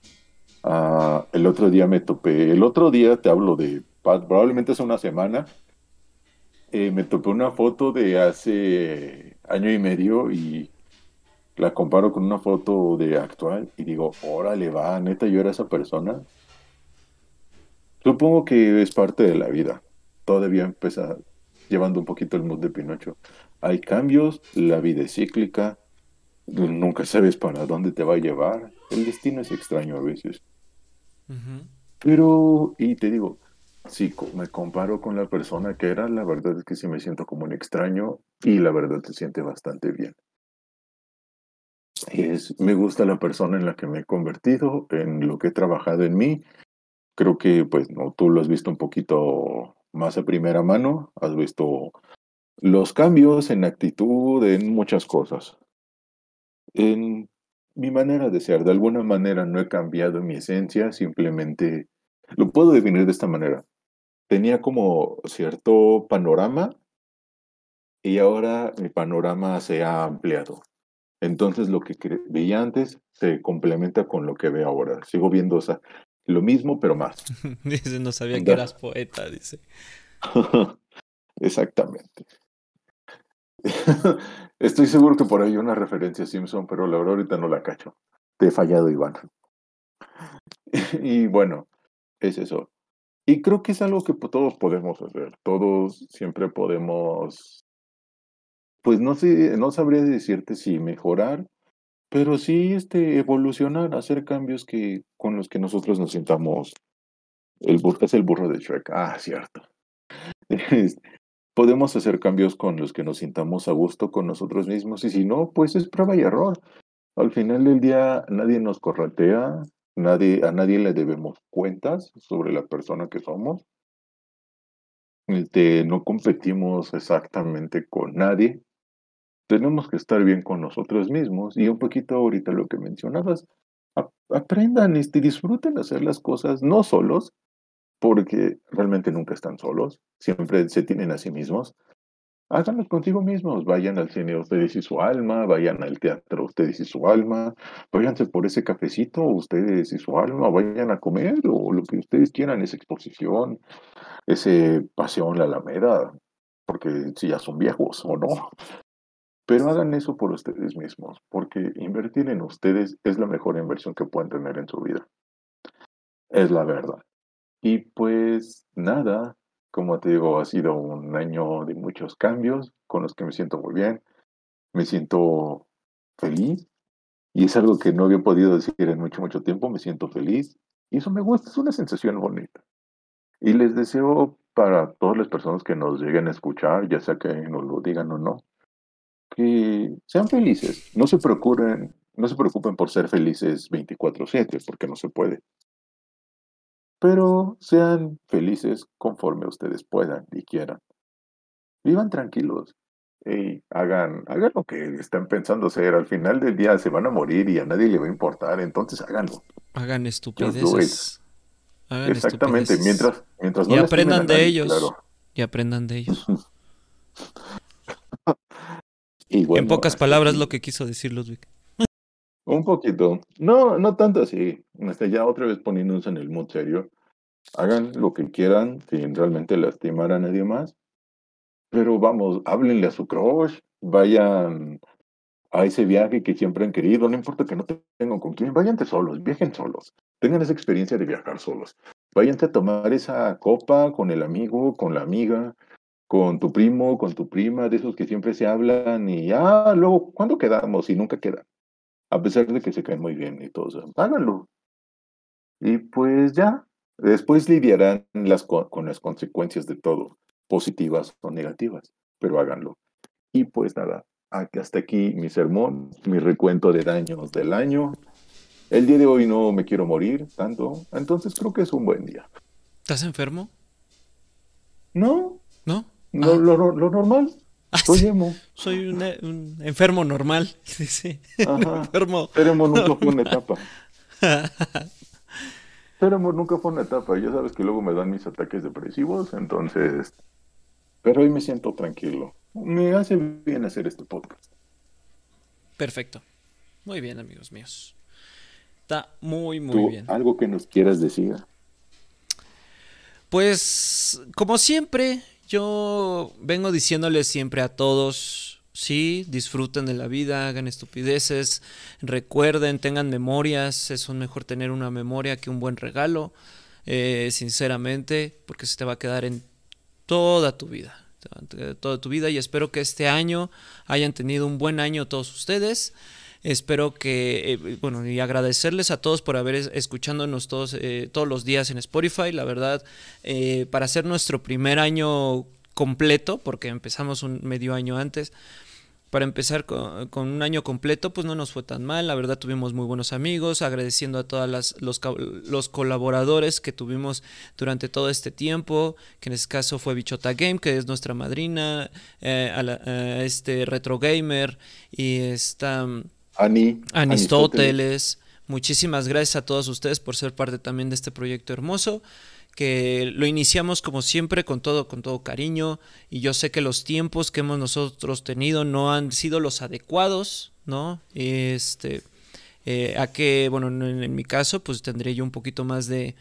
Ah, el otro día me topé, el otro día te hablo de, probablemente hace una semana, eh, me topé una foto de hace año y medio y la comparo con una foto de actual y digo, órale, va, neta, yo era esa persona. Supongo que es parte de la vida. Todavía empieza llevando un poquito el mood de Pinocho. Hay cambios, la vida es cíclica, nunca sabes para dónde te va a llevar. El destino es extraño a veces. Ujú. Pero, y te digo, si me comparo con la persona que era, la verdad es que sí me siento como un extraño y la verdad se siente bastante bien. Es, me gusta la persona en la que me he convertido, en lo que he trabajado en mí. Creo que, pues, no, tú lo has visto un poquito más a primera mano, has visto los cambios en actitud, en muchas cosas. En mi manera de ser, de alguna manera no he cambiado mi esencia, simplemente lo puedo definir de esta manera. Tenía como cierto panorama y ahora mi panorama se ha ampliado. Entonces lo que veía antes se complementa con lo que veo ahora. Sigo viendo o sea, lo mismo, pero más. Dice, no sabía que Da. eras poeta, dice. Exactamente. Estoy seguro que por ahí hay una referencia a Simpson, pero la verdad ahorita no la cacho. Te he fallado, Iván. Y bueno, es eso. Y creo que es algo que todos podemos hacer. Todos siempre podemos, pues no sé, no sabría decirte si mejorar, pero sí este, evolucionar, hacer cambios que con los que nosotros nos sintamos. El burro es el burro de Shrek. Ah, cierto. Podemos hacer cambios con los que nos sintamos a gusto con nosotros mismos y si no, pues es prueba y error. Al final del día nadie nos corretea, nadie, a nadie le debemos cuentas sobre la persona que somos. Este, no competimos exactamente con nadie. Tenemos que estar bien con nosotros mismos y un poquito ahorita lo que mencionabas, ap- aprendan, este, disfruten hacer las cosas no solos, porque realmente nunca están solos, siempre se tienen a sí mismos. Háganlo contigo mismos, vayan al cine ustedes y su alma, vayan al teatro ustedes y su alma, váyanse por ese cafecito ustedes y su alma, vayan a comer o lo que ustedes quieran, esa exposición, ese paseo en la Alameda, porque si ya son viejos o no. Pero hagan eso por ustedes mismos, porque invertir en ustedes es la mejor inversión que pueden tener en su vida. Es la verdad. Y pues nada, como te digo, ha sido un año de muchos cambios con los que me siento muy bien, me siento feliz y es algo que no había podido decir en mucho, mucho tiempo, me siento feliz y eso me gusta, es una sensación bonita. Y les deseo para todas las personas que nos lleguen a escuchar, ya sea que nos lo digan o no, que sean felices, no se preocupen, no se preocupen por ser felices 24/7, porque no se puede pero sean felices conforme ustedes puedan y quieran. Vivan tranquilos y hagan, hagan lo que están pensando hacer. Al final del día se van a morir y a nadie le va a importar, entonces háganlo. Hagan estupideces. Hagan Exactamente, estupideces. mientras, mientras no Y aprendan de nadie, ellos. claro. Y aprendan de ellos. Y bueno, en pocas palabras, lo que quiso decir Ludwig. Un poquito. No, no tanto así. Este, ya otra vez poniéndose en el mood serio. Hagan lo que quieran sin realmente lastimar a nadie más. Pero vamos, háblenle a su crush. Vayan a ese viaje que siempre han querido. No importa que no tengan con quién. Váyanse solos, viajen solos. Tengan esa experiencia de viajar solos. Váyanse a tomar esa copa con el amigo, con la amiga, con tu primo, con tu prima, de esos que siempre se hablan y, ah, luego, ¿cuándo quedamos? Y nunca quedan a pesar de que se caen muy bien y todo eso. Háganlo. Y pues ya, después lidiarán las, co- con las consecuencias de todo, positivas o negativas, pero háganlo. Y pues nada, hasta aquí mi sermón, mi recuento de daños del año. El día de hoy no me quiero morir tanto, entonces creo que es un buen día. ¿Estás enfermo? No, ¿No? no Ah. lo, lo normal. Soy sí. emo. Soy un, un enfermo normal. Sí, sí. Ajá. enfermo. Ser emo nunca fue una etapa. Ser emo nunca fue una etapa. Ya sabes que luego me dan mis ataques depresivos, entonces. Pero hoy me siento tranquilo. Me hace bien hacer este podcast. Perfecto. Muy bien, amigos míos. Está muy, muy ¿Tú bien. algo que nos quieras decir? Pues, como siempre, yo vengo diciéndoles siempre a todos, sí, disfruten de la vida, hagan estupideces, recuerden, tengan memorias, es mejor tener una memoria que un buen regalo, eh, sinceramente, porque se te va a quedar en toda tu vida, toda tu vida y espero que este año hayan tenido un buen año todos ustedes. Espero que, eh, bueno, y agradecerles a todos por haber es- escuchándonos todos, eh, todos los días en Spotify. La verdad, eh, para hacer nuestro primer año completo, porque empezamos un medio año antes, para empezar con, un año completo, pues no nos fue tan mal. La verdad, tuvimos muy buenos amigos, agradeciendo a todos los, los colaboradores que tuvimos durante todo este tiempo, que en este caso fue Bichota Game, que es nuestra madrina, eh, a, la- a este Retro Gamer y esta... Ani. Anistóteles. Muchísimas gracias a todos ustedes por ser parte también de este proyecto hermoso que lo iniciamos como siempre con todo con todo cariño y yo sé que los tiempos que hemos nosotros tenido no han sido los adecuados, ¿no? Este eh, a que bueno en, en mi caso pues tendré yo un poquito más de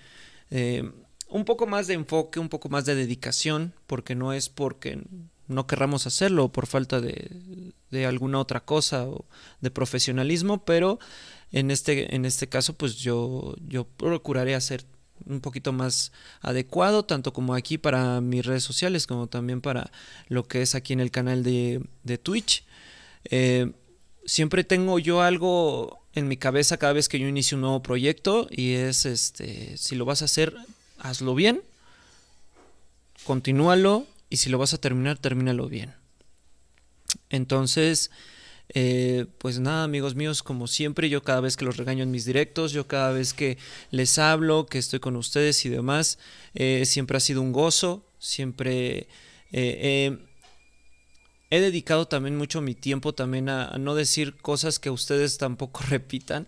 eh, un poco más de enfoque, un poco más de dedicación, porque no es porque no querramos hacerlo por falta de, de alguna otra cosa o de profesionalismo, pero en este, en este caso pues yo, yo procuraré hacer un poquito más adecuado, tanto como aquí para mis redes sociales, como también para lo que es aquí en el canal de, de Twitch. Eh, siempre tengo yo algo en mi cabeza cada vez que yo inicio un nuevo proyecto y es este si lo vas a hacer hazlo bien continúalo y si lo vas a terminar termínalo bien entonces eh, pues nada amigos míos como siempre yo cada vez que los regaño en mis directos yo cada vez que les hablo que estoy con ustedes y demás eh, siempre ha sido un gozo siempre eh, eh, he dedicado también mucho mi tiempo también a, a, no decir cosas que ustedes tampoco repitan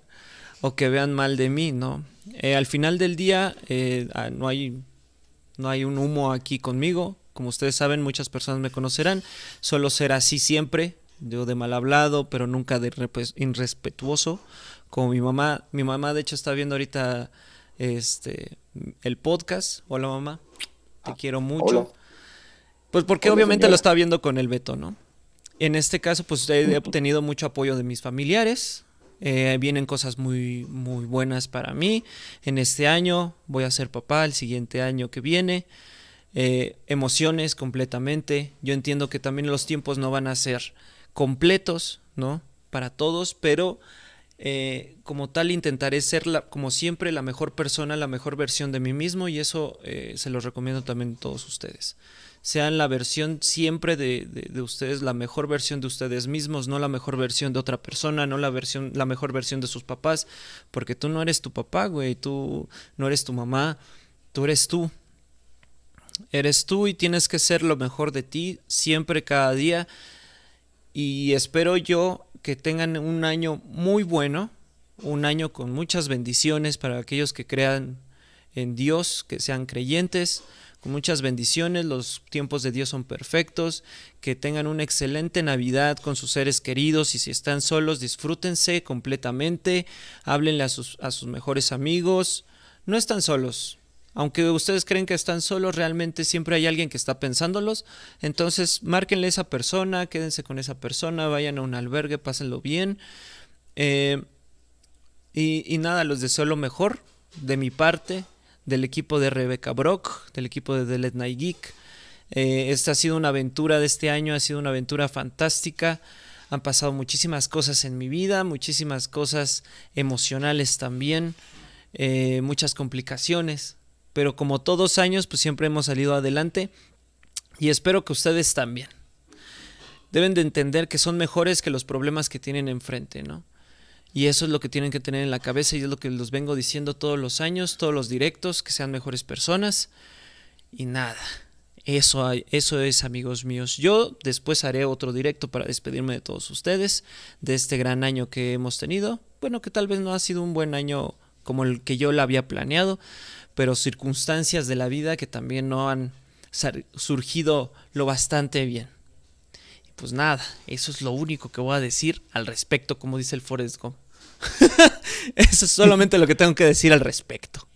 o que vean mal de mí, ¿no? Al final del día eh, no, hay, no hay un humo aquí conmigo, como ustedes saben, muchas personas me conocerán, solo ser así siempre, yo de mal hablado, pero nunca de irrespetuoso, como mi mamá, mi mamá de hecho está viendo ahorita este el podcast, hola mamá, te ah, quiero mucho. Hola. Pues porque Hola, obviamente señora. lo está viendo con el Beto, ¿no? En este caso, pues he obtenido mucho apoyo de mis familiares. Eh, vienen cosas muy, muy buenas para mí. En este año voy a ser papá, el siguiente año que viene. Eh, emociones completamente. Yo entiendo que también los tiempos no van a ser completos, ¿no? Para todos, pero eh, como tal intentaré ser, la, como siempre, la mejor persona, la mejor versión de mí mismo y eso eh, se los recomiendo también a todos ustedes sean la versión siempre de, de, de, ustedes, la mejor versión de ustedes mismos, no la mejor versión de otra persona, no la versión, la mejor versión de sus papás, porque tú no eres tu papá, güey, tú no eres tu mamá, tú eres tú. Eres tú y tienes que ser lo mejor de ti siempre, cada día. Y espero yo que tengan un año muy bueno, un año con muchas bendiciones para aquellos que crean en Dios, que sean creyentes con muchas bendiciones, los tiempos de Dios son perfectos, que tengan una excelente Navidad con sus seres queridos y si están solos, disfrútense completamente, háblenle a sus, a sus mejores amigos, no están solos. Aunque ustedes creen que están solos, realmente siempre hay alguien que está pensándolos. Entonces, márquenle a esa persona, quédense con esa persona, vayan a un albergue, pásenlo bien. Eh, y, nada, los deseo lo mejor de mi parte del equipo de Rebecca Brock, del equipo de The Let Night Geek. Eh, esta ha sido una aventura de este año, ha sido una aventura fantástica. Han pasado muchísimas cosas en mi vida, muchísimas cosas emocionales también, eh, muchas complicaciones. Pero como todos años, pues siempre hemos salido adelante y espero que ustedes también. Deben de entender que son mejores que los problemas que tienen enfrente, ¿no? Y eso es lo que tienen que tener en la cabeza y es lo que los vengo diciendo todos los años, todos los directos, que sean mejores personas. Y nada, Eso, hay- eso es, amigos míos. Yo después haré otro directo para despedirme de todos ustedes, de este gran año que hemos tenido. Bueno, que tal vez no ha sido un buen año como el que yo lo había planeado, pero circunstancias de la vida que también no han surgido lo bastante bien. Y pues nada, eso es lo único que voy a decir al respecto, como dice el Forrest Gump. eso es solamente lo que tengo que decir al respecto.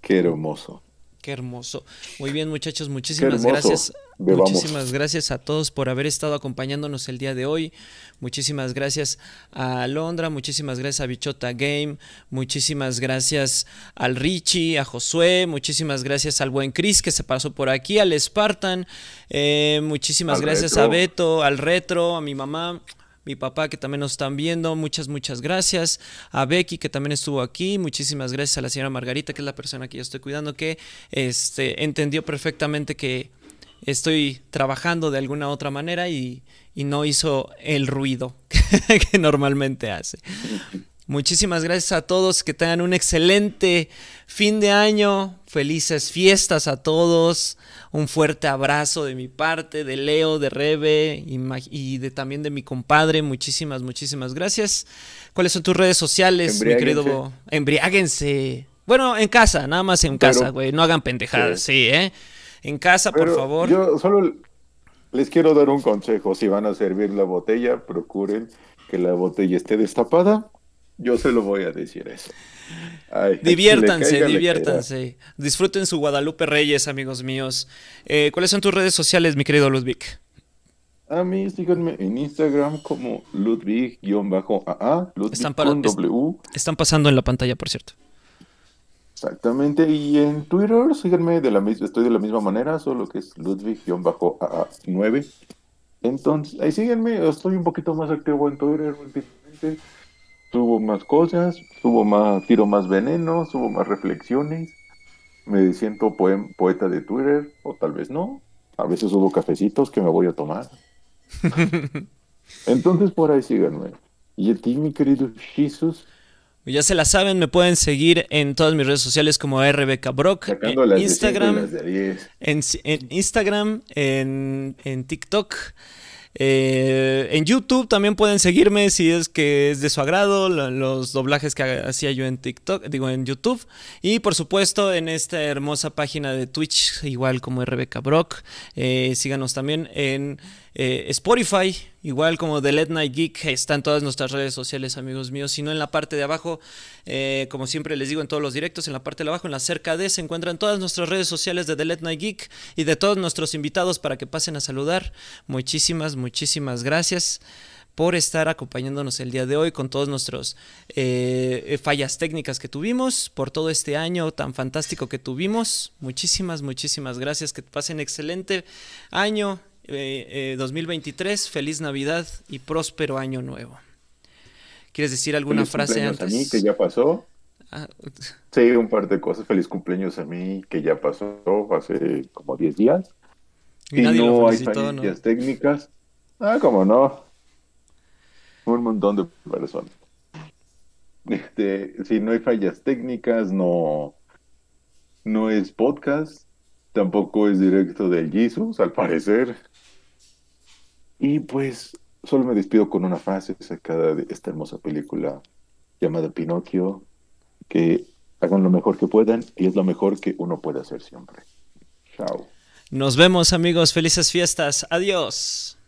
Qué hermoso. Qué hermoso. Muy bien, muchachos, muchísimas gracias. Bebamos. Muchísimas gracias a todos por haber estado acompañándonos el día de hoy. Muchísimas gracias a Alondra, muchísimas gracias a Bichota Game, muchísimas gracias al Richie, a Josué, muchísimas gracias al buen Chris que se pasó por aquí, al Spartan, eh, muchísimas Al gracias Retro. a Beto, al Retro, a mi mamá, mi papá que también nos están viendo, muchas, muchas gracias. A Becky que también estuvo aquí, muchísimas gracias a la señora Margarita, que es la persona que yo estoy cuidando, que este, entendió perfectamente que estoy trabajando de alguna otra manera y, y no hizo el ruido que normalmente hace. Muchísimas gracias a todos, que tengan un excelente fin de año, felices fiestas a todos, un fuerte abrazo de mi parte, de Leo, de Rebe y, de, también de mi compadre, muchísimas, muchísimas gracias. ¿Cuáles son tus redes sociales, mi querido? Embriáguense. Bueno, en casa, nada más en Pero- casa, güey, no hagan pendejadas, sí, ¿eh? En casa, por favor. Yo solo les quiero dar un consejo. Si van a servir la botella, procuren que la botella esté destapada. Yo se lo voy a decir eso. Ay, Diviértanse, caiga, diviértanse. Disfruten su Guadalupe Reyes, amigos míos. Eh, ¿Cuáles son tus redes sociales, mi querido Ludwig? A mí síganme en Instagram como Ludwig-AA, Ludwig Están para- con es- W. Están pasando en la pantalla, por cierto. Exactamente. Y en Twitter síganme de la misma, estoy de la misma manera, solo que es Ludwig-AA9. Entonces, ahí síguenme, estoy un poquito más activo en Twitter últimamente. Subo más cosas, subo más, tiro más veneno, subo más reflexiones. Me siento poem- poeta de Twitter, o tal vez no. A veces subo cafecitos que me voy a tomar. Entonces por ahí síganme. Y a ti, mi querido Jesus, Ya se la saben, me pueden seguir en todas mis redes sociales como RBK Brock, en Instagram, las de 10. en, en Instagram, en, en TikTok, eh, en YouTube también pueden seguirme si es que es de su agrado lo- los doblajes que ha- hacía yo en TikTok, digo en YouTube. Y por supuesto en esta hermosa página de Twitch igual como RBK Brock, Eh, síganos también en eh, Spotify, igual como The Let Night Geek, están todas nuestras redes sociales, amigos míos. Si no, en la parte de abajo, eh, como siempre les digo en todos los directos, en la parte de abajo, en la cerca de, se encuentran todas nuestras redes sociales de The Let Night Geek y de todos nuestros invitados para que pasen a saludar. Muchísimas, muchísimas gracias por estar acompañándonos el día de hoy con todos nuestros eh, fallas técnicas que tuvimos, por todo este año tan fantástico que tuvimos. Muchísimas, muchísimas gracias. Que pasen excelente año eh, eh, 2023. Feliz Navidad y próspero año nuevo. ¿Quieres decir alguna Feliz frase cumpleaños antes? A mí, que ya pasó. Ah, Sí, un par de cosas. Feliz cumpleaños a mí, que ya pasó hace como 10 días. y Y nadie lo no hay ¿no? fallas técnicas. Ah, cómo no. Un montón de personas. Este, si no hay fallas técnicas, no, no es podcast, tampoco es directo del Jesus, al parecer. Y pues solo me despido con una frase sacada de esta hermosa película llamada Pinocchio, que hagan lo mejor que puedan y es lo mejor que uno puede hacer siempre. Chao. Nos vemos amigos, felices fiestas. Adiós.